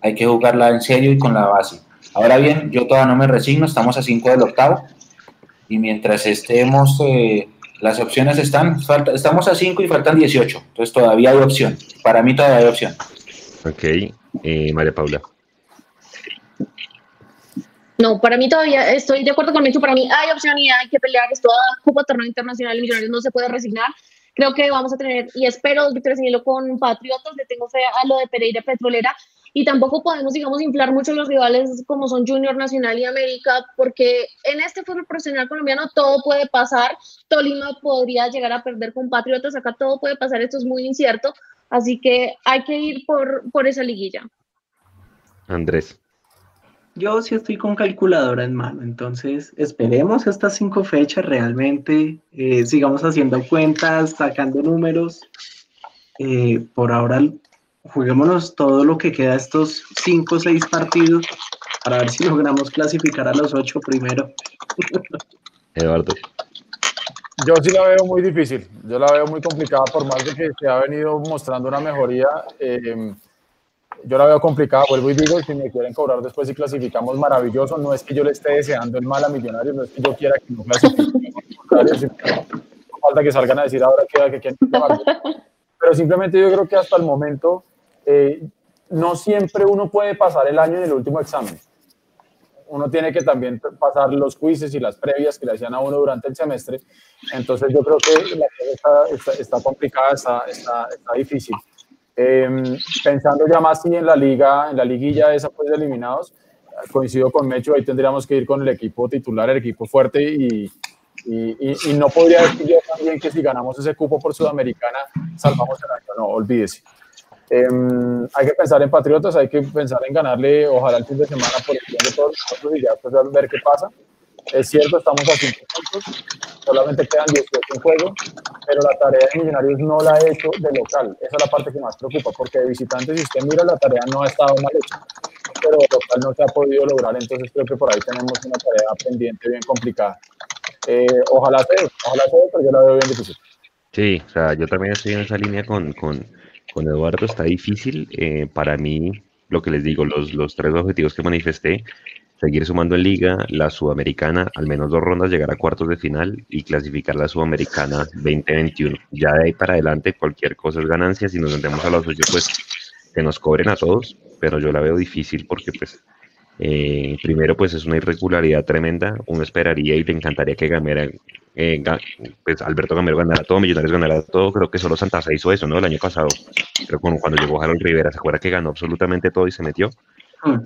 hay que jugarla en serio y con la base. Ahora bien, yo todavía no me resigno, estamos a 5 del octavo, y mientras estemos, eh, las opciones están, falta- estamos a 5 y faltan 18, entonces todavía hay opción, para mí todavía hay opción. Ok, eh, María Paula. No, para mí todavía estoy de acuerdo con Mechu. Para mí hay opción y hay que pelear. Esto a Copa Torneo Internacional Millonarios no se puede resignar. Creo que vamos a tener, y espero dos victorias en hilo con Patriotas. Le tengo fe a lo de Pereira Petrolera. Y tampoco podemos, digamos, inflar mucho los rivales como son Junior Nacional y América, porque en este fútbol profesional colombiano todo puede pasar. Tolima podría llegar a perder con Patriotas. Acá todo puede pasar. Esto es muy incierto. Así que hay que ir por, por esa liguilla. Andrés. yo sí estoy con calculadora en mano, entonces esperemos estas cinco fechas realmente, eh, sigamos haciendo cuentas, sacando números. Eh, por ahora, juguémonos todo lo que queda estos cinco o seis partidos para ver si logramos clasificar a los ocho primero. Eduardo. Yo sí la veo muy difícil, yo la veo muy complicada por más de que se ha venido mostrando una mejoría. Eh, yo la veo complicada, vuelvo y digo, si me quieren cobrar después si clasificamos maravilloso, no es que yo le esté deseando el mal a Millonarios, no es que yo quiera que no clasifique, falta que salgan a decir ahora que, que quieren pero simplemente yo creo que hasta el momento eh, no siempre uno puede pasar el año en el último examen. Uno tiene que también pasar los quizzes y las previas que le hacían a uno durante el semestre. Entonces yo creo que la cosa está, está, complicada, está, está, difícil. Em, pensando ya más en la liga, en la liguilla esa pues de eliminados, coincido con Mecho, ahí tendríamos que ir con el equipo titular, el equipo fuerte y, y, y, no podría decir yo también que si ganamos ese cupo por Sudamericana, salvamos el año, no, olvídese. Em, hay que pensar en Patriotas, hay que pensar en ganarle, ojalá el fin de semana por el bien de todos nosotros y ya pues ver qué pasa. Es cierto, estamos a 5 puntos, solamente quedan 18 en juego, pero la tarea de Millonarios no la ha hecho de local. Esa es la parte que más preocupa, porque de visitante, si usted mira, la tarea no ha estado mal hecha, pero de local no se ha podido lograr, entonces creo que por ahí tenemos una tarea pendiente bien complicada. Eh, ojalá sea, ojalá sea, pero yo la veo bien difícil. Sí, o sea, yo también estoy en esa línea con, con, con Eduardo, está difícil. Eh, para mí, lo que les digo, los, los tres objetivos que manifesté, seguir sumando en liga, la sudamericana, al menos dos rondas, llegar a cuartos de final y clasificar la sudamericana 2021. Ya de ahí para adelante cualquier cosa es ganancia, si nos metemos a los ocho, pues que nos cobren a todos, pero yo la veo difícil porque pues eh, primero pues es una irregularidad tremenda, uno esperaría y le encantaría que Gamera, eh, pues Alberto Gamero ganara todo, Millonarios ganara todo, creo que solo Santa Fe hizo eso, ¿no? El año pasado, pero cuando llegó Harold Rivera, ¿se acuerda que ganó absolutamente todo y se metió? Mm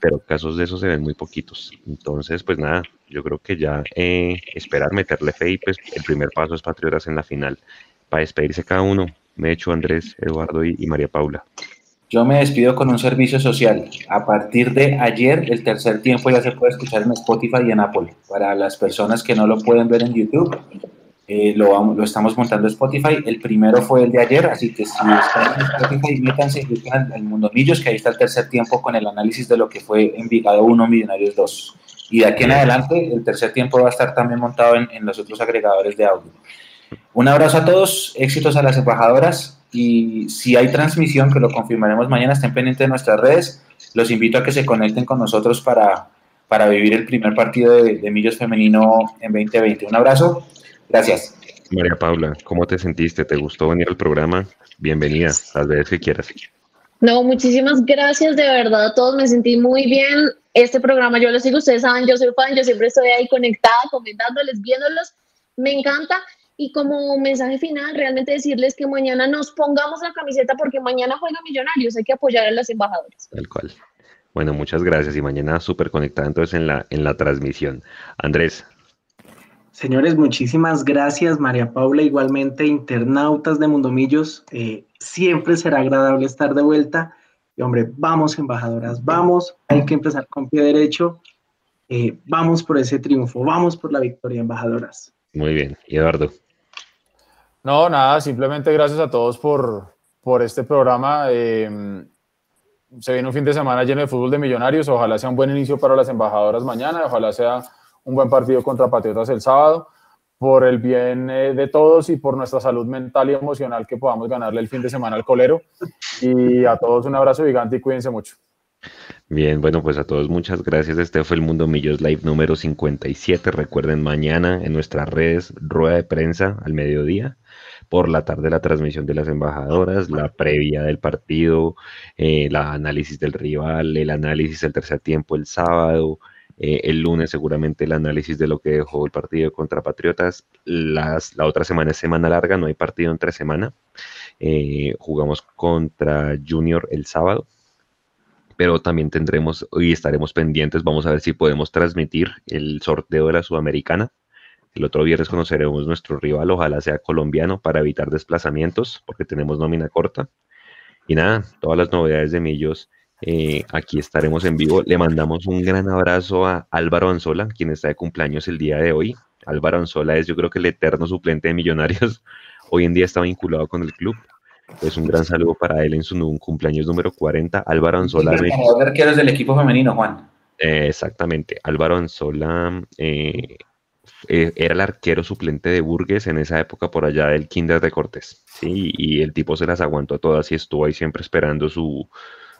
pero casos de esos se ven muy poquitos. Entonces, pues nada, yo creo que ya eh, esperar meterle fe y pues el primer paso es Patriotas en la final. Para despedirse cada uno, me echo Andrés, Eduardo y, y María Paula. Yo me despido con un servicio social. A partir de ayer, el tercer tiempo ya se puede escuchar en Spotify y en Apple. Para las personas que no lo pueden ver en YouTube, eh, lo, estamos montando en Spotify. El primero fue el de ayer, así que si están en Spotify, métanse al, Mundo Millos, que ahí está el tercer tiempo con el análisis de lo que fue Envigado 1, Millonarios 2. Y de aquí en adelante, el tercer tiempo va a estar también montado en los otros agregadores de audio. Un abrazo a todos, éxitos a las embajadoras y si hay transmisión, que lo confirmaremos mañana, estén pendientes de nuestras redes. Los invito a que se conecten con nosotros para, para vivir el primer partido de, de Millos Femenino en 2020. Un abrazo Gracias. María Paula, ¿cómo te sentiste? ¿Te gustó venir al programa? Bienvenida, las veces que quieras. No, muchísimas gracias, de verdad a todos, me sentí muy bien. Este programa yo lo sigo, ustedes saben, yo soy fan, yo siempre estoy ahí conectada, comentándoles, viéndolos, me encanta. Y como mensaje final, realmente decirles que mañana nos pongamos la camiseta porque mañana juega Millonarios, hay que apoyar a las embajadoras. Tal cual. Bueno, muchas gracias y mañana súper conectada entonces en la, en la transmisión. Andrés, Señores, muchísimas gracias, María Paula. Igualmente, internautas de Mundomillos, eh, siempre será agradable estar de vuelta. Y hombre, vamos, embajadoras, vamos. Hay que empezar con pie derecho. Eh, vamos por ese triunfo, vamos por la victoria, embajadoras. Muy bien, y Eduardo. No, nada, simplemente gracias a todos por, por este programa. Eh, se viene un fin de semana lleno de fútbol de millonarios. Ojalá sea un buen inicio para las embajadoras mañana. Ojalá sea un buen partido contra Patriotas el sábado, por el bien eh, de todos y por nuestra salud mental y emocional que podamos ganarle el fin de semana al colero. Y a todos un abrazo gigante y cuídense mucho. Bien, bueno, pues a todos muchas gracias. Este fue el Mundo Millos Live número 57. Recuerden mañana en nuestras redes, rueda de prensa al mediodía. Por la tarde la transmisión de las embajadoras, la previa del partido, eh, el análisis del rival, el análisis del tercer tiempo el sábado, eh, el lunes seguramente el análisis de lo que dejó el partido contra Patriotas. Las, la otra semana es semana larga, no hay partido entre semana. Eh, jugamos contra Junior el sábado. Pero también tendremos y estaremos pendientes. Vamos a ver si podemos transmitir el sorteo de la Sudamericana. El otro viernes conoceremos nuestro rival, ojalá sea colombiano, para evitar desplazamientos, porque tenemos nómina corta. Y nada, todas las novedades de Millos Eh, aquí estaremos en vivo. Le mandamos un gran abrazo a Álvaro Anzola, quien está de cumpleaños el día de hoy. Álvaro Anzola es yo creo que el eterno suplente de Millonarios. Hoy en día está vinculado con el club. Es un gran saludo para él en su cumpleaños número 40. Álvaro Anzola. De arqueros del equipo femenino, Juan. Eh, exactamente. Álvaro Anzola eh, eh, era el arquero suplente de Burgues en esa época por allá del Kinder de Cortés. Y el tipo se las aguantó todas y estuvo ahí siempre esperando su,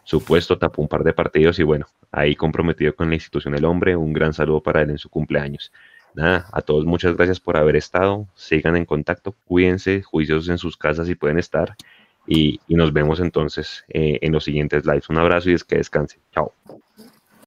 su puesto, tapó un par de partidos y bueno, ahí comprometido con la institución el hombre. Un gran saludo para él en su cumpleaños. Nada, a todos muchas gracias por haber estado. Sigan en contacto, cuídense, juiciosos en sus casas si pueden estar. Y, nos vemos entonces eh, en los siguientes lives. Un abrazo y es que descanse. Chao.